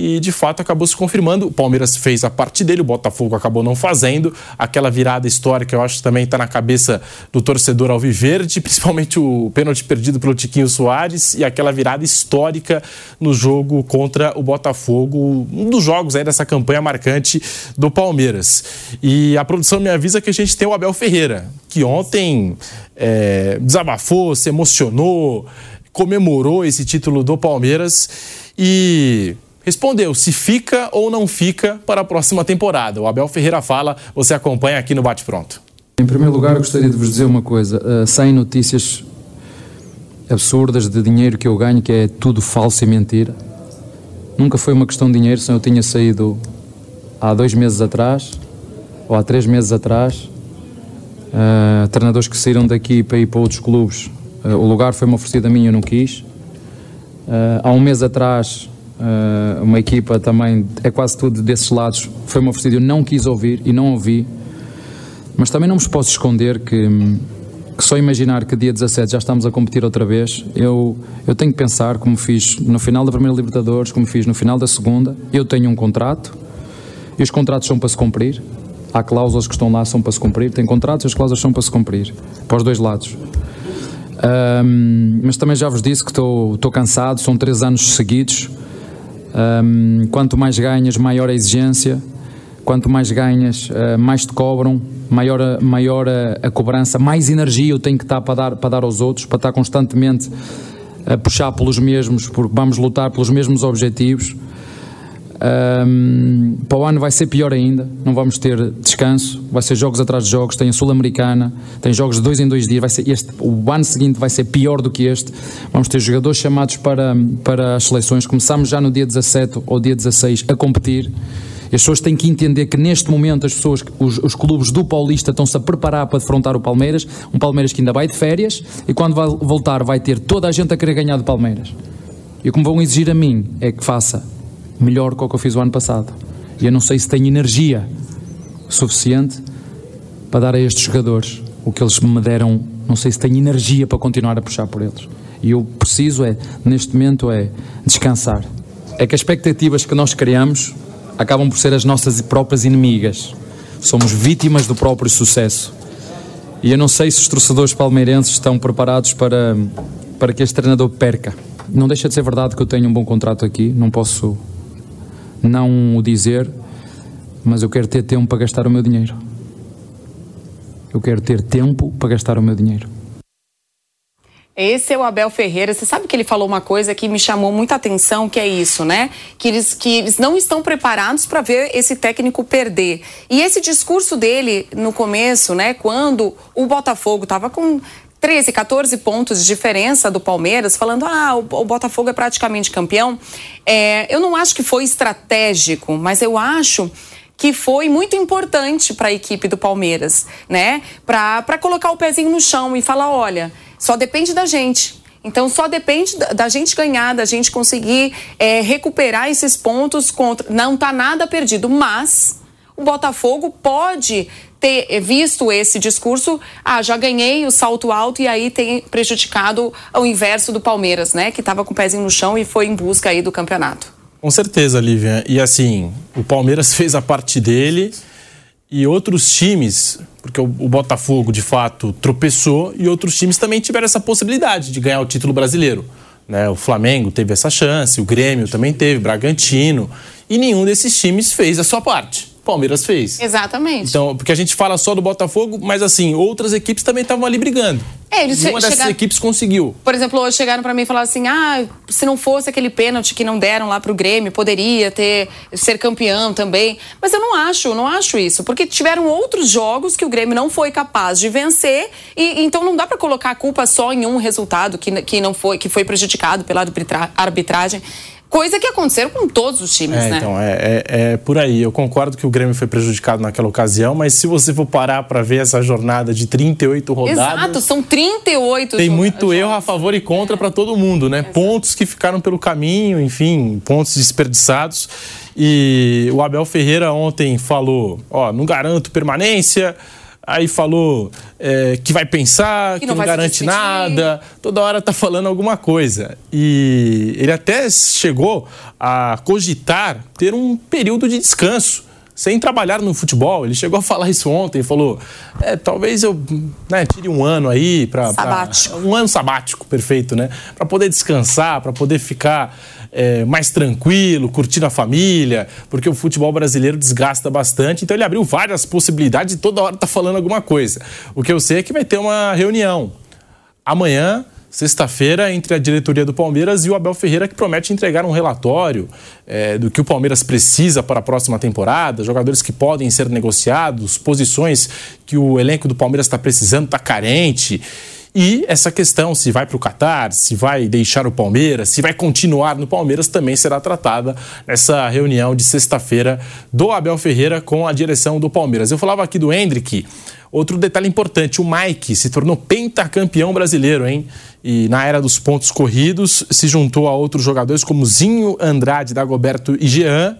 e de fato acabou se confirmando. O Palmeiras fez a parte dele, o Botafogo acabou não fazendo. Aquela virada histórica, eu acho que também está na cabeça do torcedor alviverde, principalmente o pênalti perdido pelo Tiquinho Soares e aquela virada histórica no jogo contra o Botafogo, um dos jogos aí dessa campanha marcante do Palmeiras. E a produção me avisa que a gente tem o Abel Ferreira, que ontem é, desabafou, se emocionou, comemorou esse título do Palmeiras e respondeu se fica ou não fica para a próxima temporada. O Abel Ferreira fala, você acompanha aqui no Bate Pronto.
Em primeiro lugar, gostaria de vos dizer uma coisa: uh, saem notícias absurdas de dinheiro que eu ganho, que é tudo falso e mentira. Nunca foi uma questão de dinheiro, senão eu tinha saído há dois meses atrás, ou há três meses atrás. Uh, treinadores que saíram daqui para ir para outros clubes, uh, o lugar foi-me oferecido a mim e eu não quis. Uh, há um mês atrás uh, uma equipa também, é quase tudo desses lados, foi-me oferecido, eu não quis ouvir e não ouvi, mas também não me posso esconder que, que só imaginar que dia 17 já estamos a competir outra vez, eu, eu tenho que pensar como fiz no final da primeira Libertadores, como fiz no final da segunda, eu tenho um contrato e os contratos são para se cumprir, há cláusulas que estão lá são para se cumprir, tem contratos as cláusulas são para se cumprir, para os dois lados. Um, mas também já vos disse que estou cansado, são três anos seguidos. Um, quanto mais ganhas, maior a exigência. Quanto mais ganhas, uh, mais te cobram, maior, a, maior a, a, cobrança, mais energia eu tenho que estar para dar, para dar aos outros, para estar constantemente a puxar pelos mesmos, porque vamos lutar pelos mesmos objetivos. Um, para o ano vai ser pior ainda, não vamos ter descanso, vai ser jogos atrás de jogos, tem a Sul-Americana, tem jogos de dois em dois dias, vai ser este, o ano seguinte vai ser pior do que este, vamos ter jogadores chamados para, para as seleções, começamos já no dia 17 ou dia 16 a competir, as pessoas têm que entender que neste momento as pessoas, os, os clubes do Paulista estão-se a preparar para defrontar o Palmeiras, um Palmeiras que ainda vai de férias. E quando vai voltar vai ter toda a gente a querer ganhar do Palmeiras. E o que vão exigir a mim é que faça melhor que o que eu fiz o ano passado. E eu não sei se tenho energia suficiente para dar a estes jogadores o que eles me deram. Não sei se tenho energia para continuar a puxar por eles. E eu preciso é, neste momento, é descansar. É que as expectativas que nós criamos acabam por ser as nossas próprias inimigas. Somos vítimas do próprio sucesso. E eu não sei se os torcedores palmeirenses estão preparados para, para que este treinador perca. Não deixa de ser verdade que eu tenho um bom contrato aqui, não posso não o dizer, mas eu quero ter tempo para gastar o meu dinheiro. Eu quero ter tempo para gastar o meu dinheiro.
Esse é o Abel Ferreira. Você sabe que ele falou uma coisa que me chamou muita atenção, que é isso, né? Que eles, que eles não estão preparados para ver esse técnico perder. E esse discurso dele no começo, né? Quando o Botafogo estava com 13, 14 pontos de diferença do Palmeiras, falando, ah, o, o Botafogo é praticamente campeão. É, eu não acho que foi estratégico, mas eu acho que foi muito importante para a equipe do Palmeiras, né? Para colocar o pezinho no chão e falar, olha, só depende da gente. Então só depende da gente ganhar, da gente conseguir é, recuperar esses pontos contra. Não está nada perdido, mas o Botafogo pode ter visto esse discurso, ah, já ganhei o salto alto e aí tem prejudicado o inverso do Palmeiras, né? Que estava com o pezinho no chão e foi em busca aí do campeonato.
Com certeza, Lívia. E assim, o Palmeiras fez a parte dele e outros times, porque o, Botafogo de fato tropeçou e outros times também tiveram essa possibilidade de ganhar o título brasileiro. Né? O Flamengo teve essa chance, o Grêmio também teve, Bragantino, e nenhum desses times fez a sua parte. Palmeiras fez.
Exatamente.
Então, porque a gente fala só do Botafogo, mas assim, outras equipes também estavam ali brigando.
É, eles
Uma dessas chegaram... equipes conseguiu.
Por exemplo, hoje chegaram para mim e falaram assim: ah, se não fosse aquele pênalti que não deram lá pro Grêmio, poderia ter ser campeão também. Mas eu não acho, não acho isso, porque tiveram outros jogos que o Grêmio não foi capaz de vencer e então não dá para colocar a culpa só em um resultado que, que não foi que foi prejudicado pela arbitragem. Coisa que aconteceu com todos os times,
é,
né?
Então, é, é, é, por aí. Eu concordo que o Grêmio foi prejudicado naquela ocasião, mas se você for parar para ver essa jornada de 38 rodadas.
Exato, são 38
Tem muito erro a favor e contra para todo mundo, né? Exato. Pontos que ficaram pelo caminho, enfim, pontos desperdiçados. E o Abel Ferreira ontem falou: ó, não garanto permanência aí falou é, que vai pensar, que, que não, não garante nada, toda hora tá falando alguma coisa. E ele até chegou a cogitar ter um período de descanso sem trabalhar no futebol. Ele chegou a falar isso ontem, falou: é, talvez eu né, tire um ano aí para um ano sabático, perfeito, né? Para poder descansar, para poder ficar é, mais tranquilo, curtindo a família, porque o futebol brasileiro desgasta bastante. Então ele abriu várias possibilidades e toda hora tá falando alguma coisa. O que eu sei é que vai ter uma reunião amanhã sexta-feira entre a diretoria do Palmeiras e o Abel Ferreira, que promete entregar um relatório é, do que o Palmeiras precisa para a próxima temporada, jogadores que podem ser negociados, posições que o elenco do Palmeiras está precisando, está carente. E essa questão, se vai para o Catar, se vai deixar o Palmeiras, se vai continuar no Palmeiras, também será tratada nessa reunião de sexta-feira do Abel Ferreira com a direção do Palmeiras. Eu falava aqui do Hendrick. Outro detalhe importante, o Mike se tornou pentacampeão brasileiro, hein? E na era dos pontos corridos se juntou a outros jogadores como Zinho, Andrade, Dagoberto e Jean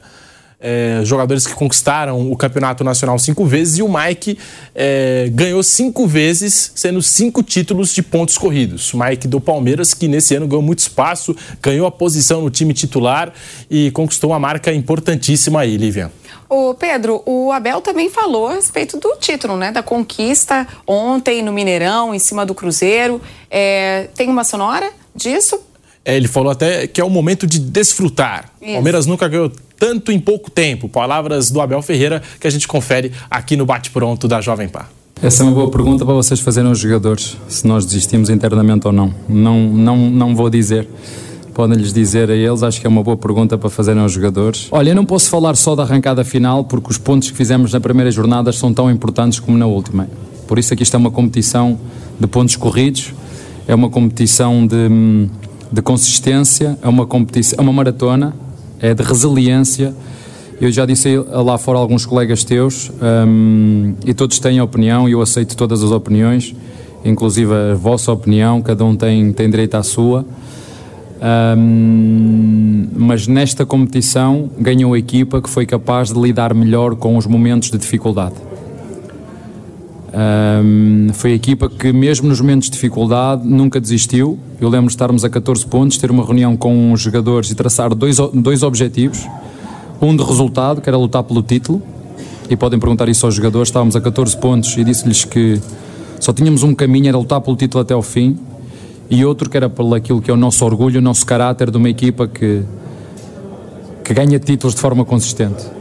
é, jogadores que conquistaram o campeonato nacional cinco vezes e o Mike é, ganhou cinco vezes, sendo cinco títulos de pontos corridos. Mike do Palmeiras, que nesse ano ganhou muito espaço, ganhou a posição no time titular e conquistou uma marca importantíssima aí, Lívia.
O Pedro, o Abel também falou a respeito do título, né? Da conquista ontem no Mineirão, em cima do Cruzeiro. É, tem uma sonora disso?
É, ele falou até que é o momento de desfrutar. O Palmeiras nunca ganhou tanto em pouco tempo. Palavras do Abel Ferreira que a gente confere aqui no Bate Pronto da Jovem Pan.
Essa é uma boa pergunta para vocês fazerem aos jogadores, se nós desistimos internamente ou não. Não, não, não vou dizer podem-lhes dizer a eles, acho que é uma boa pergunta para fazerem aos jogadores. Olha, eu não posso falar só da arrancada final, porque os pontos que fizemos na primeira jornada são tão importantes como na última. Por isso aqui está uma competição de pontos corridos, é uma competição de, de consistência, é uma competição, é uma maratona, é de resiliência. Eu já disse lá fora a alguns colegas teus um, e todos têm opinião e eu aceito todas as opiniões, inclusive a vossa opinião, cada um tem, tem direito à sua. Um, mas nesta competição ganhou a equipa que foi capaz de lidar melhor com os momentos de dificuldade. Um, foi a equipa que, mesmo nos momentos de dificuldade, nunca desistiu. Eu lembro de estarmos a 14 pontos, ter uma reunião com os jogadores e traçar dois, dois objetivos: um de resultado, que era lutar pelo título, e podem perguntar isso aos jogadores. Estávamos a 14 pontos e disse-lhes que só tínhamos um caminho, era lutar pelo título até ao fim e outro que era pelo aquilo que é o nosso orgulho, o nosso caráter de uma equipa que, que ganha títulos de forma consistente.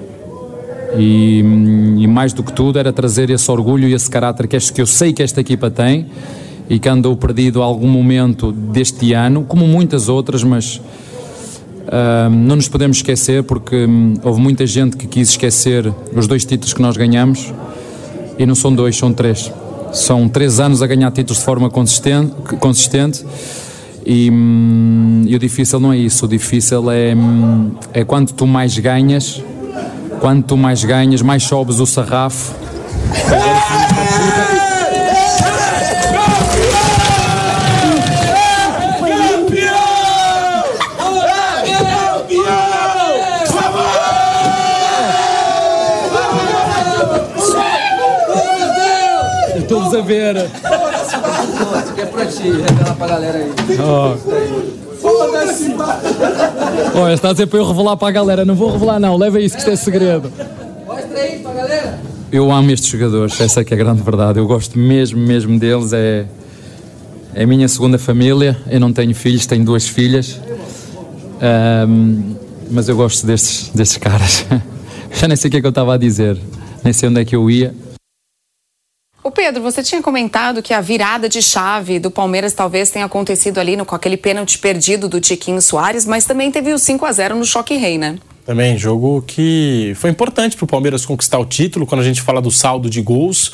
E, e, mais do que tudo era trazer esse orgulho e esse caráter que, este, que eu sei que esta equipa tem e que andou perdido a algum momento deste ano, como muitas outras, mas uh, não nos podemos esquecer porque um, houve muita gente que quis esquecer os dois títulos que nós ganhamos e não são dois, são três. São três anos a ganhar títulos de forma consistente, consistente e, hum, e, o difícil não é isso. O difícil é, hum, é quando tu mais ganhas, quando tu mais ganhas, mais sobes o sarrafo. Estou-vos a ver.
É pra ti, revela pra galera aí.
Oh.
Foda-se!
Olha, está a dizer para eu revelar para a galera. Não vou revelar, não. Leva isso, que isto é segredo.
Mostra aí pra galera.
Eu amo estes jogadores, essa é que é a grande verdade. Eu gosto mesmo, mesmo deles. É, é a minha segunda família. Eu não tenho filhos, tenho duas filhas. Um, mas eu gosto destes, destes caras. Já nem sei o que é que eu estava a dizer, nem sei onde é que eu ia.
O Pedro, você tinha comentado que a virada de chave do Palmeiras talvez tenha acontecido ali no, com aquele pênalti perdido do Tiquinho Soares, mas também teve o 5 a 0 no Choque Rei, né?
Também, jogo que foi importante para o Palmeiras conquistar o título. Quando a gente fala do saldo de gols,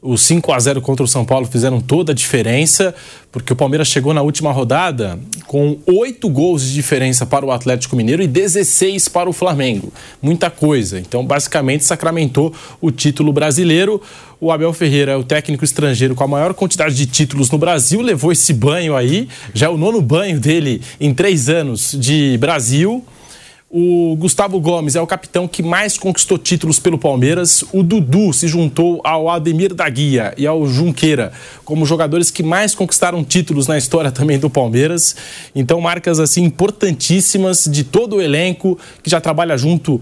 os 5 a 0 contra o São Paulo fizeram toda a diferença, porque o Palmeiras chegou na última rodada com 8 gols de diferença para o Atlético Mineiro e 16 para o Flamengo. Muita coisa. Então, basicamente, sacramentou o título brasileiro. O Abel Ferreira, o técnico estrangeiro com a maior quantidade de títulos no Brasil, levou esse banho aí. Já é o nono banho dele em três anos de Brasil. O Gustavo Gomes é o capitão que mais conquistou títulos pelo Palmeiras. O Dudu se juntou ao Ademir da Guia e ao Junqueira como jogadores que mais conquistaram títulos na história também do Palmeiras. Então, marcas assim importantíssimas de todo o elenco que já trabalha junto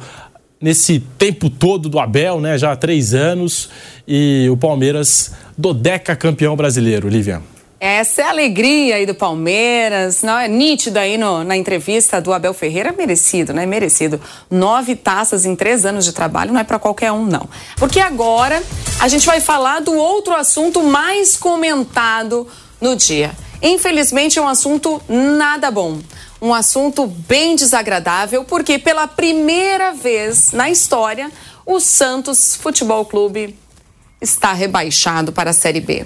nesse tempo todo do Abel, né? Já há três anos. E o Palmeiras, dodeca campeão brasileiro, Lívia.
Essa é a alegria aí do Palmeiras, não é nítido aí no, na entrevista do Abel Ferreira, merecido, né? Merecido. Nove taças em três anos de trabalho não é para qualquer um, não. Porque agora a gente vai falar do outro assunto mais comentado no dia. Infelizmente é um assunto nada bom. Um assunto bem desagradável, porque pela primeira vez na história, o Santos Futebol Clube está rebaixado para a Série B.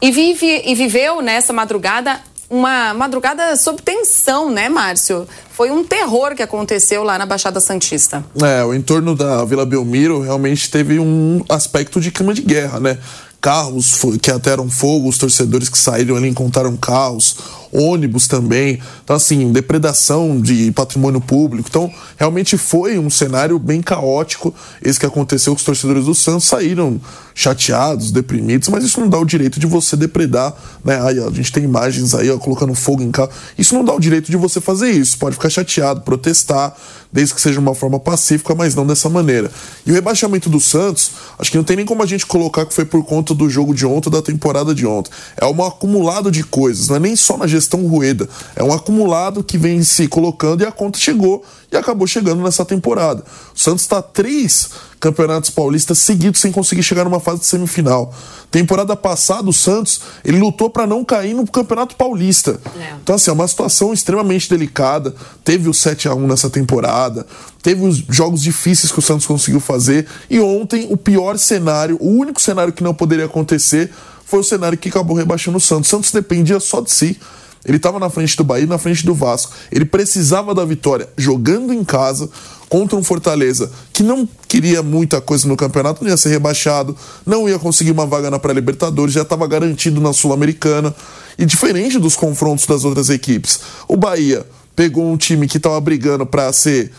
E, vive, e viveu nessa madrugada uma madrugada sob tensão, né, Márcio? Foi um terror que aconteceu lá na Baixada Santista.
É, o entorno da Vila Belmiro realmente teve um aspecto de clima de guerra, né? Carros que ateram fogo, os torcedores que saíram ali encontraram carros, ônibus também. Então, assim, depredação de patrimônio público. Então, realmente foi um cenário bem caótico esse que aconteceu os torcedores do Santos. Saíram chateados, deprimidos, mas isso não dá o direito de você depredar, né? Aí, ó, a gente tem imagens aí, ó, colocando fogo em carro. Isso não dá o direito de você fazer isso. Pode ficar chateado, protestar, desde que seja de uma forma pacífica, mas não dessa maneira. E o rebaixamento do Santos, acho que não tem nem como a gente colocar que foi por conta do jogo de ontem, da temporada de ontem. É um acumulado de coisas, não é nem só na gestão Rueda, é um acumulado que vem se colocando e a conta chegou e acabou chegando nessa temporada. O Santos está três campeonatos paulistas seguidos sem conseguir chegar numa fase de semifinal. Temporada passada, o Santos ele lutou para não cair no Campeonato Paulista. É. Então, assim, é uma situação extremamente delicada. Teve o 7 a 1 nessa temporada, teve os jogos difíceis que o Santos conseguiu fazer. E ontem, o pior cenário, o único cenário que não poderia acontecer, foi o cenário que acabou rebaixando o Santos. O Santos dependia só de si. Ele estava na frente do Bahia, na frente do Vasco. Ele precisava da vitória jogando em casa contra um Fortaleza que não queria muita coisa no campeonato, não ia ser rebaixado, não ia conseguir uma vaga na pré-Libertadores, já estava garantido na Sul-Americana. E diferente dos confrontos das outras equipes, o Bahia pegou um time que estava brigando para ser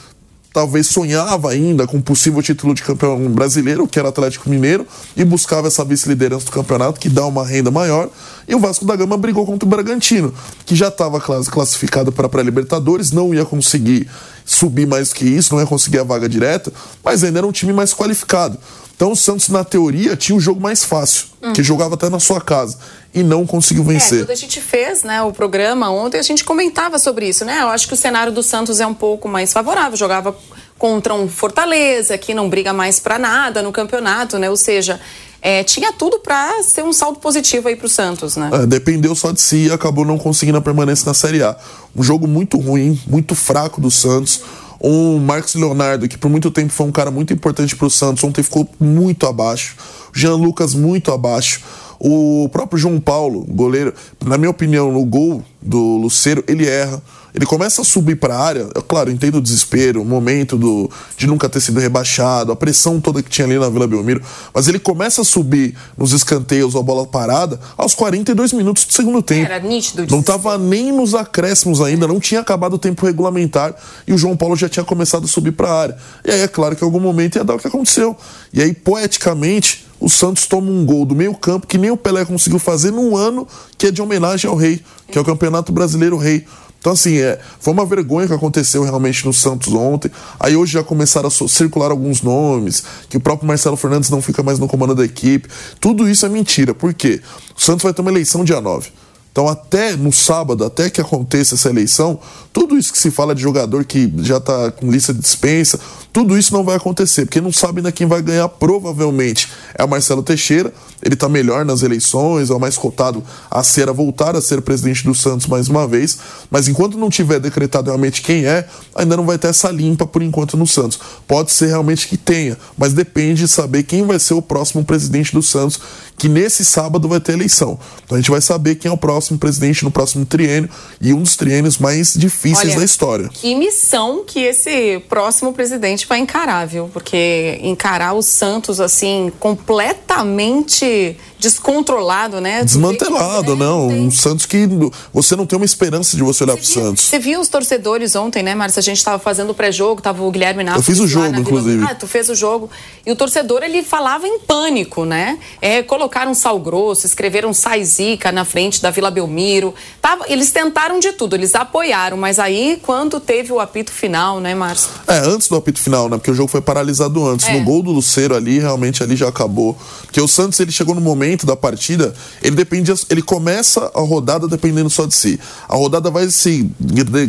talvez sonhava ainda com um possível título de campeão brasileiro, que era Atlético Mineiro, e buscava essa vice-liderança do campeonato, que dá uma renda maior. E o Vasco da Gama brigou contra o Bragantino, que já estava classificado para a pré-Libertadores, não ia conseguir subir mais que isso, não ia conseguir a vaga direta, mas ainda era um time mais qualificado. Então o Santos, na teoria, tinha o jogo mais fácil, hum. que jogava até na sua casa e não conseguiu vencer.
É, quando a gente fez né, o programa ontem, a gente comentava sobre isso, né? Eu acho que o cenário do Santos é um pouco mais favorável. Jogava contra um Fortaleza, que não briga mais para nada no campeonato, né? Ou seja, é, tinha tudo para ser um saldo positivo aí para o Santos, né?
É, dependeu só de si e acabou não conseguindo a permanência na Série A. Um jogo muito ruim, muito fraco do Santos um Marcos Leonardo, que por muito tempo foi um cara muito importante para o Santos, ontem ficou muito abaixo. Jean Lucas muito abaixo. O próprio João Paulo, goleiro, na minha opinião, no gol do Luceiro, ele erra. Ele começa a subir para a área. Eu, claro, entendo o desespero, o momento do, de nunca ter sido rebaixado, a pressão toda que tinha ali na Vila Belmiro. Mas ele começa a subir nos escanteios, a bola parada, aos 42 minutos do segundo tempo.
Era nítido.
Não estava nem nos acréscimos ainda, não tinha acabado o tempo regulamentar e o João Paulo já tinha começado a subir para a área. E aí é claro que em algum momento ia dar o que aconteceu. E aí, poeticamente, o Santos toma um gol do meio campo que nem o Pelé conseguiu fazer num ano que é de homenagem ao rei, que é o Campeonato Brasileiro Rei. Então, assim, é, foi uma vergonha que aconteceu realmente no Santos ontem. Aí hoje já começaram a circular alguns nomes, que o próprio Marcelo Fernandes não fica mais no comando da equipe. Tudo isso é mentira. Por quê? O Santos vai ter uma eleição dia 9. Então, até no sábado, até que aconteça essa eleição, tudo isso que se fala de jogador que já está com lista de dispensa, tudo isso não vai acontecer, porque não sabe ainda quem vai ganhar, provavelmente é o Marcelo Teixeira. Ele está melhor nas eleições, é o mais cotado a ser, a voltar a ser presidente do Santos mais uma vez. Mas enquanto não tiver decretado realmente quem é, ainda não vai ter essa limpa por enquanto no Santos. Pode ser realmente que tenha, mas depende de saber quem vai ser o próximo presidente do Santos, que nesse sábado vai ter eleição. Então a gente vai saber quem é o próximo presidente no próximo triênio e um dos triênios mais difíceis
Olha,
da história.
Que missão que esse próximo presidente vai encarar, viu? Porque encarar o Santos assim completamente descontrolado, né?
Desmantelado, não. Um Santos que você não tem uma esperança de você olhar você pro Santos.
Você viu os torcedores ontem, né, Márcia? A gente estava fazendo o pré-jogo, tava o Guilherme Nato.
Eu fiz o jogo, inclusive.
Ah, tu fez o jogo. E o torcedor, ele falava em pânico, né? É, colocaram sal grosso, escreveram sai zica na frente da Vila Belmiro. Tava, eles tentaram de tudo, eles apoiaram, mas aí quando teve o apito final, né, Márcia?
É, antes do apito final, né? Porque o jogo foi paralisado antes. É. No gol do Luceiro ali, realmente ali já acabou. Porque o Santos, ele chegou no momento momento da partida, ele depende, ele começa a rodada dependendo só de si. A rodada vai se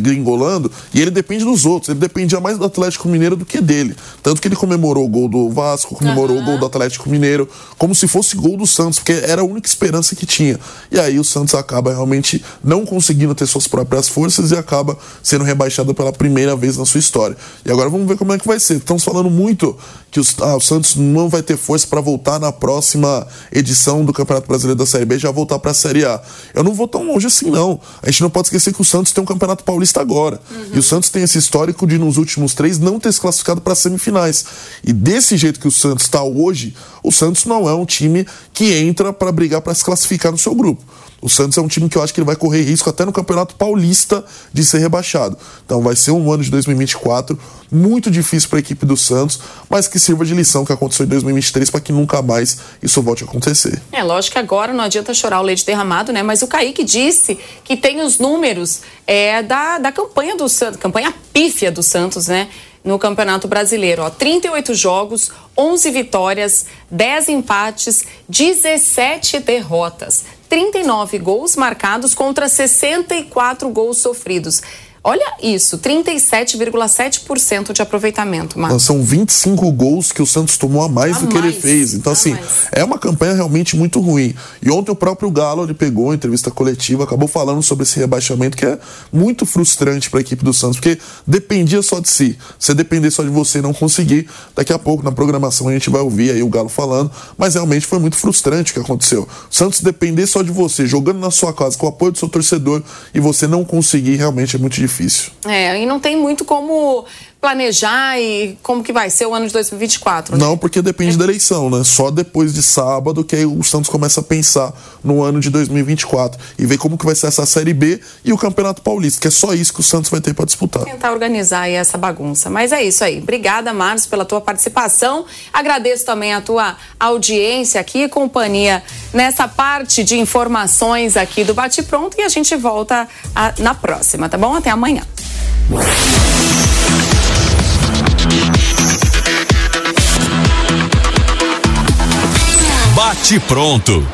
gringolando e ele depende dos outros. Ele dependia mais do Atlético Mineiro do que dele. Tanto que ele comemorou o gol do Vasco, comemorou uhum. o gol do Atlético Mineiro, como se fosse gol do Santos, porque era a única esperança que tinha. E aí o Santos acaba realmente não conseguindo ter suas próprias forças e acaba sendo rebaixado pela primeira vez na sua história. E agora vamos ver como é que vai ser. Estamos falando muito que os, ah, o Santos não vai ter força para voltar na próxima edição do Campeonato Brasileiro da Série B já voltar para a Série A. Eu não vou tão longe assim, não. A gente não pode esquecer que o Santos tem um Campeonato Paulista agora. Uhum. E o Santos tem esse histórico de, nos últimos três, não ter se classificado para semifinais. E desse jeito que o Santos está hoje, o Santos não é um time que entra para brigar para se classificar no seu grupo. O Santos é um time que eu acho que ele vai correr risco até no Campeonato Paulista de ser rebaixado. Então vai ser um ano de 2024 muito difícil para a equipe do Santos, mas que sirva de lição que aconteceu em 2023 para que nunca mais isso volte a acontecer.
É lógico que agora não adianta chorar o leite derramado, né? Mas o Kaique disse que tem os números é, da, da campanha do Santos, campanha pífia do Santos, né? No Campeonato Brasileiro, ó, 38 jogos, 11 vitórias, 10 empates, 17 derrotas, 39 gols marcados contra 64 gols sofridos. Olha isso, 37,7% de aproveitamento, Marcos.
São 25 gols que o Santos tomou a mais
A
do que ele fez. Então,
a
assim,
mais.
é uma campanha realmente muito ruim. E ontem o próprio Galo ele pegou a entrevista coletiva, acabou falando sobre esse rebaixamento que é muito frustrante para a equipe do Santos, porque dependia só de si. Se depender só de você e não conseguir, daqui a pouco na programação a gente vai ouvir aí o Galo falando, mas realmente foi muito frustrante o que aconteceu. O Santos depender só de você, jogando na sua casa com o apoio do seu torcedor e você não conseguir, realmente é muito difícil.
É, e não tem muito como planejar e como que vai ser o ano de 2024. né?
Não, porque depende da eleição, né? Só depois de sábado que aí o Santos começa a pensar no ano de 2024 e ver como que vai ser essa Série B e o Campeonato Paulista, que é só isso que o Santos vai ter para disputar.
Tentar organizar aí essa bagunça. Mas é isso aí. Obrigada, Marcos, pela tua participação. Agradeço também a tua audiência aqui e companhia nessa parte de informações aqui do Bate Pronto e a gente volta a- na próxima, tá bom? Até amanhã.
Bate pronto.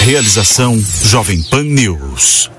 Realização Jovem Pan News.